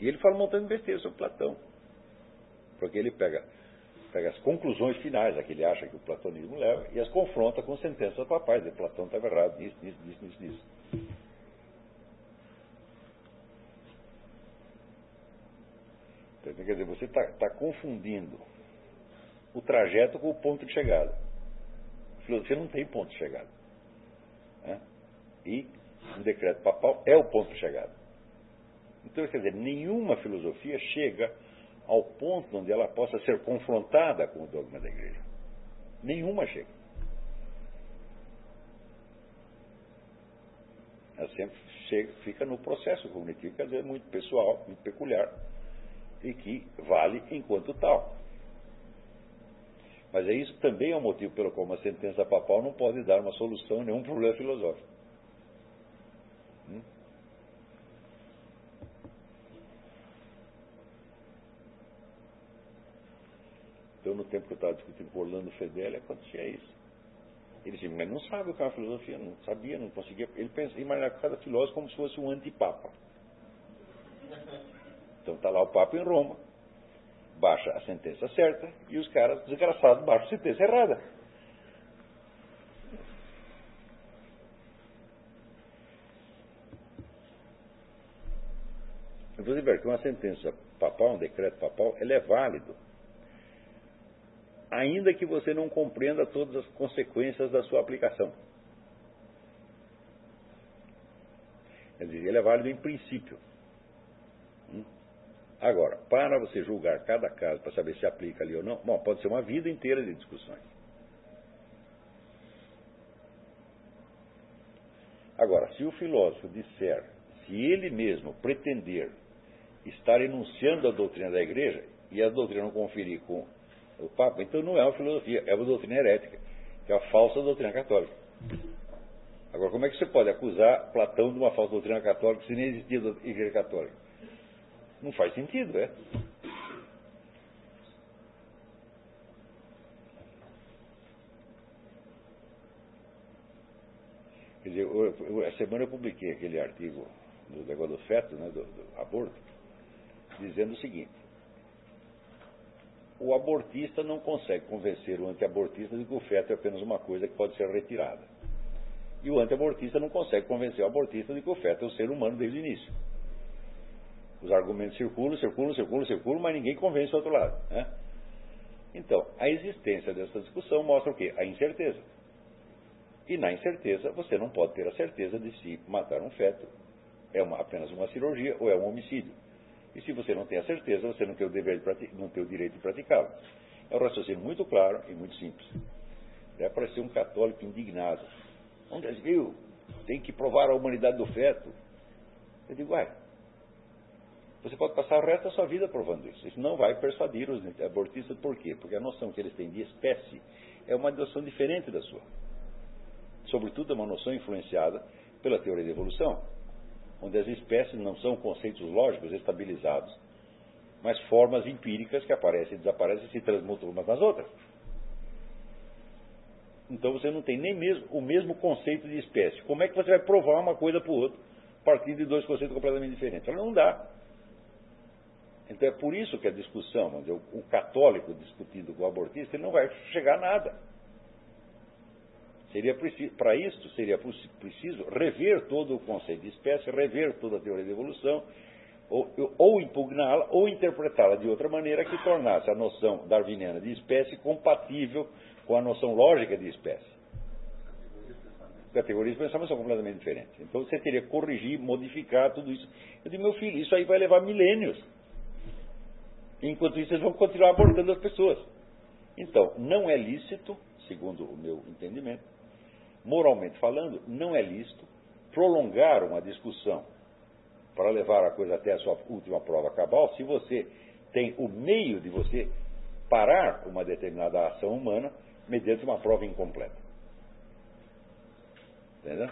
E ele fala um montão de besteira sobre Platão. Porque ele pega, pega as conclusões finais a que ele acha que o platonismo leva e as confronta com sentenças papais. De Platão estava errado nisso, nisso, nisso, nisso, nisso. Quer dizer, você está tá confundindo o trajeto com o ponto de chegada. A filosofia não tem ponto de chegada. Né? E um decreto papal é o ponto de chegada. Então, quer dizer, nenhuma filosofia chega ao ponto onde ela possa ser confrontada com o dogma da igreja. Nenhuma chega. Ela sempre chega, fica no processo cognitivo, quer dizer, muito pessoal, muito peculiar, e que vale enquanto tal. Mas é isso também é um motivo pelo qual uma sentença papal não pode dar uma solução a nenhum problema filosófico. Hum? Então, no tempo que eu estava discutindo com Orlando Fedeli, acontecia isso. Ele disse, mas não sabe o que é filosofia, não sabia, não conseguia. Ele pensa, imaginava cada filósofo como se fosse um antipapa. Então está lá o Papa em Roma, baixa a sentença certa e os caras desgraçados baixam a sentença errada. Você vê que uma sentença papal, um decreto papal, ele é válido, ainda que você não compreenda todas as consequências da sua aplicação. Quer dizer, ele é válido em princípio. Agora, para você julgar cada caso, para saber se aplica ali ou não, bom, pode ser uma vida inteira de discussões. Agora, se o filósofo disser, se ele mesmo pretender estar enunciando a doutrina da igreja e a doutrina não conferir com o Papa, então não é uma filosofia, é uma doutrina herética, que é a falsa doutrina católica. Agora, como é que você pode acusar Platão de uma falsa doutrina católica se nem existia a igreja católica? Não faz sentido, é? Quer dizer, eu, a semana eu publiquei aquele artigo no negócio do feto, né, do, do aborto, dizendo o seguinte: o abortista não consegue convencer o antiabortista de que o feto é apenas uma coisa que pode ser retirada. E o antiabortista não consegue convencer o abortista de que o feto é um ser humano desde o início. Os argumentos circulam, circulam, circulam, circulam, mas ninguém convence o outro lado. Né? Então, a existência dessa discussão mostra o quê? A incerteza. E na incerteza, você não pode ter a certeza de se matar um feto é uma, apenas uma cirurgia ou é um homicídio. E se você não tem a certeza, você não tem o, dever de não tem o direito de praticá-lo. É um raciocínio muito claro e muito simples. Deve parecer um católico indignado. Onde viu? Tem que provar a humanidade do feto. Eu digo, uai, você pode passar o resto da sua vida provando isso. Isso não vai persuadir os abortistas. Por quê? Porque a noção que eles têm de espécie é uma noção diferente da sua. Sobretudo é uma noção influenciada pela teoria da evolução, onde as espécies não são conceitos lógicos estabilizados, mas formas empíricas que aparecem e desaparecem e se transmutam umas nas outras. Então você não tem nem mesmo o mesmo conceito de espécie. Como é que você vai provar uma coisa para o outro, partindo de dois conceitos completamente diferentes? Não dá. Então é por isso que a discussão, dizer, o católico discutindo com o abortista, ele não vai chegar a nada. Seria para isso seria preciso rever todo o conceito de espécie, rever toda a teoria da evolução, ou, ou impugná-la, ou interpretá-la de outra maneira que tornasse a noção darwiniana de espécie compatível com a noção lógica de espécie. Categorias de pensamento são completamente diferentes. Então você teria que corrigir, modificar tudo isso. Eu digo, meu filho, isso aí vai levar milênios. Enquanto isso, eles vão continuar abortando as pessoas. Então, não é lícito segundo o meu entendimento, moralmente falando, não é lícito prolongar uma discussão para levar a coisa até a sua última prova cabal se você tem o meio de você parar uma determinada ação humana mediante uma prova incompleta. Entendeu?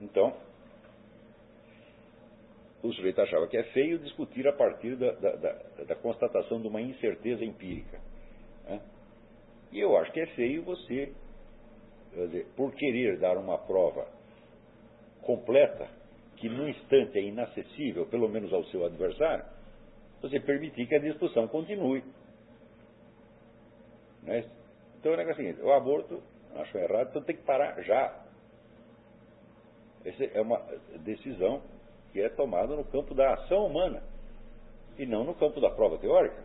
Então, o sujeito achava que é feio discutir a partir da, da, da, da constatação de uma incerteza empírica. Né? E eu acho que é feio você, dizer, por querer dar uma prova completa, que no instante é inacessível, pelo menos ao seu adversário, você permitir que a discussão continue. Né? Então o negócio é o seguinte, o aborto, acho errado, então tem que parar já. Essa é uma decisão que é tomada no campo da ação humana e não no campo da prova teórica.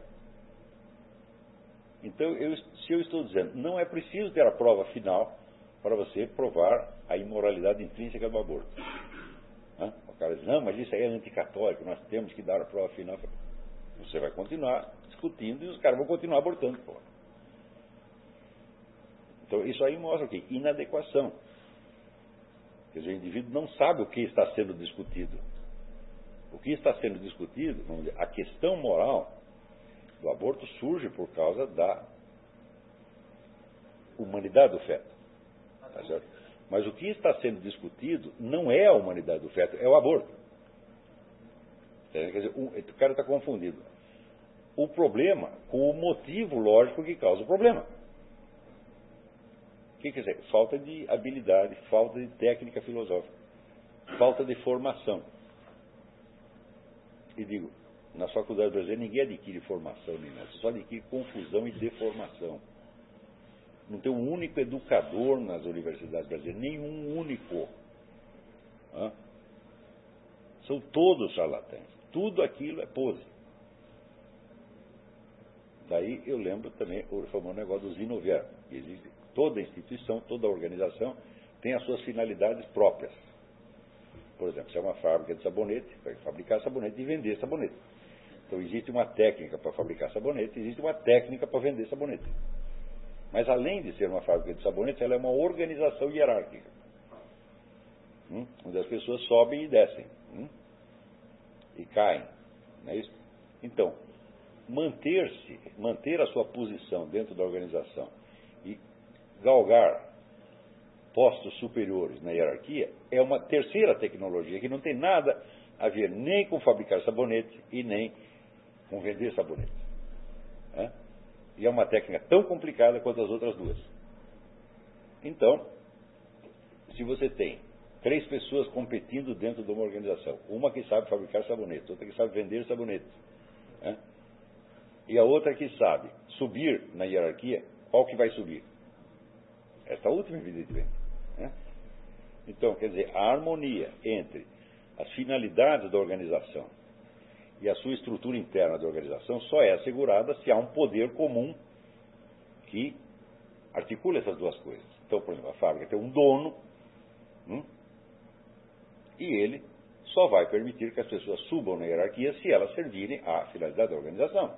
Então, eu, se eu estou dizendo, não é preciso ter a prova final para você provar a imoralidade intrínseca do aborto. O cara diz, não, mas isso aí é anticatólico, nós temos que dar a prova final. Você vai continuar discutindo e os caras vão continuar abortando. Pô. Então, isso aí mostra o quê? Inadequação. Quer dizer, o indivíduo não sabe o que está sendo discutido. O que está sendo discutido, vamos dizer, a questão moral do aborto surge por causa da humanidade do feto. Tá Mas o que está sendo discutido não é a humanidade do feto, é o aborto. Quer dizer, o cara está confundido. O problema com o motivo lógico que causa o problema. O que quer dizer? Falta de habilidade, falta de técnica filosófica, falta de formação. E digo, nas faculdades brasileiras ninguém adquire formação nem nada, só adquire confusão e deformação. Não tem um único educador nas universidades brasileiras, nenhum único. Hã? São todos charlatães. Tudo aquilo é pose. Daí eu lembro também o famoso negócio do Zinovier. Existe, toda instituição, toda organização tem as suas finalidades próprias. Por exemplo, se é uma fábrica de sabonete, vai fabricar sabonete e vender sabonete. Então existe uma técnica para fabricar sabonete, existe uma técnica para vender sabonete. Mas além de ser uma fábrica de sabonete, ela é uma organização hierárquica. Hum? Onde as pessoas sobem e descem. Hum? E caem. Não é isso? Então, manter-se, manter a sua posição dentro da organização e galgar postos superiores na hierarquia é uma terceira tecnologia que não tem nada a ver nem com fabricar sabonete e nem com vender sabonete. É? E é uma técnica tão complicada quanto as outras duas. Então, se você tem três pessoas competindo dentro de uma organização, uma que sabe fabricar sabonete, outra que sabe vender sabonete, é? e a outra que sabe subir na hierarquia, qual que vai subir? Esta última, evidentemente. Né? Então, quer dizer, a harmonia entre as finalidades da organização e a sua estrutura interna da organização só é assegurada se há um poder comum que articula essas duas coisas. Então, por exemplo, a fábrica tem um dono hum, e ele só vai permitir que as pessoas subam na hierarquia se elas servirem à finalidade da organização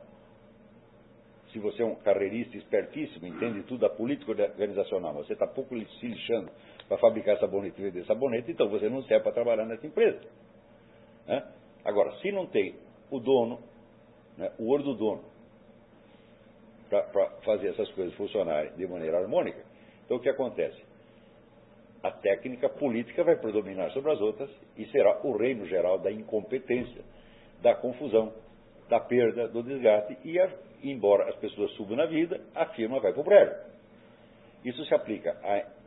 se você é um carreirista espertíssimo, entende tudo da política organizacional, mas você está pouco se lixando para fabricar sabonete e vender sabonete, então você não serve para trabalhar nessa empresa. Né? Agora, se não tem o dono, né, o ouro do dono, para fazer essas coisas funcionarem de maneira harmônica, então o que acontece? A técnica política vai predominar sobre as outras e será o reino geral da incompetência, da confusão, da perda, do desgaste e a embora as pessoas subam na vida, a firma vai para o prédio. Isso se aplica a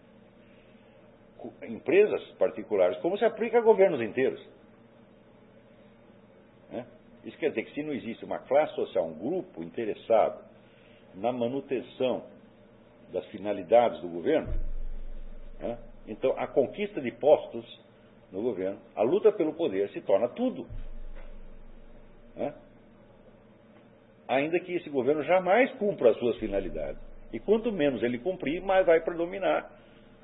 empresas particulares, como se aplica a governos inteiros. Né? Isso quer dizer que se não existe uma classe social, um grupo interessado na manutenção das finalidades do governo, né? então a conquista de postos no governo, a luta pelo poder se torna tudo. Né? ainda que esse governo jamais cumpra as suas finalidades. E quanto menos ele cumprir, mais vai predominar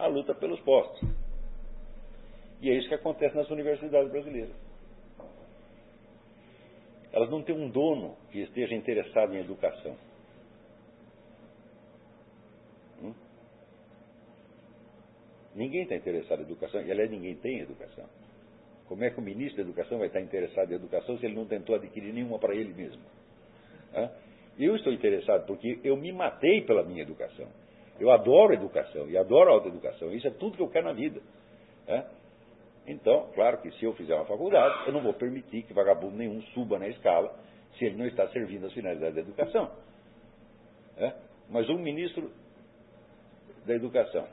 a luta pelos postos. E é isso que acontece nas universidades brasileiras. Elas não têm um dono que esteja interessado em educação. Hum? Ninguém está interessado em educação, e aliás, ninguém tem educação. Como é que o ministro da Educação vai estar interessado em educação se ele não tentou adquirir nenhuma para ele mesmo? Eu estou interessado porque eu me matei pela minha educação. Eu adoro educação e adoro autoeducação. Isso é tudo que eu quero na vida. Então, claro que se eu fizer uma faculdade, eu não vou permitir que vagabundo nenhum suba na escala se ele não está servindo as finalidades da educação. Mas um ministro da educação,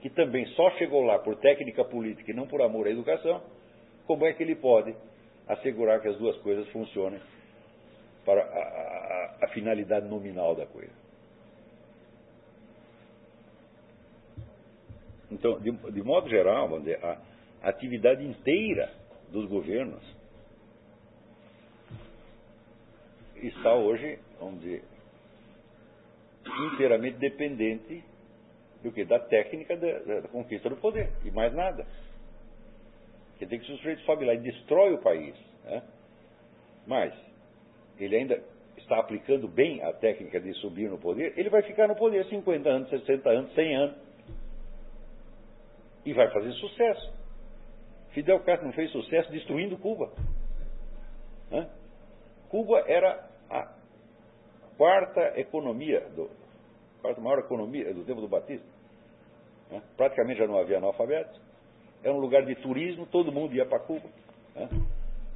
que também só chegou lá por técnica política e não por amor à educação, como é que ele pode assegurar que as duas coisas funcionem para a, a, a finalidade nominal da coisa? Então, de, de modo geral, vamos dizer, a, atividade inteira dos governos está hoje, vamos dizer, inteiramente dependente do que? Da técnica da, da, conquista do poder, e mais nada. Quer dizer que se o sujeito sobe lá e destrói o país, né? mas ele ainda está aplicando bem a técnica de subir no poder, ele vai ficar no poder 50 anos, 60 anos, 100 anos. E vai fazer sucesso. Fidel Castro não fez sucesso destruindo Cuba. Cuba era a quarta economia, do, quarta maior economia do tempo do Batista. Praticamente já não havia analfabetos. Era um lugar de turismo, todo mundo ia para Cuba.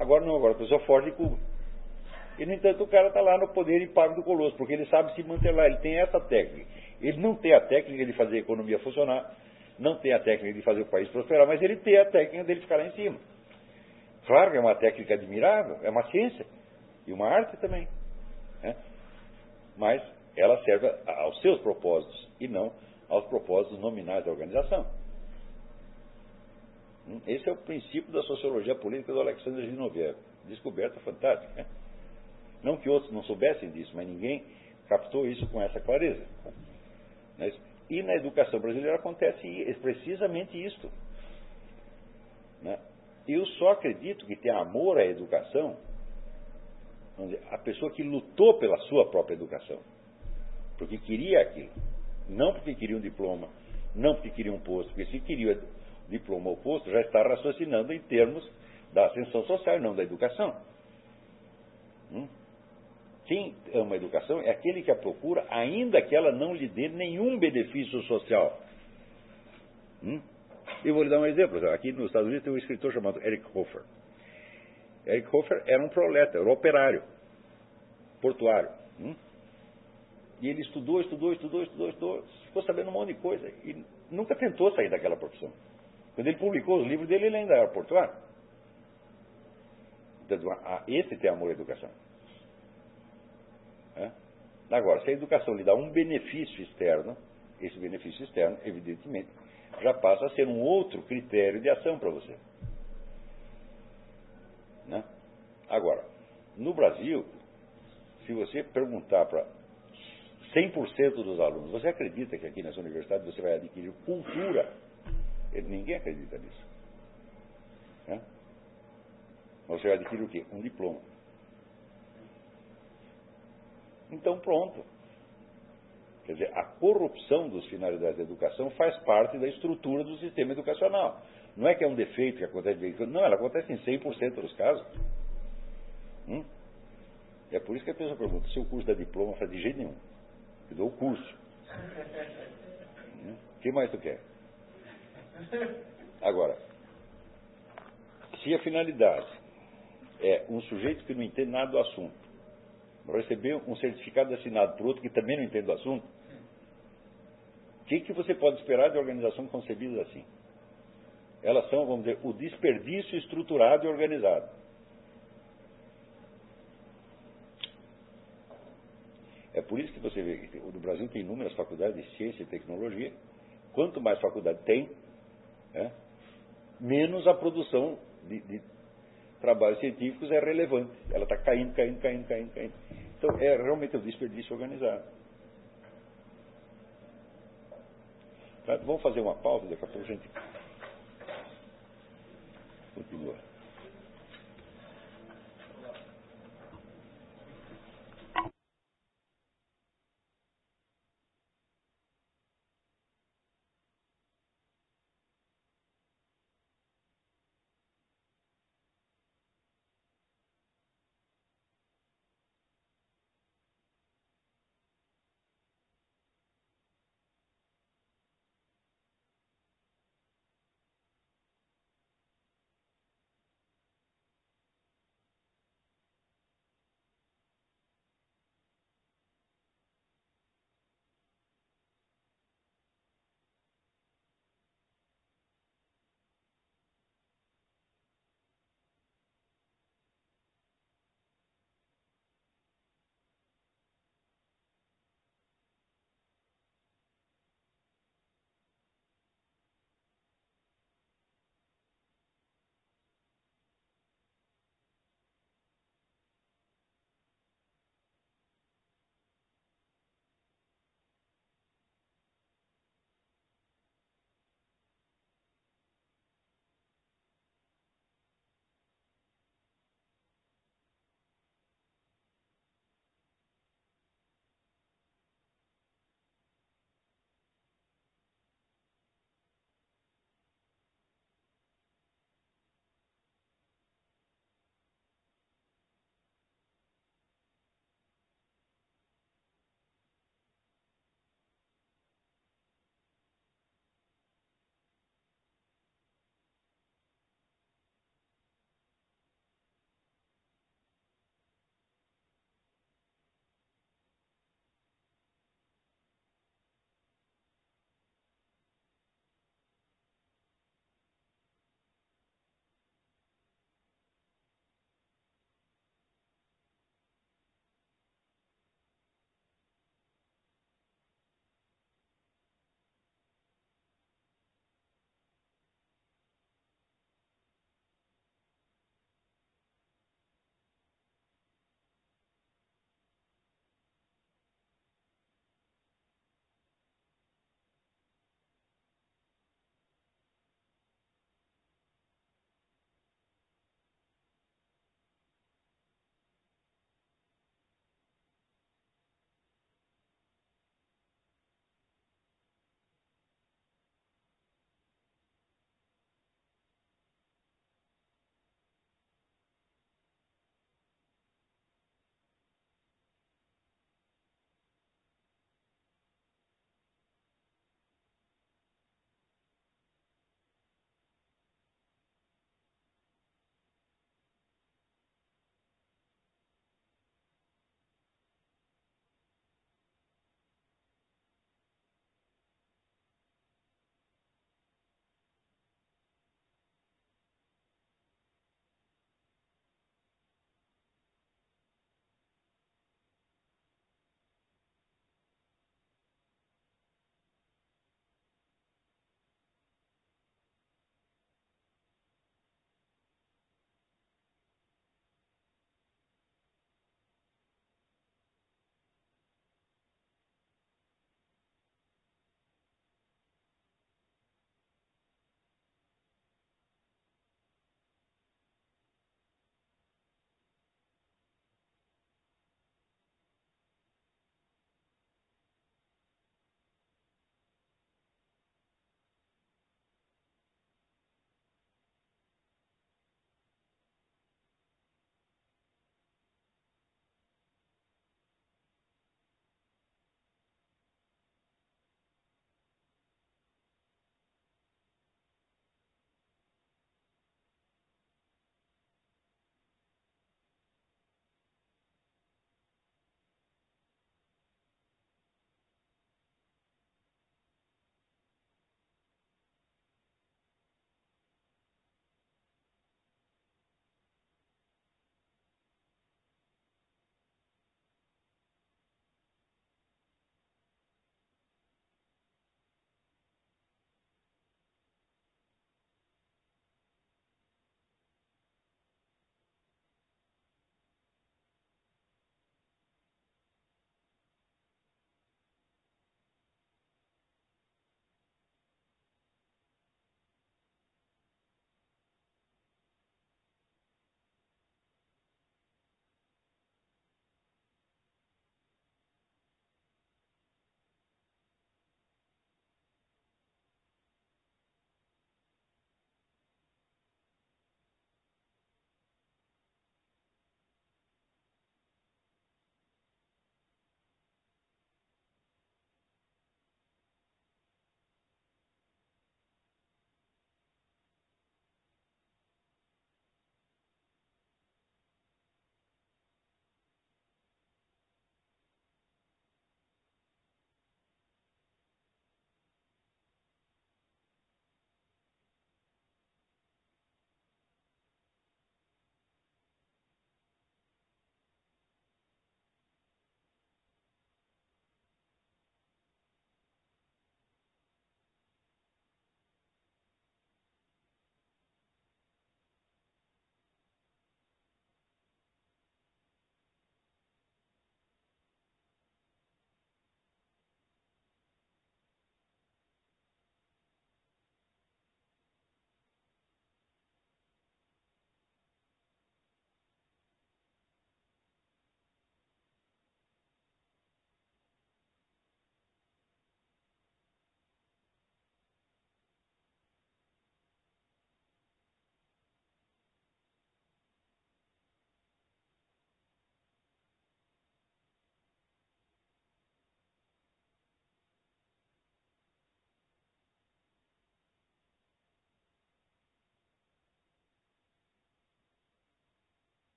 Agora não, agora a pessoa foge de Cuba. E, no entanto, o cara está lá no poder e pago do Colosso, porque ele sabe se manter lá, ele tem essa técnica. Ele não tem a técnica de fazer a economia funcionar, não tem a técnica de fazer o país prosperar, mas ele tem a técnica dele ficar lá em cima. Claro que é uma técnica admirável, é uma ciência e uma arte também. Né? mas ela serve aos seus propósitos e não aos propósitos nominais da organização. Hum, esse é o princípio da sociologia política do Alexander Zinoviev. Descoberta fantástica. Né? Não que outros não soubessem disso, mas ninguém captou isso com essa clareza. E na educação brasileira acontece precisamente isto. Né? Eu só acredito que tem amor à educação dizer, a pessoa que lutou pela sua própria educação, porque queria aquilo, não porque queria um diploma, não porque queria um posto, porque se queria diploma ou posto, já está raciocinando em termos da ascensão social e não da educação. Hum? Quem ama a educação é aquele que a procura, ainda que ela não lhe dê nenhum benefício social. Hum? Eu vou lhe dar um exemplo. Aqui nos Estados Unidos tem um escritor chamado Eric Hofer. Eric Hofer era um proleta, era um operário, portuário. Hum? E ele estudou, estudou, estudou, estudou, estudou, ficou sabendo um monte de coisa e nunca tentou sair daquela profissão. Quando ele publicou os livros dele, ele ainda era portuário. Então, esse tem amor à educação. É? Agora, se a educação lhe dá um benefício externo, esse benefício externo, evidentemente, já passa a ser um outro critério de ação para você. Né? Agora, no Brasil, se você perguntar para 100% dos alunos, você acredita que aqui nessa universidade você vai adquirir cultura? Ninguém acredita nisso. Né? Você vai adquirir o quê? Um diploma. Então, pronto. Quer dizer, a corrupção dos finalidades da educação faz parte da estrutura do sistema educacional. Não é que é um defeito que acontece de Não, ela acontece em 100% dos casos. Hum? É por isso que a pessoa pergunta: se o curso dá diploma, faz de jeito nenhum. Eu dou o curso. O hum? que mais tu quer? Agora, se a finalidade é um sujeito que não entende nada do assunto, receber um certificado assinado por outro que também não entende do assunto, o que, que você pode esperar de organização concebida assim? Elas são, vamos dizer, o desperdício estruturado e organizado. É por isso que você vê que no Brasil tem inúmeras faculdades de ciência e tecnologia. Quanto mais faculdade tem, é, menos a produção de, de, trabalhos científicos é relevante. Ela está caindo, caindo, caindo, caindo, caindo. Então é realmente o desperdício organizado. Tá? Vamos fazer uma pausa, daqui a pouco a gente continua.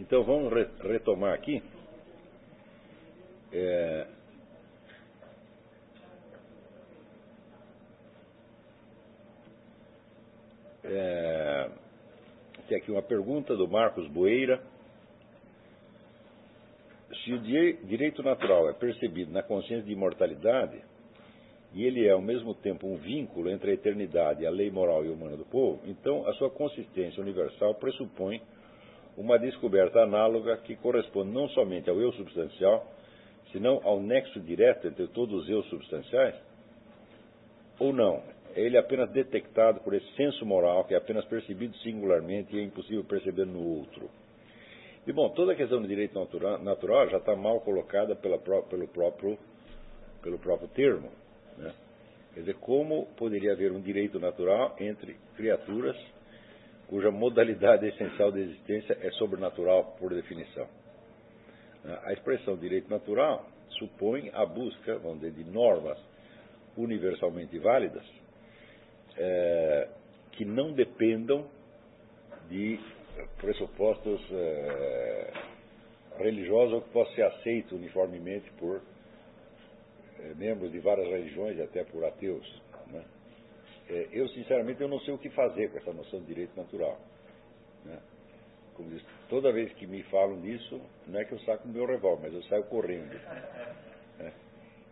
Então vamos re retomar aqui. É, é, tem aqui uma pergunta do Marcos Boeira. Se o direito natural é percebido na consciência de imortalidade, e ele é ao mesmo tempo um vínculo entre a eternidade e a lei moral e humana do povo, então a sua consistência universal pressupõe uma descoberta análoga que corresponde não somente ao eu substancial, senão ao nexo direto entre todos os eu substanciais? Ou não? É ele apenas detectado por esse senso moral que é apenas percebido singularmente e é impossível perceber no outro. E bom, toda a questão do direito natural, natural já está mal colocada pela, pelo, próprio, pelo próprio termo. Né? Quer dizer, como poderia haver um direito natural entre criaturas cuja modalidade essencial de existência é sobrenatural por definição? A expressão direito natural supõe a busca, vamos dizer, de normas universalmente válidas é, que não dependam de pressupostos é, religiosos ou que possa ser aceito uniformemente por é, membros de várias religiões e até por ateus. É, eu, sinceramente, eu não sei o que fazer com essa noção de direito natural. Né? Como diz, toda vez que me falam disso, não é que eu saco o meu revólver, mas eu saio correndo. Né?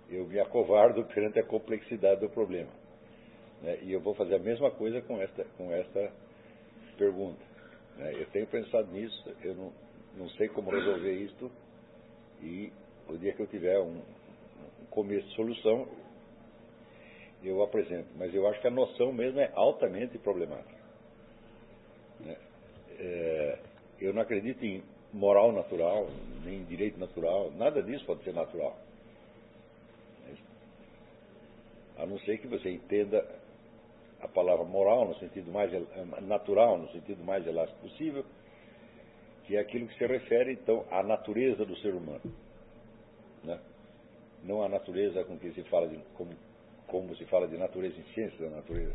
Eu me acovardo *laughs* perante a complexidade do problema. Né? E eu vou fazer a mesma coisa com esta, com esta pergunta. Né? Eu tenho pensado nisso, eu não, não sei como resolver isto, e o dia que eu tiver um, um começo de solução, eu apresento. Mas eu acho que a noção mesmo é altamente problemática. Né? É, eu não acredito em moral natural, nem em direito natural, nada disso pode ser natural. A não ser que você entenda a palavra moral no sentido mais natural, no sentido mais elástico possível, que é aquilo que se refere então à natureza do ser humano, né? não à natureza com que se fala de como, como se fala de natureza em ciência da natureza,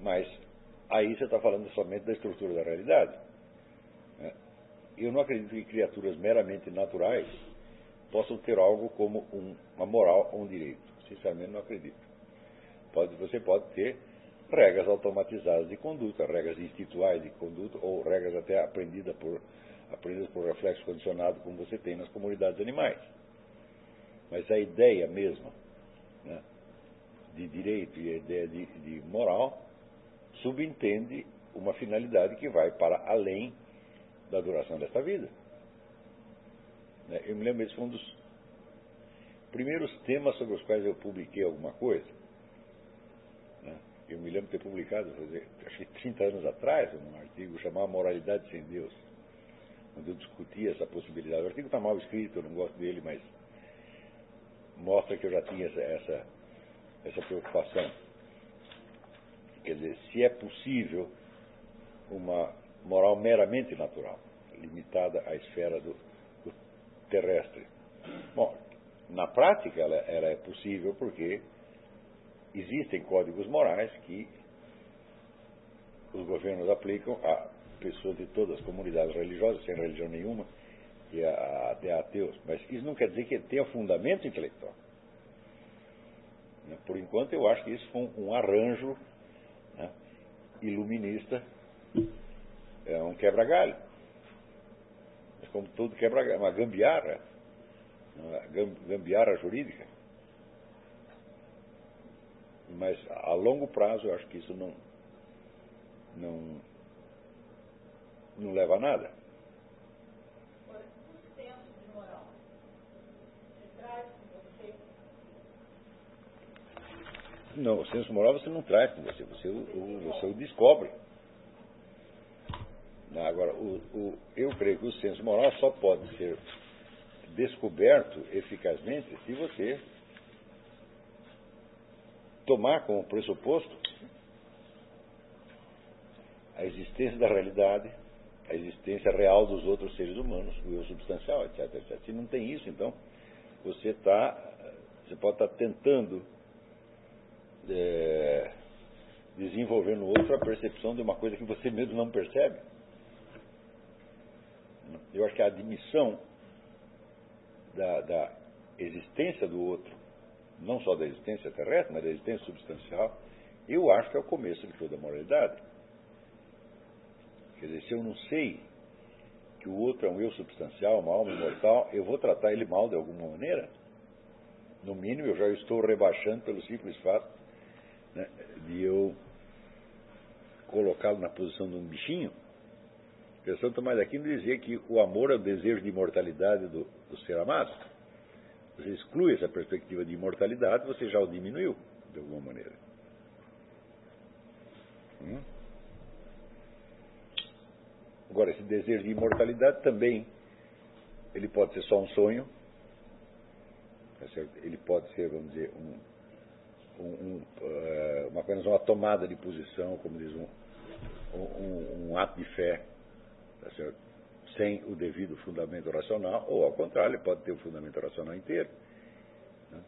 mas aí você está falando somente da estrutura da realidade. Né? Eu não acredito que criaturas meramente naturais possam ter algo como um, uma moral ou um direito. Sinceramente, não acredito. Pode, você pode ter regras automatizadas de conduta, regras institucionais de conduta, ou regras até aprendidas por, aprendidas por reflexo condicionado, como você tem nas comunidades animais. Mas a ideia mesma de direito e a ideia de, de moral subentende uma finalidade que vai para além da duração desta vida. Né, eu me lembro, esse foi um dos primeiros temas sobre os quais eu publiquei alguma coisa eu me lembro de ter publicado, acho que 30 anos atrás, um artigo chamado Moralidade Sem Deus, onde eu discutia essa possibilidade. O artigo está mal escrito, eu não gosto dele, mas mostra que eu já tinha essa, essa, essa preocupação. Quer dizer, se é possível uma moral meramente natural, limitada à esfera do, do terrestre. Bom, na prática ela, ela é possível porque existem códigos morais que os governos aplicam a pessoas de todas as comunidades religiosas, sem religião nenhuma, e até ateus. Mas isso não quer dizer que tenha fundamento intelectual. Né? Por enquanto, eu acho que isso foi um, arranjo né, iluminista, é um quebra-galho. Mas como todo quebra-galho, uma gambiarra, uma gambiarra jurídica. Mas a longo prazo eu acho que isso não, não, não leva a nada. Não, o senso moral você não traz com você, você o, você o descobre. Agora, o, o, eu creio que o senso moral só pode ser descoberto eficazmente se você tomar como pressuposto a existência da realidade, a existência real dos outros seres humanos, o eu substancial, etc, etc. Se não tem isso, então, você está, você pode estar tentando é, desenvolver no outro a percepção de uma coisa que você mesmo não percebe. Eu acho que a admissão da, da existência do outro, não só da existência terrestre, mas da existência substancial, eu acho que é o começo de toda a moralidade. Quer dizer, se eu não sei que o outro é um eu substancial, uma alma imortal, eu vou tratar ele mal de alguma maneira. No mínimo, eu já estou rebaixando pelo simples fato né, de eu colocá-lo na posição de um bichinho. Porque Santo Tomás de Aquino dizia que o amor é o desejo de imortalidade do, do ser amado. Você exclui essa perspectiva de imortalidade, você já o diminuiu, de alguma maneira. Hum? Agora, esse desejo de imortalidade também, ele pode ser só um sonho, tá ele pode ser, vamos dizer, um, um, um, uh, apenas uma tomada de posição, como diz um, um, um ato de fé, tá sem o devido fundamento racional, ou ao contrário, ele pode ter o fundamento racional inteiro. Né?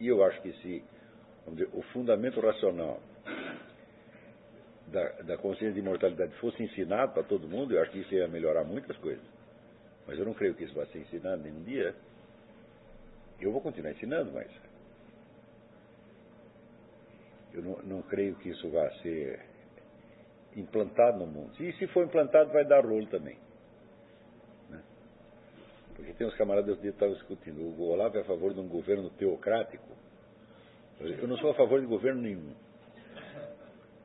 E eu acho que se dizer, o fundamento racional da, da consciência de imortalidade fosse ensinado para todo mundo, eu acho que isso ia melhorar muitas coisas. Mas eu não creio que isso vá ser ensinado nenhum dia. Eu vou continuar ensinando, mas eu não, não creio que isso vá ser implantado no mundo. E se for implantado, vai dar rolo também. Né? Porque tem uns camaradas que estavam discutindo. O Olavo é a favor de um governo teocrático. Eu não sou a favor de governo nenhum.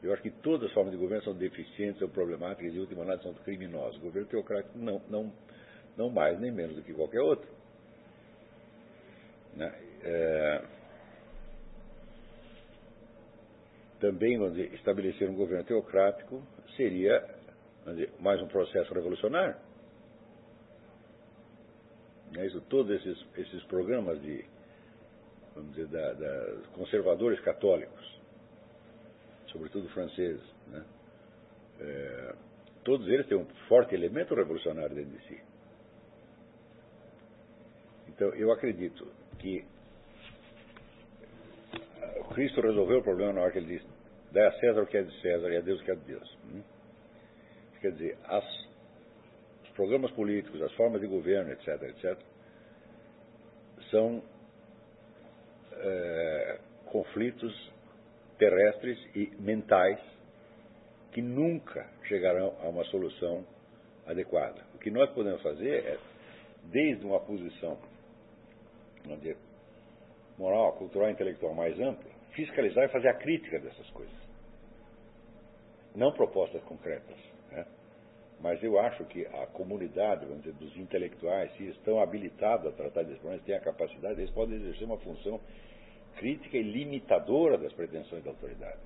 Eu acho que todas as formas de governo são deficientes, são problemáticas e, em última análise, são criminosas. O governo teocrático não, não, não mais nem menos do que qualquer outro. Né? É... Também, dizer, estabelecer um governo teocrático seria dizer, mais um processo revolucionário. É isso, todos esses, esses programas de, vamos dizer, da, da conservadores católicos, sobretudo franceses, né? É, todos eles têm um forte elemento revolucionário dentro de si. Então, eu acredito que Cristo resolveu o problema na hora que ele disse: dá a César o que é de César e a Deus o que é de Deus. Hum? Quer dizer, as, os programas políticos, as formas de governo, etc., etc., são é, conflitos terrestres e mentais que nunca chegarão a uma solução adequada. O que nós podemos fazer é, desde uma posição dizer, moral, cultural e intelectual mais ampla, fiscalizar e fazer a crítica dessas coisas. Não propostas concretas. Né? Mas eu acho que a comunidade, vamos dizer, dos intelectuais, se estão habilitados a tratar desses problemas, têm a capacidade, eles podem exercer uma função crítica e limitadora das pretensões da autoridade.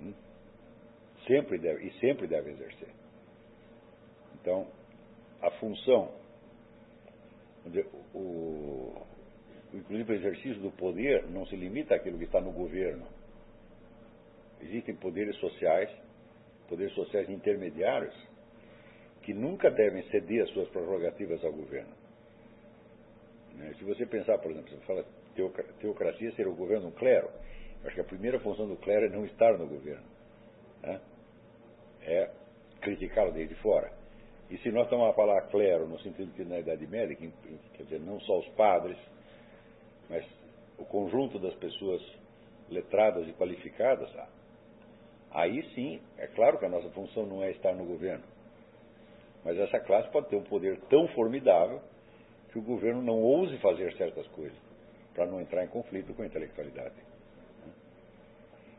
Hum? Sempre deve, e sempre deve exercer. Então, a função, o, inclusive o exercício do poder não se limita àquilo que está no governo. Existem poderes sociais, poderes sociais intermediários, que nunca devem ceder as suas prerrogativas ao governo. Né? Se você pensar, por exemplo, você fala teocracia ser o governo do clero. Eu acho que a primeira função do clero é não estar no governo. Né? É criticá-lo desde fora. E se nós estamos a falar clero no sentido que na Idade Média, que, quer dizer, não só os padres, mas o conjunto das pessoas letradas e qualificadas, aí sim, é claro que a nossa função não é estar no governo. Mas essa classe pode ter um poder tão formidável que o governo não ouse fazer certas coisas para não entrar em conflito com a intelectualidade.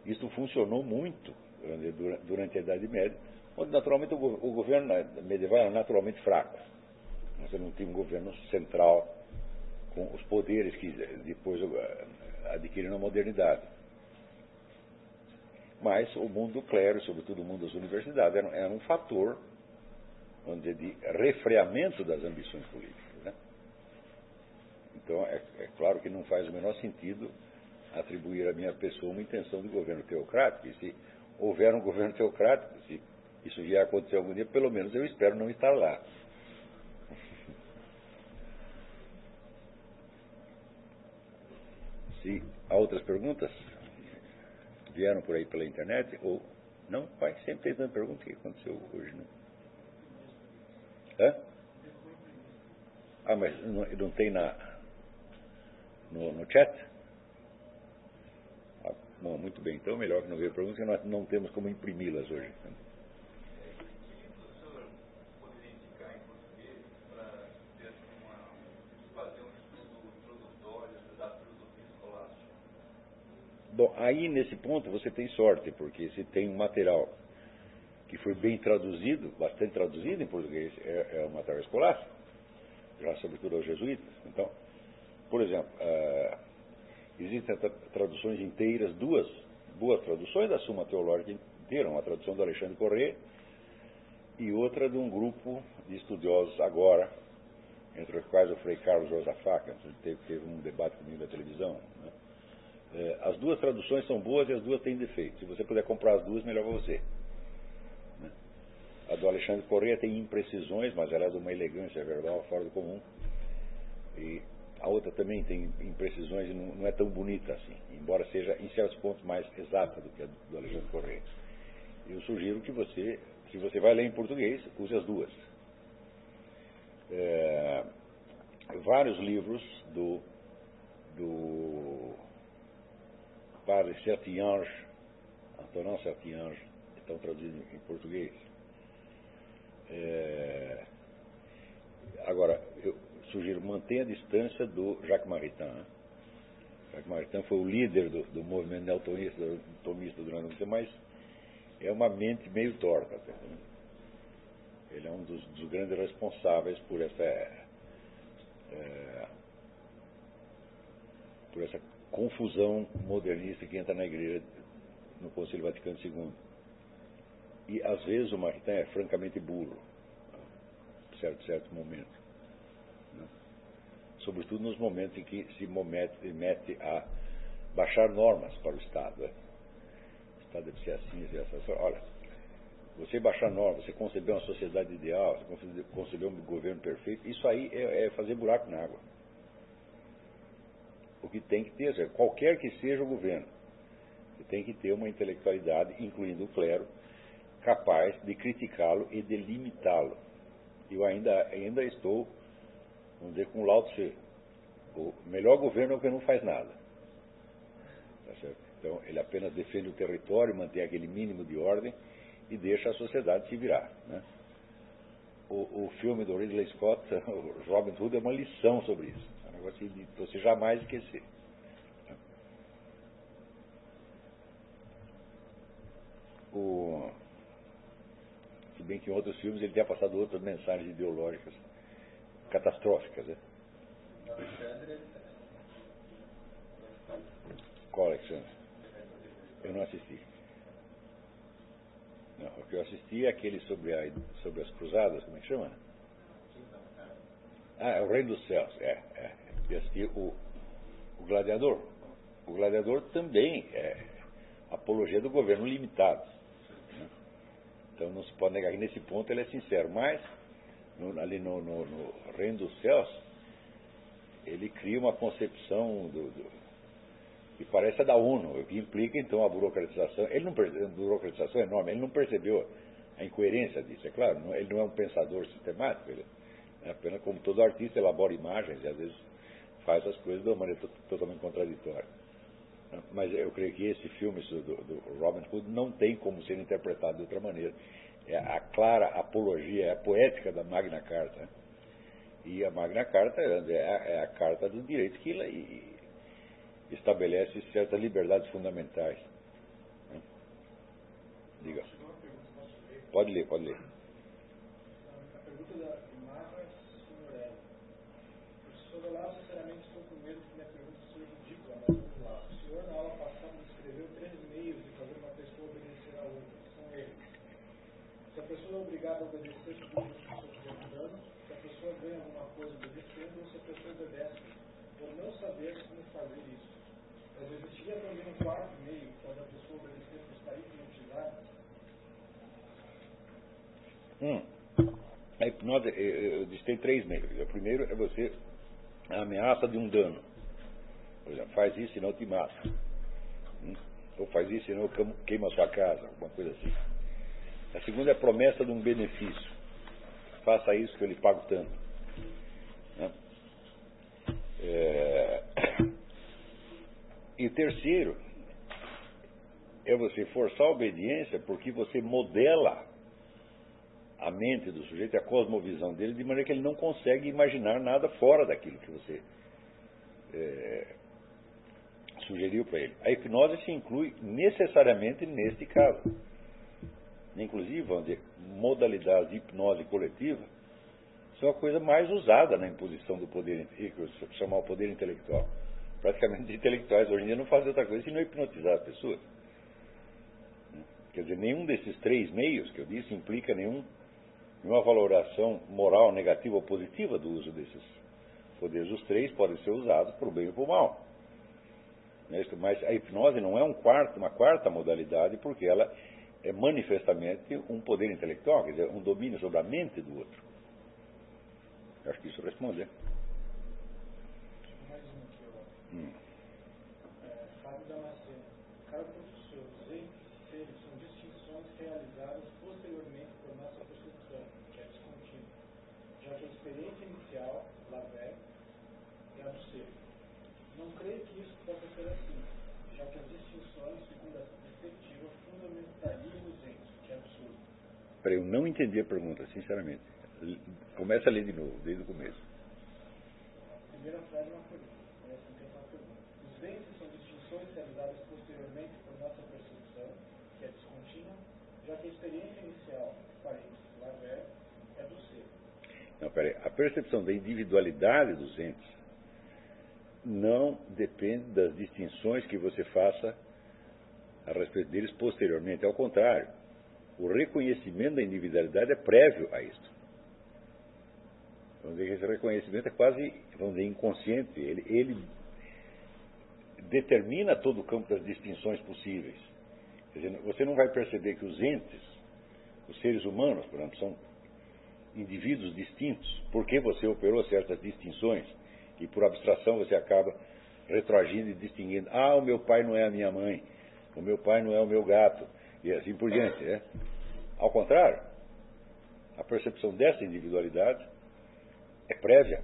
Isso funcionou muito durante a Idade Média, onde naturalmente o governo medieval era naturalmente fraco. Você não tinha um governo central com os poderes que depois eh, adquiriram a modernidade. Mas o mundo do clero, sobretudo o mundo das universidades, era, era um fator onde, de refreamento das ambições políticas. Então, é, é, claro que não faz o menor sentido atribuir à minha pessoa uma intenção de governo teocrático. E se houver um governo teocrático, se isso vier a acontecer algum dia, pelo menos eu espero não estar lá. Se há outras perguntas, vieram por aí pela internet, ou não, vai sempre tanta pergunta o que aconteceu hoje, né? Hã? Ah, mas não, não tem na, no, no chat? Ah, bom, muito bem. Então, melhor que não veio pergunta, porque nós não temos como imprimi-las hoje. Bom, aí nesse ponto você tem sorte, porque se tem um material que foi bem traduzido, bastante traduzido em português, é, é o material escolar, já sobretudo aos jesuítas. Então, por exemplo, uh, existem traduções inteiras, duas boas traduções da Suma Teológica inteira, uma tradução do Alexandre Corrêa e outra de um grupo de estudiosos agora, entre os quais o Frei Carlos Josafá, que teve, teve um debate comigo na televisão. Né? É, as duas traduções são boas e as duas têm defeitos. Se você puder comprar as duas, melhor você. Né? A do Alexandre Correia tem imprecisões, mas ela é de uma elegância verbal fora do comum. E a outra também tem imprecisões e não, não é tão bonita assim, embora seja em certos pontos mais exata do que a do Alexandre Correia. Eu sugiro que você, se você vai ler em português, use as duas. É, vários livros do, do padre Sertiange, Antonin Sertiange, estão traduzidos em português. É... Agora, eu sugiro manter a distância do Jacques Maritain. Né? Jacques Maritain foi o líder do, do movimento neotomista, tomista durante tempo, mas é uma mente meio torta. Né? Ele é um dos, dos, grandes responsáveis por essa, é, por essa confusão modernista que entra na igreja no Conselho Vaticano II. E às vezes o Martin é francamente burro, em certo, certo momento. Né? Sobretudo nos momentos em que se mete, a baixar normas para o Estado. Né? O Estado deve ser assim, deve ser assim. Olha, você baixar normas, você conceber uma sociedade ideal, você conceber um governo perfeito, isso aí é, é fazer buraco na água o que tem que ter, qualquer que seja o governo, você tem que ter uma intelectualidade, incluindo o clero, capaz de criticá-lo e de limitá-lo. Eu ainda, ainda estou, vamos dizer, com o Lao Tse. O melhor governo é o que não faz nada. Tá então, ele apenas defende o território, mantém aquele mínimo de ordem e deixa a sociedade se virar. Né? O, o filme do Ridley Scott, *laughs* Robin Hood, é uma lição sobre isso negócio de você jamais esquecer. O, se bem que em outros filmes ele tinha passado outras mensagens ideológicas catastróficas. Né? Qual, Alexandre? Eu não assisti. Não, o que eu assisti é aquele sobre, a, sobre as cruzadas, como é que chama? Ah, é o Reino dos Céus, é, é e assistir o, o Gladiador. O Gladiador também é apologia do governo limitado. Né? Então não se pode negar que nesse ponto ele é sincero. Mas, no, ali no, no, no, Reino dos Céus, ele cria uma concepção do, do que parece a da ONU, que implica então a burocratização. Ele não a burocratização é enorme, ele não percebeu a incoerência disso, é claro, não, ele não é um pensador sistemático, ele é apenas como todo artista elabora imagens e às vezes faz as coisas de uma maneira totalmente contraditória. Mas eu creio que esse filme do, do Robin Hood não tem como ser interpretado de outra maneira. É a clara apologia, é a poética da Magna Carta. E a Magna Carta é a, é a carta dos direitos que estabelece certas liberdades fundamentais. Diga. Pode ler, pode ler. A pergunta da. Professor Olavo, sinceramente estou com medo que minha pergunta seja ridícula, mas vamos lá. O senhor, na aula passada, descreveu três meios de fazer uma pessoa obedecer a outra, são eles. Se a pessoa é obrigada a obedecer tudo que estão dando, se a pessoa ganha alguma coisa obedecendo, ou se a pessoa obedece por não saber como fazer isso. Mas existiria também um quarto meio, quando a pessoa obedecer por estar hipnotizada? Hum. A hipnose, eu, eu disse três meios. O primeiro é você a ameaça de um dano. Por exemplo, faz isso e não te mata. Hum? Ou faz isso e não queima a sua casa, alguma coisa assim. A segunda é a promessa de um benefício. Faça isso que eu lhe pago tanto. Né? É... E terceiro, é você forçar a obediência porque você modela a mente do sujeito, a cosmovisão dele, de maneira que ele não consegue imaginar nada fora daquilo que você é, sugeriu para ele. A hipnose se inclui necessariamente neste caso. Inclusive, vamos dizer, modalidades de hipnose coletiva são a coisa mais usada na imposição do poder, chamar o poder intelectual. Praticamente intelectuais hoje em dia não fazem outra coisa senão hipnotizar as pessoas. Quer dizer, nenhum desses três meios que eu disse implica nenhum, nenhuma valoração moral negativa ou positiva do uso desses poderes. Os três podem ser usados para o bem ou para o mal. Mas a hipnose não é um quarto, uma quarta modalidade, porque ela é manifestamente um poder intelectual, quer dizer, um domínio sobre a mente do outro. Eu acho que isso responde. Um. Hum. É, Fábio Damasceno. Caro professor, os entes seres são distinções realizadas posteriormente por nossa percepção, que é descontínua, já que a experiência inicial, Lavé, é a do ser. Não creio que isso possa ser assim, já que as distinções, segundo a perspectiva, fundamentariam os entes, que é absurdo. Peraí, eu não entendi a pergunta, sinceramente. Começa a ler de novo, desde o começo. Primeira frase é uma pergunta. Uma pergunta. Os entes são distinções realizadas posteriormente por nossa percepção, que é descontínua, já que a experiência inicial, parênteses, Lavé, é do ser. Não, peraí. A percepção da individualidade dos entes não depende das distinções que você faça a respeito deles posteriormente. Ao contrário, o reconhecimento da individualidade é prévio a isto. Vamos dizer que esse reconhecimento é quase, vamos dizer, inconsciente. Ele, ele determina todo o campo das distinções possíveis. Dizer, você não vai perceber que os entes, os seres humanos, por exemplo, são indivíduos distintos, porque você operou certas distinções e por abstração você acaba retroagindo e distinguindo. Ah, o meu pai não é a minha mãe, o meu pai não é o meu gato, e assim por diante. É? Ao contrário, a percepção dessa individualidade é prévia.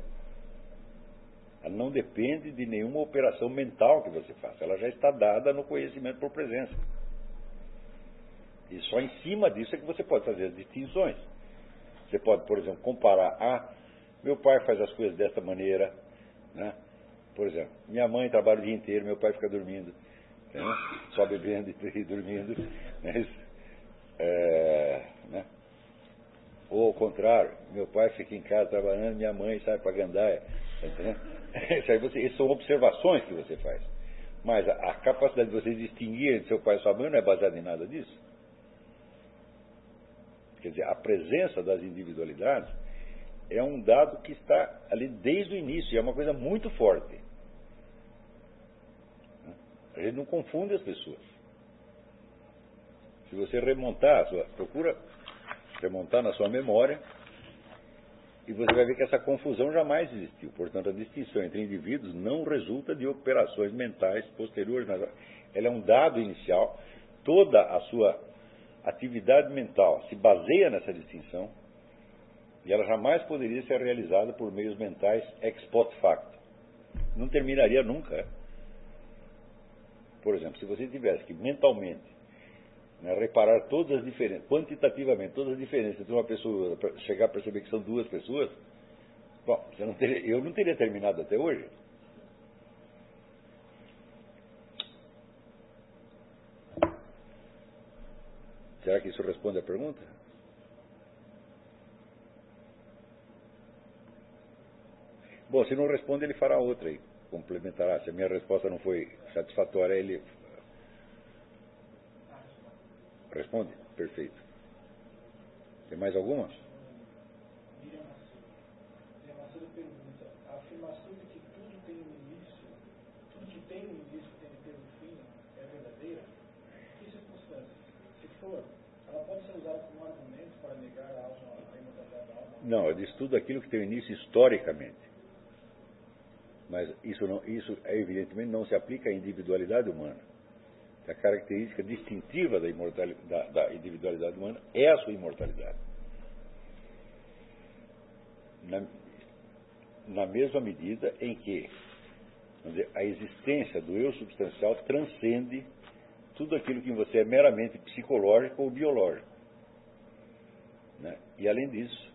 Ela não depende de nenhuma operação mental que você faça. Ela já está dada no conhecimento por presença. E só em cima disso é que você pode fazer as distinções. Você pode, por exemplo, comparar. Ah, meu pai faz as coisas desta maneira. Né? Por exemplo, minha mãe trabalha o dia inteiro, meu pai fica dormindo. Né? Só bebendo *laughs* e dormindo. É, né? Ou ao contrário, meu pai fica em casa trabalhando, minha mãe sai para gandaia. *laughs* Isso aí você, isso são observações que você faz. Mas a, a capacidade de você distinguir entre seu pai e sua mãe não é baseada em nada disso. Quer dizer, a presença das individualidades é um dado que está ali desde o início, e é uma coisa muito forte. A gente não confunde as pessoas. Se você remontar, sua, procura remontar na sua memória, e você vai ver que essa confusão jamais existiu. Portanto, a distinção entre indivíduos não resulta de operações mentais posteriores. Ela é um dado inicial. Toda a sua atividade mental se baseia nessa distinção e ela jamais poderia ser realizada por meios mentais ex post facto. Não terminaria nunca. É? Por exemplo, se você tivesse que mentalmente né, reparar todas as diferenças, quantitativamente, todas as diferenças entre uma pessoa e chegar a perceber que são duas pessoas, bom, não teria, eu não teria terminado até hoje. Será que isso responde à pergunta? Bom, se não responde, ele fará outra aí. Complementará. Se a minha resposta não foi satisfatória, ele. Responde? Perfeito. Tem mais alguma? Pergunta: a afirmação de que tudo tem um início, tudo que tem um início tem ter um fim, é verdadeira? Que circunstâncias? Se for, ela pode ser usada como argumento para negar a alma, a alma? Não, eu disse tudo aquilo que tem início historicamente. Mas isso, não, isso evidentemente não se aplica à individualidade humana. A característica distintiva da, da, da individualidade humana é a sua imortalidade. Na, na mesma medida em que dizer, a existência do eu substancial transcende tudo aquilo que você é meramente psicológico ou biológico. Né? E além disso,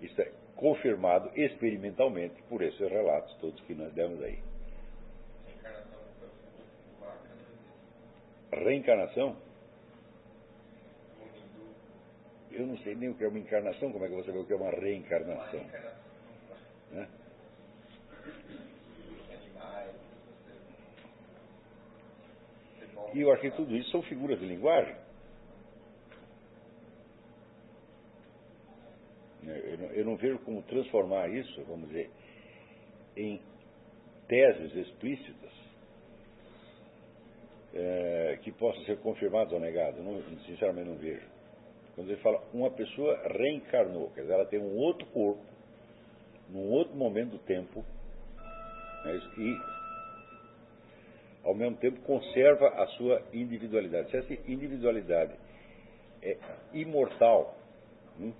isso é confirmado experimentalmente por esses relatos todos que nós demos aí. Reencarnação? Eu não sei nem o que é uma encarnação, como é que você vê o que é uma reencarnação? Né? E eu acho que tudo isso são figuras de linguagem. Eu não, eu não vejo como transformar isso, vamos dizer, em teses explícitas é, que possam ser confirmadas ou negadas. Não, sinceramente, não vejo. Quando ele fala uma pessoa reencarnou, quer dizer, ela tem um outro corpo, num outro momento do tempo, né, e ao mesmo tempo conserva a sua individualidade. Se essa individualidade é imortal, hum,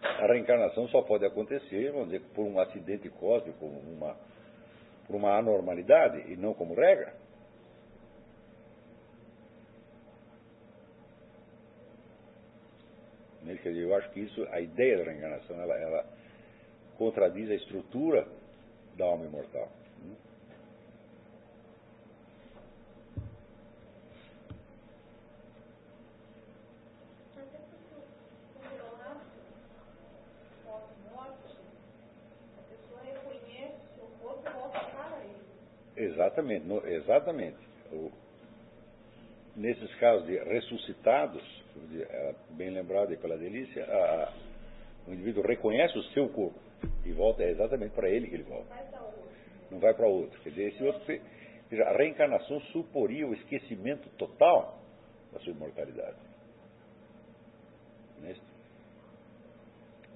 a reencarnação só pode acontecer, vamos dizer, por um acidente cósmico, uma, por uma anormalidade, e não como regra. Dizer, eu acho que isso, a ideia da reencarnação, ela, ela contradiz a estrutura da alma imortal. Exatamente, no, exatamente. O, nesses casos de ressuscitados, é, bem lembrado pela delícia, a, o indivíduo reconhece o seu corpo e volta, é exatamente para ele que ele volta. Não vai para outro. Quer dizer, esse outro, veja, a reencarnação suporia o esquecimento total da sua imortalidade.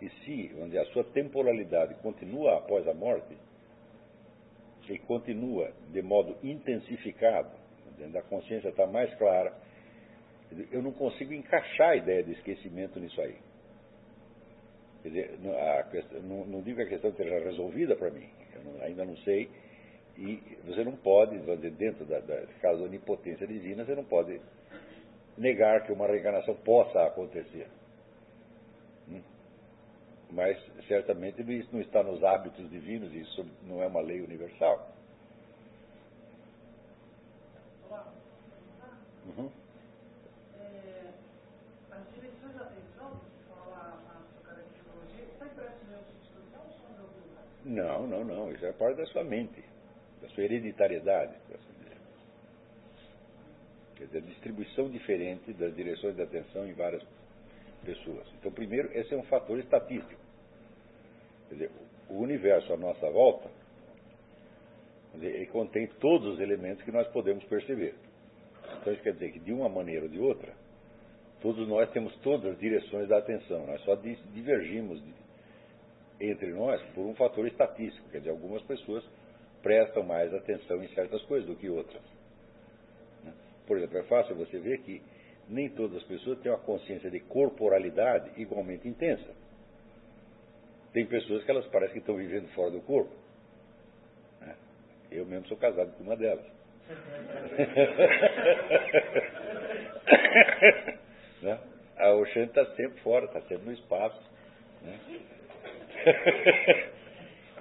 E se dizer, a sua temporalidade continua após a morte, e continua de modo intensificado, da consciência está mais clara, eu não consigo encaixar a ideia de esquecimento nisso aí. Dizer, questão, não, não, digo que a questão esteja resolvida para mim, eu não, ainda não sei, e você não pode, dentro da, da da onipotência divina, você não pode negar que uma reencarnação possa acontecer. Mas certamente isso não está nos hábitos divinos, isso não é uma lei universal. Uhum. Não, não, não. Isso é parte da sua mente, da sua hereditariedade, por assim dizer. Quer dizer, a distribuição diferente das direções da atenção em várias pessoas. Então, primeiro, esse é um fator estatístico. Dizer, o universo à nossa volta, dizer, ele contém todos os elementos que nós podemos perceber. Então isso quer dizer que de uma maneira ou de outra, todos nós temos todas as direções da atenção, nós só divergimos entre nós por um fator estatístico, quer dizer, algumas pessoas prestam mais atenção em certas coisas do que outras. Né? Por exemplo, é fácil você ver que nem todas as pessoas têm uma consciência de corporalidade igualmente intensa. Tem pessoas que elas parecem que estão vivendo fora do corpo. Né? Eu mesmo sou casado com uma delas. *laughs* né? A Oxane está sempre fora, está sempre no espaço. Né? *laughs*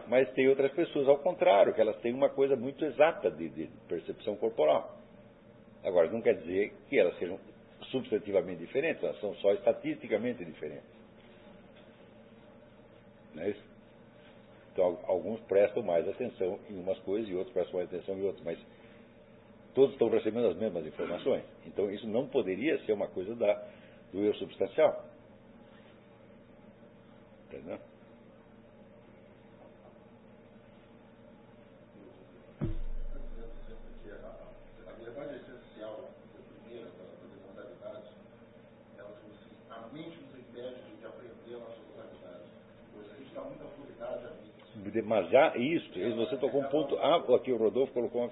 Mas tem outras pessoas, ao contrário, que elas têm uma coisa muito exata de, de percepção corporal. Agora, não quer dizer que elas sejam substantivamente diferentes, elas são só estatisticamente diferentes. Não é isso? Então, alguns prestam mais atenção em umas coisas e outros prestam mais atenção em outras, mas todos estão recebendo as mesmas informações. Então, isso não poderia ser uma coisa da, do eu substancial. Entendeu? Demasiado isso, você tocou um ponto, ah, aqui o Rodolfo colocou um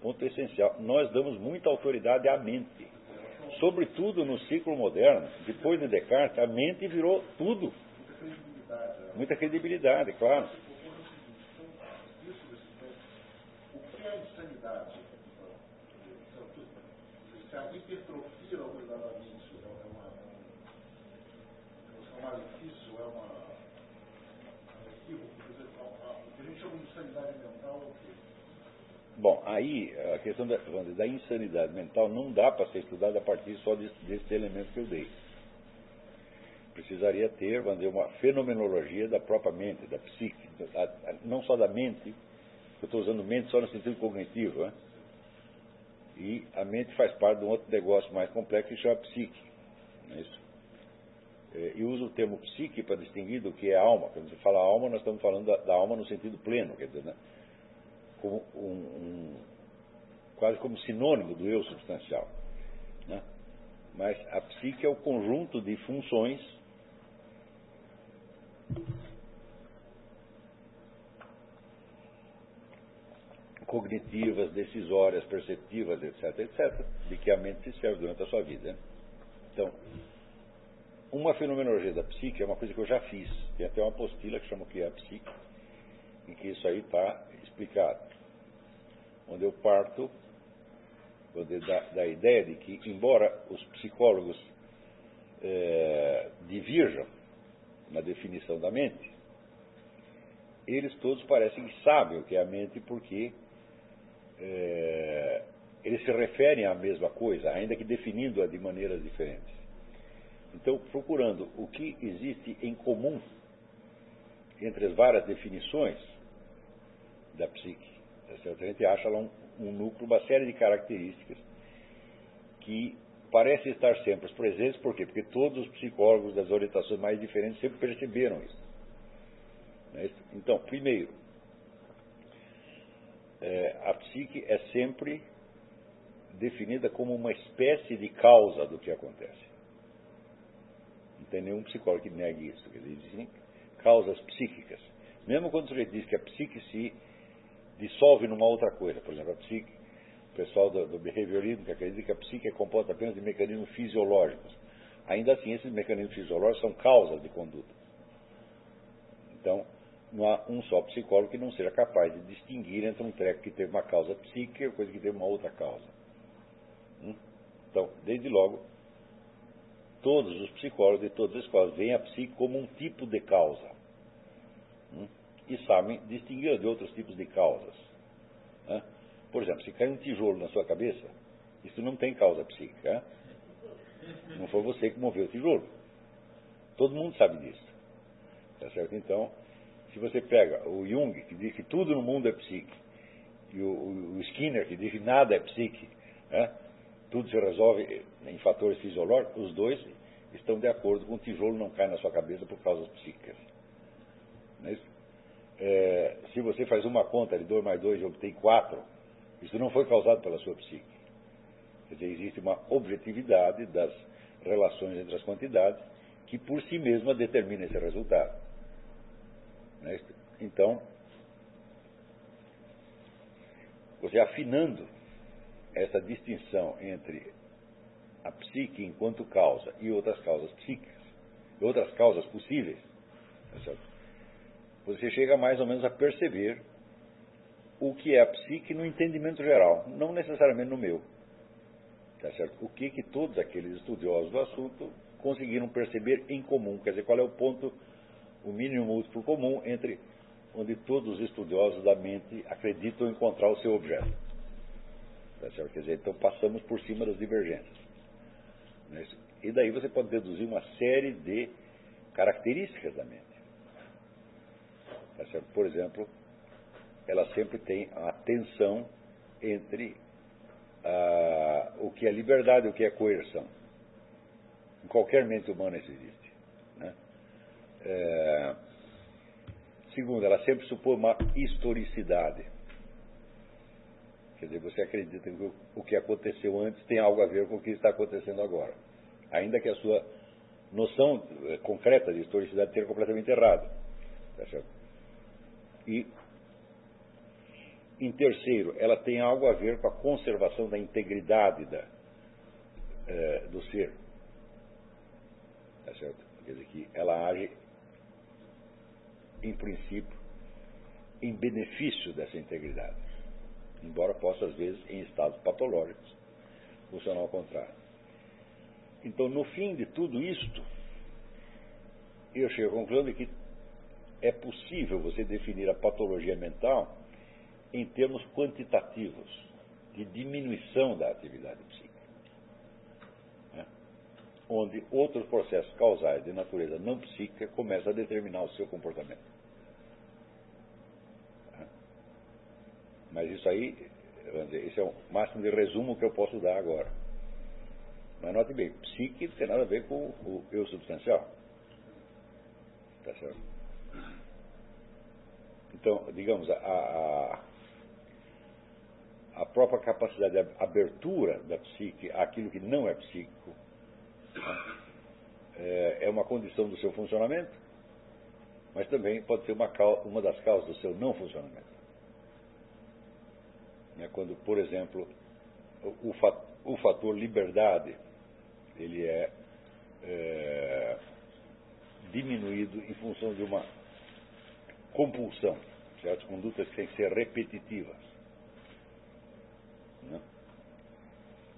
ponto essencial. Nós damos muita autoridade à mente. Sobretudo no ciclo moderno, depois de Descartes, a mente virou tudo. Muita credibilidade, claro. O que é insanidade? Se a hipertrofia ordenadamente é uma, é um malefício, é uma, um equívoco, o que a gente chama de insanidade mental é o quê? Bom, aí a questão da, da insanidade mental não dá para ser estudada a partir só desse, desse elemento que eu dei precisaria ter, vamos dizer, uma fenomenologia da própria mente, da psique, não só da mente, eu estou usando mente só no sentido cognitivo, né? e a mente faz parte de um outro negócio mais complexo que chama psique. Não é isso? É, e uso o termo psique para distinguir do que é alma. Quando você fala alma, nós estamos falando da, da alma no sentido pleno, quer dizer, né? Como um, um, quase como sinônimo do eu substancial. Né? Mas a psique é o conjunto de funções cognitivas, decisórias, perceptivas, etc., etc., de que a mente se serve durante a sua vida. Então, uma fenomenologia da psique é uma coisa que eu já fiz. Tem até uma apostila que chama o que é a psique, em que isso aí está explicado. Onde eu parto da, da, ideia de que, embora os psicólogos é, divirjam na definição da mente, eles todos parecem que sabem o que é a mente porque é, eles se referem à mesma coisa, ainda que definindo-a de maneiras diferentes. Então, procurando o que existe em comum entre as várias definições da psique, tá a gente acha lá um, um núcleo, uma série de características que parece estar sempre presentes, por quê? Porque todos os psicólogos das orientações mais diferentes sempre perceberam isso. Né? Então, primeiro, é, a psique é sempre definida como uma espécie de causa do que acontece. Não tem nenhum psicólogo que negue isso. Eles dizem causas psíquicas. Mesmo quando o sujeito diz que a psique se dissolve numa outra coisa, por exemplo, a psique o pessoal do, do behaviorismo que acredita que a psique é composta apenas de mecanismos fisiológicos. Ainda assim, esses mecanismos fisiológicos são causas de conduta. Então, não há um só psicólogo que não seja capaz de distinguir entre um treco que teve uma causa psíquica e coisa que teve uma outra causa. Hum? Então, desde logo, todos os psicólogos de todas as escolas veem a psique como um tipo de causa. E sabem distinguir de outros tipos de causas. Hum? Por exemplo, se cai um tijolo na sua cabeça, isso não tem causa psíquica. Não foi você que moveu o tijolo. Todo mundo sabe disso. Tá certo? Então, se você pega o Jung, que diz que tudo no mundo é psique, e o, o Skinner, que diz que nada é psique, né? tudo se resolve em fatores fisiológicos, os dois estão de acordo com o tijolo não cai na sua cabeça por causas psíquicas. É é, se você faz uma conta de 2 mais 2 e obtém 4, isso não foi causado pela sua psique. Quer dizer, existe uma objetividade das relações entre as quantidades que por si mesma determina esse resultado. Né? Então, você afinando essa distinção entre a psique enquanto causa e outras causas psíquicas, outras causas possíveis, tá você chega mais ou menos a perceber o que é a psique no entendimento geral, não necessariamente no meu. Tá? O que, que todos aqueles estudiosos do assunto conseguiram perceber em comum, quer dizer, qual é o ponto, o mínimo múltiplo comum entre onde todos os estudiosos da mente acreditam encontrar o seu objeto. Tá? Quer dizer, então passamos por cima das divergências. Né? E daí você pode deduzir uma série de características da mente. Por exemplo, ela sempre tem a tensão entre o que é liberdade e o que é coerção. Em qualquer mente humana isso existe. Né? É, segundo, ela sempre supõe uma historicidade. Quer dizer, você acredita que o que aconteceu antes tem algo a ver com o que está acontecendo agora. Ainda que a sua noção eh, concreta de historicidade esteja completamente errada. Tá certo? E em terceiro, ela tem algo a ver com a conservação da integridade da, é, do ser. Tá certo? Quer dizer que ela age em princípio, em benefício dessa integridade. Embora possa, às vezes, em estados patológicos, funcionar ao contrário. Então, no fim de tudo isto, eu chego de que é possível você definir a patologia mental em termos quantitativos, de diminuição da atividade psíquica. Né? Onde outros processos causais de natureza não psíquica começam a determinar o seu comportamento. Né? Mas isso aí, dizer, esse é o máximo de resumo que eu posso dar agora. Mas note bem, psique não tem nada a ver com o eu substancial. Tá certo? Então, digamos, a, a, a própria capacidade de abertura da psique àquilo que não é psíquico né, é, é uma condição do seu funcionamento, mas também pode ser uma, uma das causas do seu não funcionamento. É quando, por exemplo, o, o fator liberdade ele é, é diminuído em função de uma compulsão, certas condutas que têm que ser repetitivas. Né?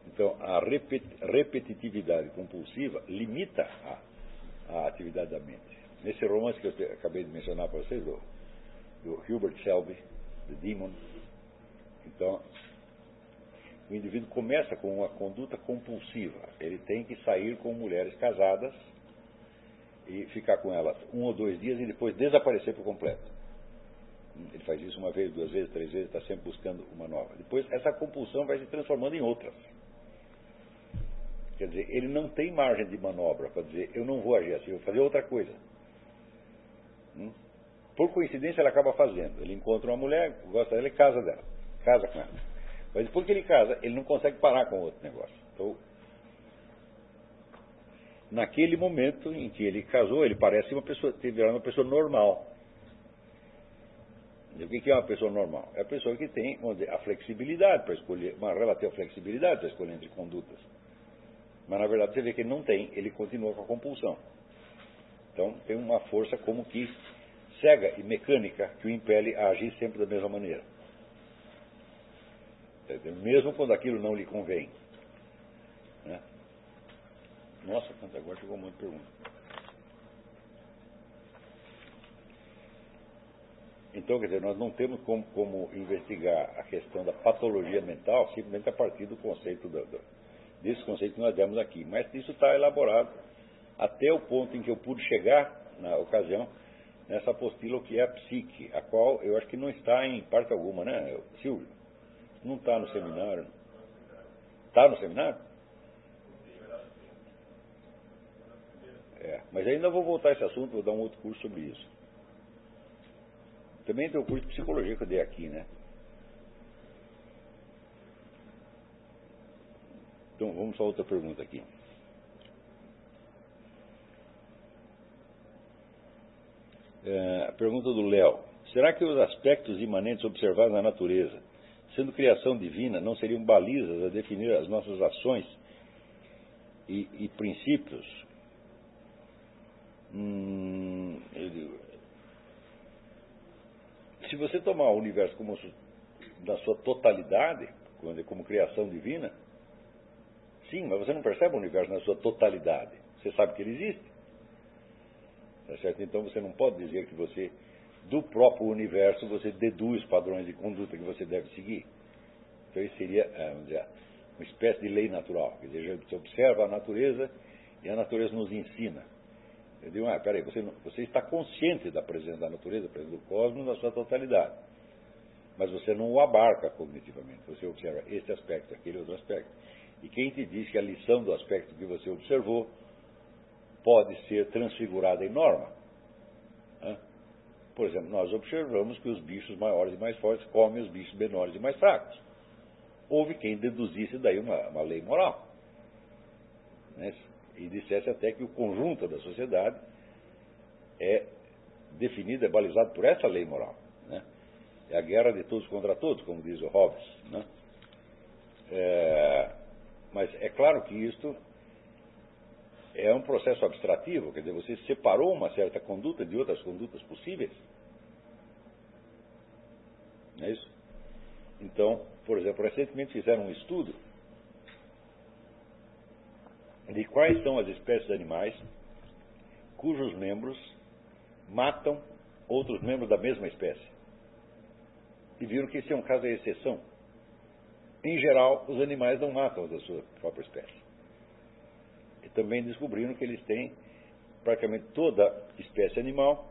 Então, a repetitividade compulsiva limita a, a, atividade da mente. Nesse romance que eu acabei de mencionar para vocês, do, do Hubert Selby, The Demon, então, o indivíduo começa com uma conduta compulsiva. Ele tem que sair com mulheres casadas e ficar com elas um ou dois dias e depois desaparecer por completo. Ele faz isso uma vez, duas vezes, três vezes, está sempre buscando uma nova. Depois, essa compulsão vai se transformando em outras. Quer dizer, ele não tem margem de manobra para dizer, eu não vou agir assim, eu vou fazer outra coisa. Hum? Por coincidência, ele acaba fazendo. Ele encontra uma mulher, gosta dela e casa dela. Casa com ela. Mas depois que ele casa, ele não consegue parar com outro negócio. Então, naquele momento em que ele casou, ele parece uma pessoa, virado uma pessoa normal. O que é uma pessoa normal? É a pessoa que tem a flexibilidade para escolher, uma relativa flexibilidade para escolher entre condutas. Mas na verdade você vê que ele não tem, ele continua com a compulsão. Então tem uma força como que cega e mecânica que o impele a agir sempre da mesma maneira. Mesmo quando aquilo não lhe convém. Nossa, agora chegou um monte de perguntas. Então, quer dizer, nós não temos como, como, investigar a questão da patologia mental simplesmente a partir do conceito, do, do, desse conceito que nós demos aqui. Mas isso está elaborado até o ponto em que eu pude chegar, na ocasião, nessa apostila, que é a psique, a qual eu acho que não está em parte alguma, né, Silvio? Não está no seminário. Está no seminário? É, mas ainda vou voltar a esse assunto, vou dar um outro curso sobre isso. Também tem o curso de psicologia que eu dei aqui, né? Então vamos a outra pergunta aqui. É, a pergunta do Léo. Será que os aspectos imanentes observados na natureza, sendo criação divina, não seriam balizas a definir as nossas ações e, e princípios Hum, digo, se você tomar o universo como na sua totalidade, como criação divina, sim, mas você não percebe o universo na sua totalidade. Você sabe que ele existe. Tá certo? Então você não pode dizer que você, do próprio universo, você deduz padrões de conduta que você deve seguir. Então isso seria, é, vamos dizer, uma espécie de lei natural. Quer dizer, você observa a natureza e a natureza nos ensina. Eu digo, ah, peraí, você, você está consciente da presença da natureza, da presença do cosmos na sua totalidade. Mas você não o abarca cognitivamente. Você observa este aspecto, aquele outro aspecto. E quem te diz que a lição do aspecto que você observou pode ser transfigurada em norma? Por exemplo, nós observamos que os bichos maiores e mais fortes comem os bichos menores e mais fracos. Houve quem deduzisse daí uma, uma lei moral. Né? E dissesse até que o conjunto da sociedade é definido, é balizado por essa lei moral. Né? É a guerra de todos contra todos, como diz o Hobbes. Né? É, mas é claro que isto é, um processo abstrativo, quer dizer, você separou uma certa conduta de outras condutas possíveis. Não é isso? Então, por exemplo, recentemente fizeram um estudo de quais são as espécies de animais cujos membros matam outros membros da mesma espécie. E viram que esse é um caso de exceção. Em geral, os animais não matam da sua própria espécie. E também descobriram que eles têm, praticamente toda espécie animal,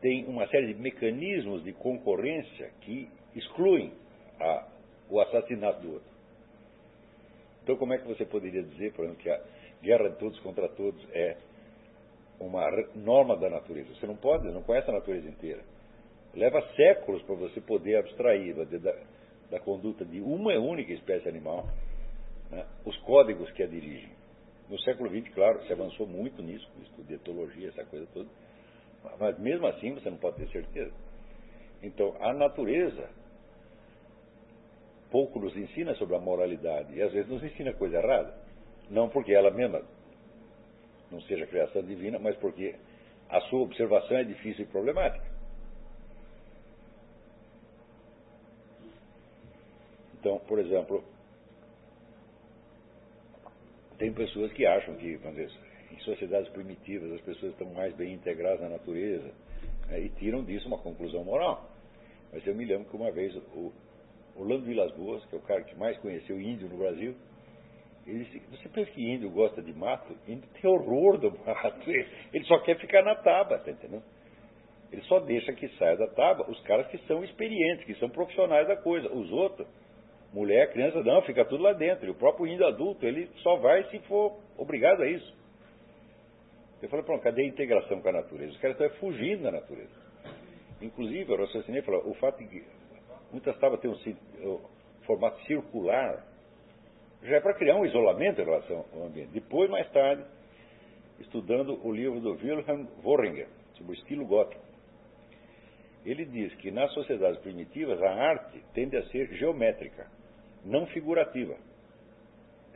tem uma série de mecanismos de concorrência que excluem a, o assassinato do outro. Então, como é que você poderia dizer, por exemplo, que a guerra de todos contra todos é uma norma da natureza? Você não pode, não conhece a natureza inteira. Leva séculos para você poder abstrair da, da conduta de uma única espécie animal né, os códigos que a dirigem. No século XX, claro, se avançou muito nisso, no estudo de etologia, essa coisa toda, mas mesmo assim você não pode ter certeza. Então, a natureza pouco nos ensina sobre a moralidade e às vezes nos ensina coisa errada. Não porque ela mesma não seja criação divina, mas porque a sua observação é difícil e problemática. Então, por exemplo, tem pessoas que acham que, dizer, em sociedades primitivas as pessoas estão mais bem integradas na natureza né, e tiram disso uma conclusão moral. Mas eu me lembro que uma vez o Orlando Vilas Boas, que é o cara que mais conheceu índio no Brasil, ele disse, você pensa que índio gosta de mato? Índio tem horror do mato. *laughs* Ele só quer ficar na tábua, tá entendendo? Ele só deixa que saia da tábua os caras que são experientes, que são profissionais da coisa. Os outros, mulher, criança, não, fica tudo lá dentro. E o próprio índio adulto, ele só vai se for obrigado a isso. Eu falei, pronto, cadê a integração com a natureza? Os caras estão fugindo da natureza. Inclusive, o raciocinei falou, o fato de que muitas tábuas têm um, um formato circular, já é para criar um isolamento em relação ao ambiente. Depois, mais tarde, estudando o livro do Wilhelm Worringer, sobre o estilo gótico, ele diz que nas sociedades primitivas a arte tende a ser geométrica, não figurativa.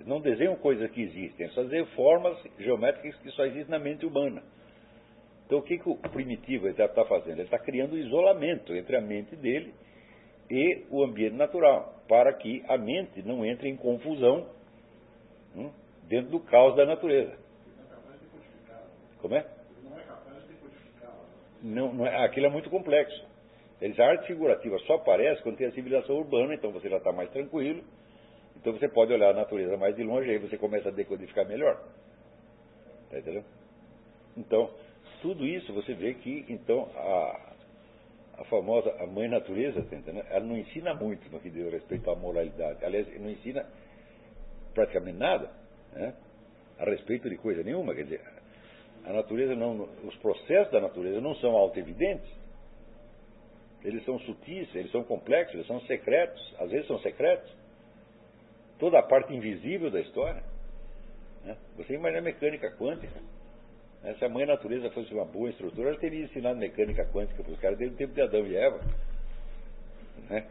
Não desenham coisas que existem, só desenham formas geométricas que só existem na mente humana. Então o que, que o primitivo está fazendo? Ele está criando um isolamento entre a mente dele e o ambiente natural, para que a mente não entre em confusão hum, dentro do caos da natureza. Como é? Não, não é, aquilo é muito complexo. Eles, a arte figurativa só aparece quando tem a civilização urbana, então você já está mais tranquilo. Então você pode olhar a natureza mais de longe aí você começa a decodificar melhor. Tá entendendo? Então, tudo isso você vê que então a, a famosa a mãe natureza, tá ela não ensina muito no que diz respeito à moralidade. Aliás, não ensina praticamente nada né, a respeito de coisa nenhuma. Quer dizer, a natureza não, os processos da natureza não são auto-evidentes. Eles são sutis, eles são complexos, eles são secretos, às vezes são secretos. Toda a parte invisível da história. Né? Você imagina a mecânica quântica. Se a mãe natureza fosse uma boa instrutora, ela teria ensinado mecânica quântica para os caras desde o tempo de Adão e Eva. Né?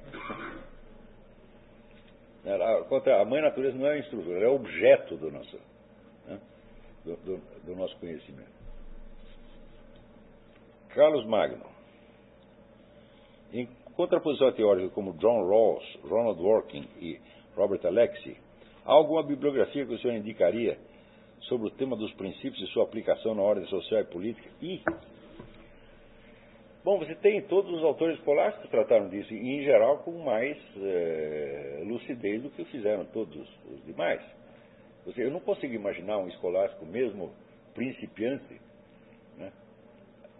A mãe natureza não é instrutora, ela é objeto do nosso, né? do, do, do nosso conhecimento. Carlos Magno. Em contraposição teórica como John Rawls, Ronald Dworkin e Robert Alexie, há alguma bibliografia que o senhor indicaria sobre o tema dos princípios e sua aplicação na ordem social e política. E, bom, você tem todos os autores escolares que trataram disso, e em geral com mais é, lucidez do que fizeram todos os demais. eu não consigo imaginar um escolástico, mesmo principiante, né,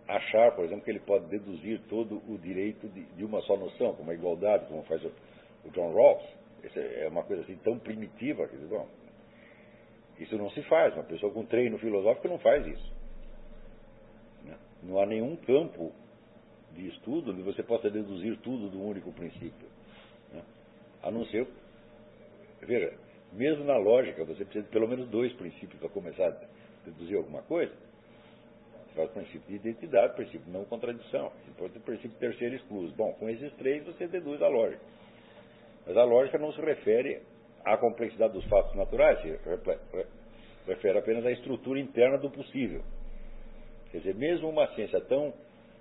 achar, por exemplo, que ele pode deduzir todo o direito de, de uma só noção, como a igualdade, como faz o, o John Rawls. Essa é uma coisa assim tão primitiva, que bom, isso não se faz. Uma pessoa com treino filosófico não faz isso. Né? Não há nenhum campo de estudo onde você possa deduzir tudo do único princípio. Né? A não ser. Veja, mesmo na lógica, você precisa de pelo menos dois princípios para começar a deduzir alguma coisa. Você faz o princípio de identidade, o princípio de não contradição, depois o princípio terceiro excluso. Bom, com esses três você deduz a lógica. Mas a lógica não se refere a complexidade dos fatos naturais se refere apenas à estrutura interna do possível. Quer dizer, mesmo uma ciência tão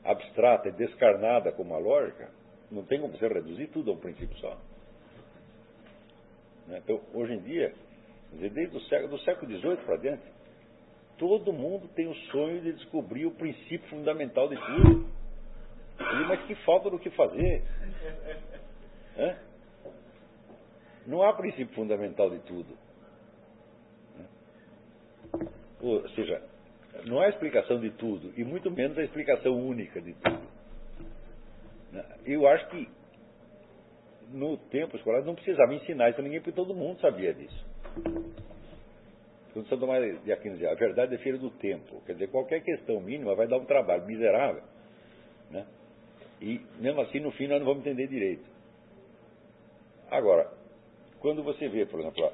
abstrata e descarnada como a lógica, não tem como você reduzir tudo a um princípio só. Né? Então, hoje em dia, desde o século, do século XVIII para dentro, todo mundo tem o sonho de descobrir o princípio fundamental de tudo. Mas que falta do que fazer. Hã? Não há princípio fundamental de tudo. Ou seja, não há explicação de tudo, e muito menos a explicação única de tudo. Eu acho que no tempo escolar não precisava ensinar isso a ninguém, porque todo mundo sabia disso. Quando Santo Tomás de Aquino dizia, a verdade é filha do tempo. Quer dizer, qualquer questão mínima vai dar um trabalho miserável. Né? E mesmo assim, no fim, nós não vamos entender direito. Agora, quando você vê, por exemplo,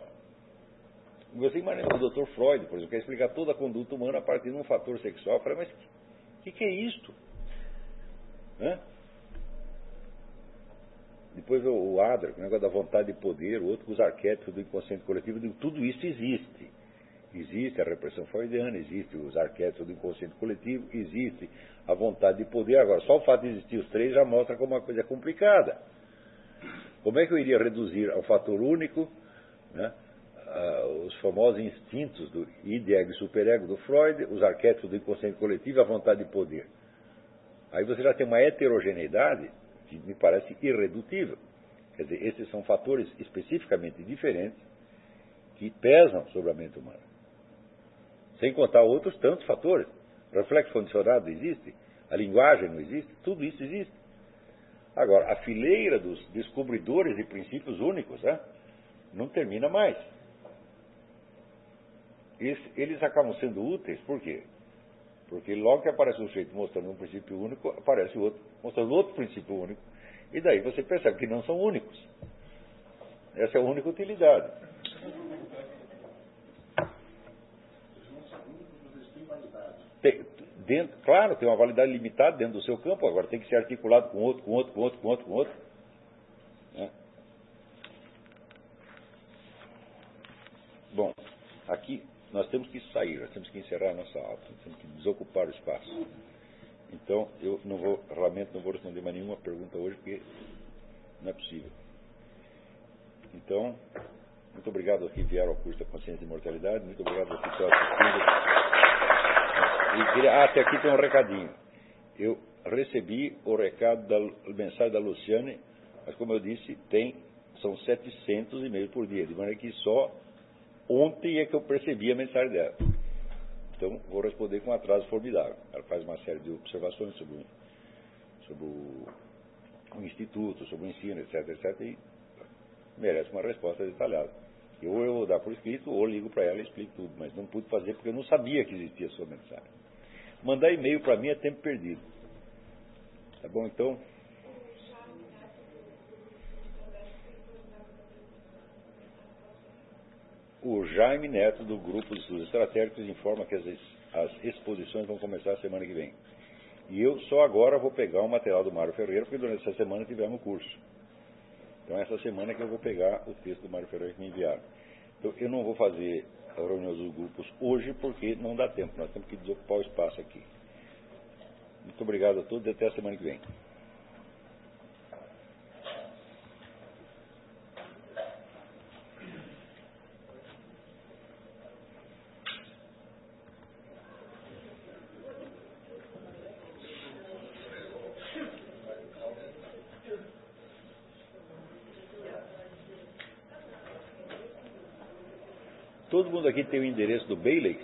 você imagina o Dr. Freud, por exemplo, quer explicar toda a conduta humana a partir de um fator sexual. Falei, mas o que, que, é isto? Né? Depois o Adler, o negócio da vontade de poder, o outro os arquétipos do inconsciente coletivo, digo, tudo isso existe. Existe a repressão freudiana, existe os arquétipos do inconsciente coletivo, existe a vontade de poder. Agora, só o fato de existir os três já mostra como uma coisa é complicada. Como é que eu iria reduzir ao fator único né, os famosos instintos do id, ego e superego do Freud, os arquétipos do inconsciente coletivo e a vontade de poder? Aí você já tem uma heterogeneidade que me parece irredutível. Quer dizer, esses são fatores especificamente diferentes que pesam sobre a mente humana. Sem contar outros tantos fatores. O reflexo condicionado existe, a linguagem não existe, tudo isso existe. Agora, a fileira dos descobridores de princípios únicos né, não termina mais. Eles, eles acabam sendo úteis, por quê? Porque logo que aparece um sujeito mostrando um princípio único, aparece outro mostrando outro princípio único. E daí você percebe que não são únicos. Essa é a única utilidade. Tem, dentro, claro, tem uma validade limitada dentro do seu campo, agora tem que ser articulado com outro, com outro, com outro, com outro, com outro. Né? Bom, aqui nós temos que sair, nós temos que encerrar a nossa aula, temos que desocupar o espaço. Então, eu não vou, realmente não vou responder mais nenhuma pergunta hoje, porque não é possível. Então, muito obrigado a que vieram ao curso da Consciência e Imortalidade, muito obrigado a que estão assistindo. E queria, ah, até aqui tem um recadinho. Eu recebi o recado da mensagem da Luciane, mas como eu disse, tem, são 700 e-mails por dia, de maneira que só ontem é que eu percebi a mensagem dela. Então, vou responder com um atraso formidável. Ela faz uma série de observações sobre, sobre o, o Instituto, sobre o ensino, etc, etc, e merece uma resposta detalhada. Ou eu vou dar por escrito, ou ligo para ela e explico tudo, mas não pude fazer porque eu não sabia que existia a sua mensagem. Mandar e-mail para mim é tempo perdido. Tá bom, então? O Jaime Neto, do Grupo de Estudos Estratégicos, informa que as, as exposições vão começar semana que vem. E eu só agora vou pegar o material do Mário Ferreira, porque durante essa semana tivemos curso. Então, essa semana que eu vou pegar o texto do Mário Ferreira que me enviaram. Então, eu não vou fazer reunião dos grupos hoje, porque não dá tempo. Nós temos que desocupar o espaço aqui. Muito obrigado a todos e até a semana que vem. Todo mundo aqui tem o endereço do Bailey?